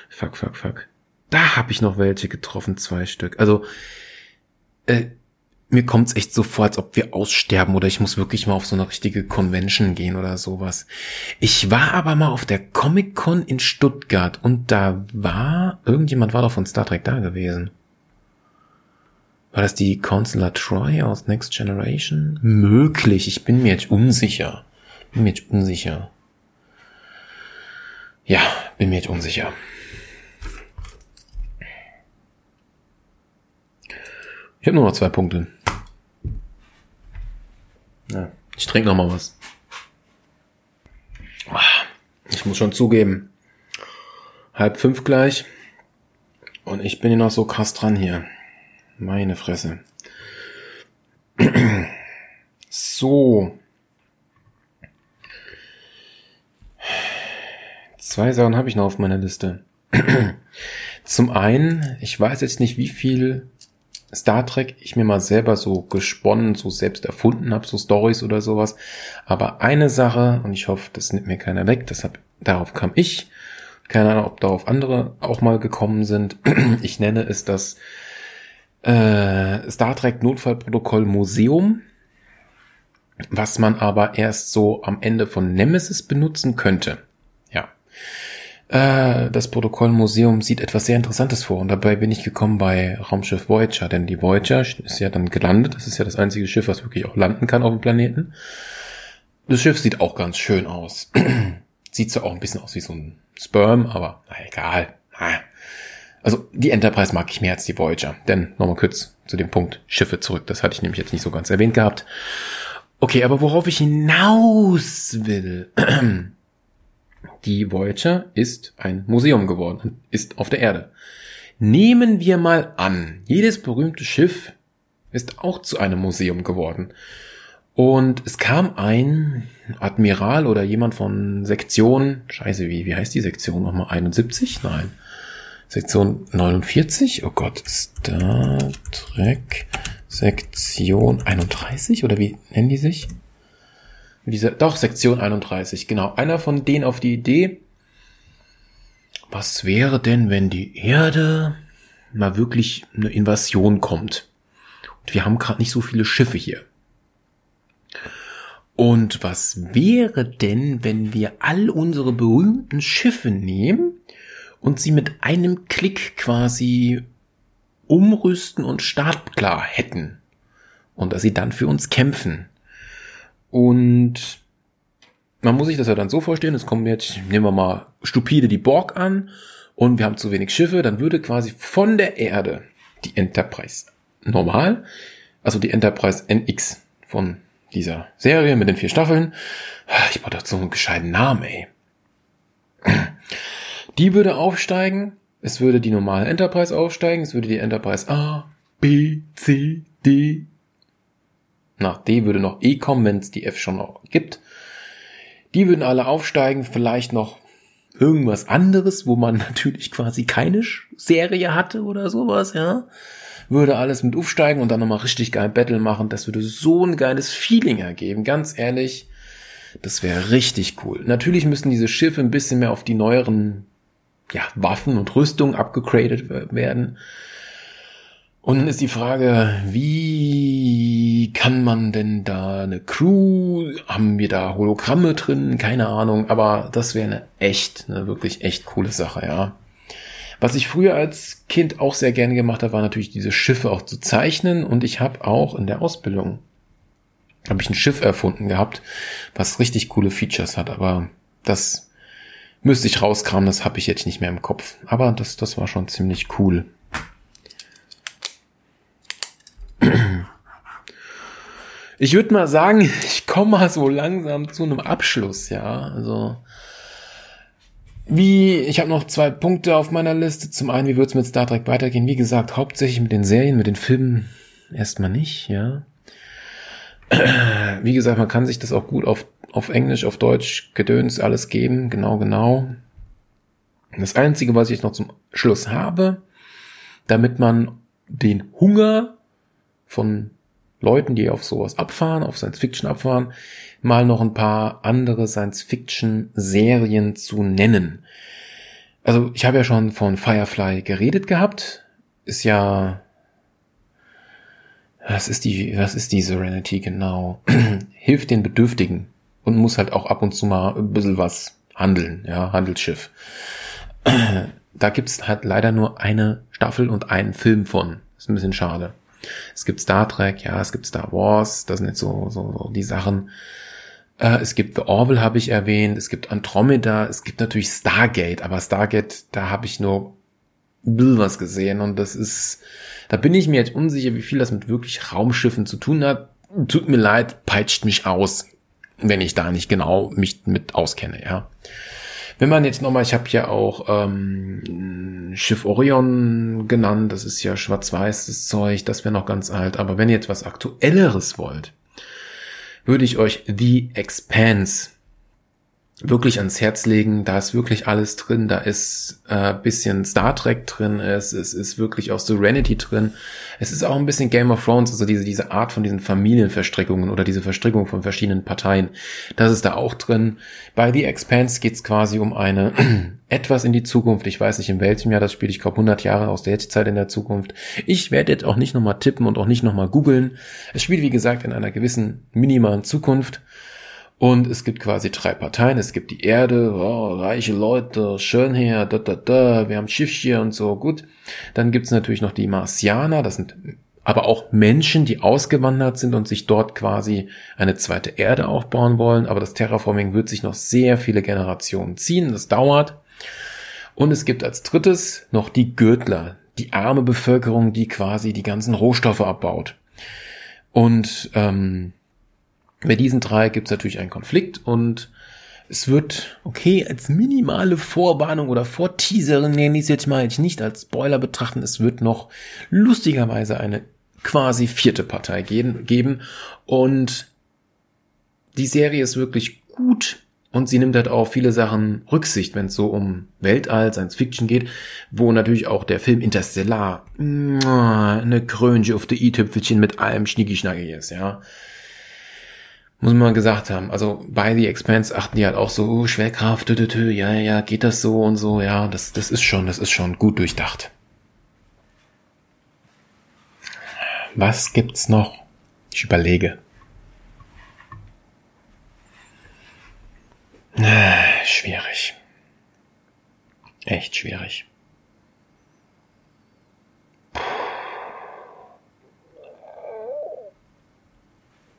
Speaker 1: Fuck, fuck, fuck. Da habe ich noch welche getroffen, zwei Stück. Also, äh, mir kommt's echt so vor, als ob wir aussterben oder ich muss wirklich mal auf so eine richtige Convention gehen oder sowas. Ich war aber mal auf der Comic Con in Stuttgart und da war, irgendjemand war doch von Star Trek da gewesen. War das die Consular Troy aus Next Generation? Möglich, ich bin mir jetzt unsicher. Bin mir jetzt unsicher. Ja, bin mir jetzt unsicher. Ich habe nur noch zwei Punkte. Ja, ich trinke noch mal was. Ich muss schon zugeben, halb fünf gleich und ich bin hier noch so krass dran hier. Meine Fresse. So. Zwei Sachen habe ich noch auf meiner Liste. Zum einen, ich weiß jetzt nicht, wie viel Star Trek ich mir mal selber so gesponnen, so selbst erfunden habe, so Stories oder sowas. Aber eine Sache, und ich hoffe, das nimmt mir keiner weg, deshalb, darauf kam ich. Keine Ahnung, ob darauf andere auch mal gekommen sind. Ich nenne es das äh, Star Trek Notfallprotokoll Museum, was man aber erst so am Ende von Nemesis benutzen könnte. Ja. Äh, das Protokollmuseum sieht etwas sehr Interessantes vor und dabei bin ich gekommen bei Raumschiff Voyager, denn die Voyager ist ja dann gelandet. Das ist ja das einzige Schiff, was wirklich auch landen kann auf dem Planeten. Das Schiff sieht auch ganz schön aus. sieht zwar auch ein bisschen aus wie so ein Sperm, aber na egal. Also die Enterprise mag ich mehr als die Voyager. Denn nochmal kurz zu dem Punkt Schiffe zurück. Das hatte ich nämlich jetzt nicht so ganz erwähnt gehabt. Okay, aber worauf ich hinaus will. Die Voyager ist ein Museum geworden ist auf der Erde. Nehmen wir mal an, jedes berühmte Schiff ist auch zu einem Museum geworden. Und es kam ein Admiral oder jemand von Sektion, scheiße, wie, wie heißt die Sektion nochmal? 71? Nein. Sektion 49? Oh Gott, Star Trek Sektion 31 oder wie nennen die sich? Diese, doch, Sektion 31, genau. Einer von denen auf die Idee, was wäre denn, wenn die Erde mal wirklich eine Invasion kommt? Und wir haben gerade nicht so viele Schiffe hier. Und was wäre denn, wenn wir all unsere berühmten Schiffe nehmen und sie mit einem Klick quasi umrüsten und startklar hätten? Und dass sie dann für uns kämpfen. Und man muss sich das ja dann so vorstellen, es kommen jetzt, nehmen wir mal stupide die Borg an und wir haben zu wenig Schiffe, dann würde quasi von der Erde die Enterprise normal, also die Enterprise NX von dieser Serie mit den vier Staffeln, ich brauche dazu einen gescheiten Namen, ey. Die würde aufsteigen, es würde die normale Enterprise aufsteigen, es würde die Enterprise A, B, C, D, nach D würde noch E kommen, wenn es die F schon noch gibt. Die würden alle aufsteigen, vielleicht noch irgendwas anderes, wo man natürlich quasi keine Serie hatte oder sowas, ja. Würde alles mit aufsteigen und dann nochmal richtig geil Battle machen. Das würde so ein geiles Feeling ergeben, ganz ehrlich. Das wäre richtig cool. Natürlich müssen diese Schiffe ein bisschen mehr auf die neueren ja, Waffen und Rüstungen abgegradet werden. Und dann ist die Frage, wie kann man denn da eine Crew, haben wir da Hologramme drin? Keine Ahnung, aber das wäre eine echt, eine wirklich echt coole Sache, ja. Was ich früher als Kind auch sehr gerne gemacht habe, war natürlich diese Schiffe auch zu zeichnen und ich habe auch in der Ausbildung habe ich ein Schiff erfunden gehabt, was richtig coole Features hat, aber das müsste ich rauskramen, das habe ich jetzt nicht mehr im Kopf. Aber das, das war schon ziemlich cool. Ich würde mal sagen, ich komme mal so langsam zu einem Abschluss, ja. Also wie, ich habe noch zwei Punkte auf meiner Liste. Zum einen, wie wird es mit Star Trek weitergehen? Wie gesagt, hauptsächlich mit den Serien, mit den Filmen erstmal nicht, ja. Wie gesagt, man kann sich das auch gut auf, auf Englisch, auf Deutsch, Gedöns, alles geben, genau, genau. Das Einzige, was ich noch zum Schluss habe, damit man den Hunger von Leuten, die auf sowas abfahren, auf Science Fiction abfahren, mal noch ein paar andere Science Fiction Serien zu nennen. Also ich habe ja schon von Firefly geredet gehabt. Ist ja was ist die, was ist die Serenity genau? Hilft den Bedürftigen und muss halt auch ab und zu mal ein bisschen was handeln, ja, Handelsschiff. da gibt's halt leider nur eine Staffel und einen Film von. Ist ein bisschen schade. Es gibt Star Trek, ja, es gibt Star Wars, das sind jetzt so, so, so die Sachen. Äh, es gibt The Orville, habe ich erwähnt, es gibt Andromeda, es gibt natürlich Stargate, aber Stargate, da habe ich nur was gesehen und das ist, da bin ich mir jetzt unsicher, wie viel das mit wirklich Raumschiffen zu tun hat. Tut mir leid, peitscht mich aus, wenn ich da nicht genau mich mit auskenne, ja. Wenn man jetzt nochmal, ich habe ja auch ähm, Schiff Orion genannt, das ist ja schwarz-weißes Zeug, das wäre noch ganz alt. Aber wenn ihr jetzt was Aktuelleres wollt, würde ich euch The Expanse wirklich ans Herz legen. Da ist wirklich alles drin. Da ist äh, bisschen Star Trek drin. Es, es ist wirklich auch Serenity drin. Es ist auch ein bisschen Game of Thrones, also diese, diese Art von diesen Familienverstrickungen oder diese Verstrickung von verschiedenen Parteien. Das ist da auch drin. Bei The Expanse geht es quasi um eine etwas in die Zukunft. Ich weiß nicht, in welchem Jahr das spielt. Ich glaube 100 Jahre aus der Jetztzeit in der Zukunft. Ich werde jetzt auch nicht nochmal tippen und auch nicht nochmal googeln. Es spielt, wie gesagt, in einer gewissen minimalen Zukunft. Und es gibt quasi drei Parteien. Es gibt die Erde, oh, reiche Leute, schön her, da, da, da, wir haben Schiffchen und so, gut. Dann gibt's natürlich noch die Marsianer, das sind aber auch Menschen, die ausgewandert sind und sich dort quasi eine zweite Erde aufbauen wollen. Aber das Terraforming wird sich noch sehr viele Generationen ziehen, das dauert. Und es gibt als drittes noch die Gürtler, die arme Bevölkerung, die quasi die ganzen Rohstoffe abbaut. Und ähm, bei diesen drei gibt es natürlich einen Konflikt und es wird, okay, als minimale Vorwarnung oder Vorteaserin nenne ich es jetzt mal jetzt nicht als Spoiler betrachten, es wird noch lustigerweise eine quasi vierte Partei geben, und die Serie ist wirklich gut und sie nimmt halt auch viele Sachen Rücksicht, wenn es so um Weltall, Science Fiction geht, wo natürlich auch der Film Interstellar eine Krönche auf der i-Tüpfelchen mit allem Schnicki-Schnacki ist, ja. Muss man gesagt haben. Also bei The Expanse achten die halt auch so, oh, Schwerkraft, tü, tü, tü, ja, ja, geht das so und so, ja, das, das ist schon, das ist schon gut durchdacht. Was gibt's noch? Ich überlege. Äh, schwierig. Echt schwierig.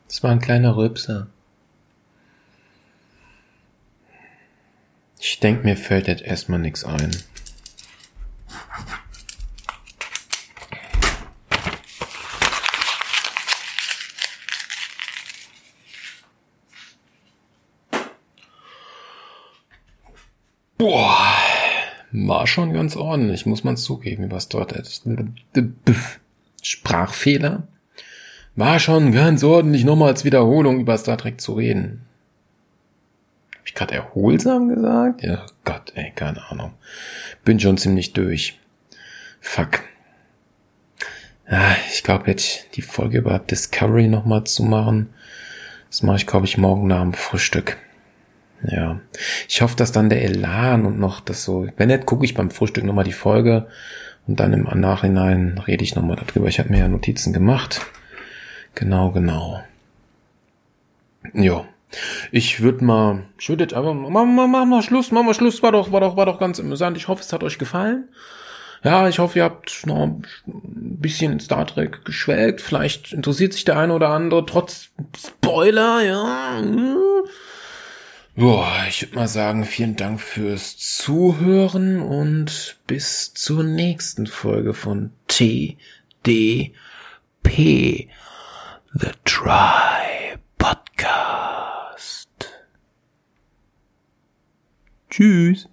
Speaker 1: Das war ein kleiner Rübser. Ich denke, mir fällt jetzt erstmal nichts ein. Boah, war schon ganz ordentlich, muss man zugeben, was dort ist. Sprachfehler. War schon ganz ordentlich, nochmal als Wiederholung über Star Trek zu reden. Hab ich gerade erholsam gesagt? Ja, Gott, ey, keine Ahnung. Bin schon ziemlich durch. Fuck. Ja, ich glaube jetzt die Folge über Discovery nochmal zu machen. Das mache ich, glaube ich, morgen nach dem Frühstück. Ja. Ich hoffe, dass dann der Elan und noch das so, wenn nicht, gucke ich beim Frühstück nochmal die Folge und dann im Nachhinein rede ich nochmal darüber. Ich habe mir ja Notizen gemacht. Genau, genau. Ja. Ich würde mal, ich würde jetzt einfach, machen wir mach mal Schluss, machen wir Schluss, war doch, war doch, war doch ganz amüsant. Ich hoffe, es hat euch gefallen. Ja, ich hoffe, ihr habt noch ein bisschen Star Trek geschwelgt. Vielleicht interessiert sich der eine oder andere trotz Spoiler, ja. Boah, ich würde mal sagen, vielen Dank fürs Zuhören und bis zur nächsten Folge von TDP, The Try Podcast. Tschüss.